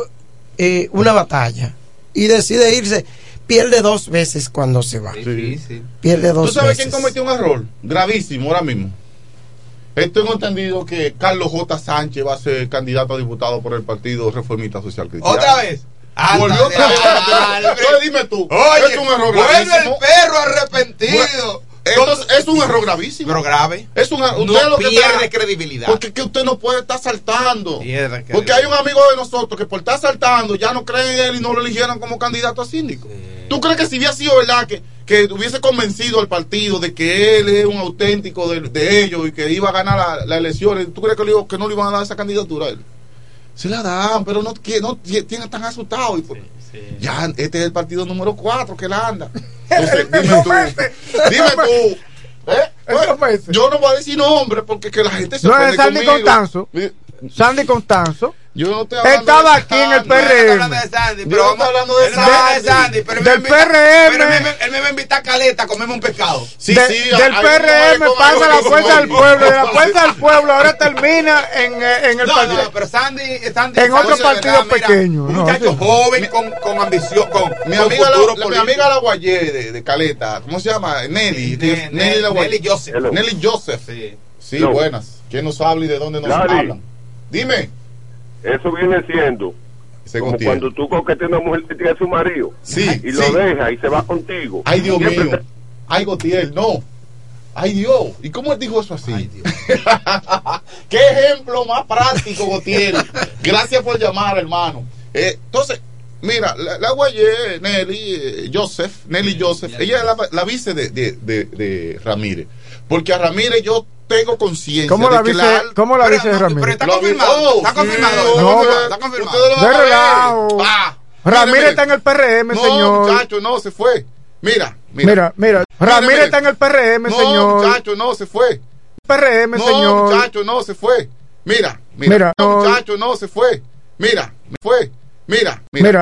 eh, una batalla y decide irse, pierde dos veces cuando se va. Difícil. Pierde dos ¿Tú sabes veces. quién cometió un error? Gravísimo ahora mismo. Tengo entendido que Carlos J. Sánchez va a ser candidato a diputado por el Partido Reformista Social Cristiano. ¿Otra vez? Volvió otra vez. Dime tú. Oye, es un error vuelve el perro arrepentido. Entonces, es un error gravísimo. Pero grave. Es un usted No lo que pierde está- credibilidad. Porque que usted no puede estar saltando. Porque hay un amigo de nosotros que por estar saltando ya no creen en él y no lo eligieron como candidato a síndico. ¿Tú crees que si hubiera sido verdad que, que hubiese convencido al partido de que él es un auténtico de, de ellos y que iba a ganar la- las elecciones, ¿tú crees que, le que no le iban a dar esa candidatura a él? Se la dan, pero no, que- no tie- tienen tan asustados. Y, Ya, este es el partido número 4 que la anda. *laughs* Entonces, dime tú. Dime tú. ¿eh? Pues, yo no voy a decir nombre porque que la gente se No es Sandy conmigo. Constanzo. Sandy Constanzo. Yo no estoy hablando Estaba de aquí en el. PRM. de Sandy, Yo pero no vamos estoy hablando de no Sandy. Pero Del me PRM. pero él me- él me va a invitar a Caleta a comerme un pescado. Sí, De- sí, del PRM pasa la fuerza del pueblo. De la fuerza del pueblo ahora termina en, eh, en el No, partido. no, pero Sandy, Sandy En otro partido pequeño, Un no, muchacho sí. joven con, con ambición, con, Mi con amiga, la, mi amiga la Guayé de, de Caleta, ¿cómo se llama? Nelly. Ne- Nelly. Nelly Joseph. Nelly Joseph. Sí. No. buenas. ¿Quién nos habla y de dónde nos hablan? Dime. Eso viene siendo como cuando tú coqueteas a una mujer que tiene a su marido Sí, y lo sí. deja y se va contigo. Ay, Dios mío. Ay, Gotiel, no. Ay, Dios. ¿Y cómo él dijo eso así? *laughs* Qué ejemplo más práctico, Gotiel. Gracias por llamar, hermano. Eh, entonces, mira, la, la Guayé, Nelly eh, Joseph, Nelly Joseph, ella es la, la vice de, de, de, de Ramírez. Porque a Ramírez yo tengo conciencia. ¿Cómo de la cómo la no, Ramírez? pero está Lo vi- confirmado. Oh, está sí, confirmado. no, está, está confirmado. Ah, Ramírez mire, está en el PRM, no, señor. muchacho, no, se fue. Mira, mira. Mira, mira. Ramírez mire. está en el PRM, no, señor. muchacho, no, se fue. PRM, No, señor. muchacho, no, se fue. Mira, mira. Mira, no, no. muchacho, no, se fue. Mira, fue. Mira, mira. Mira.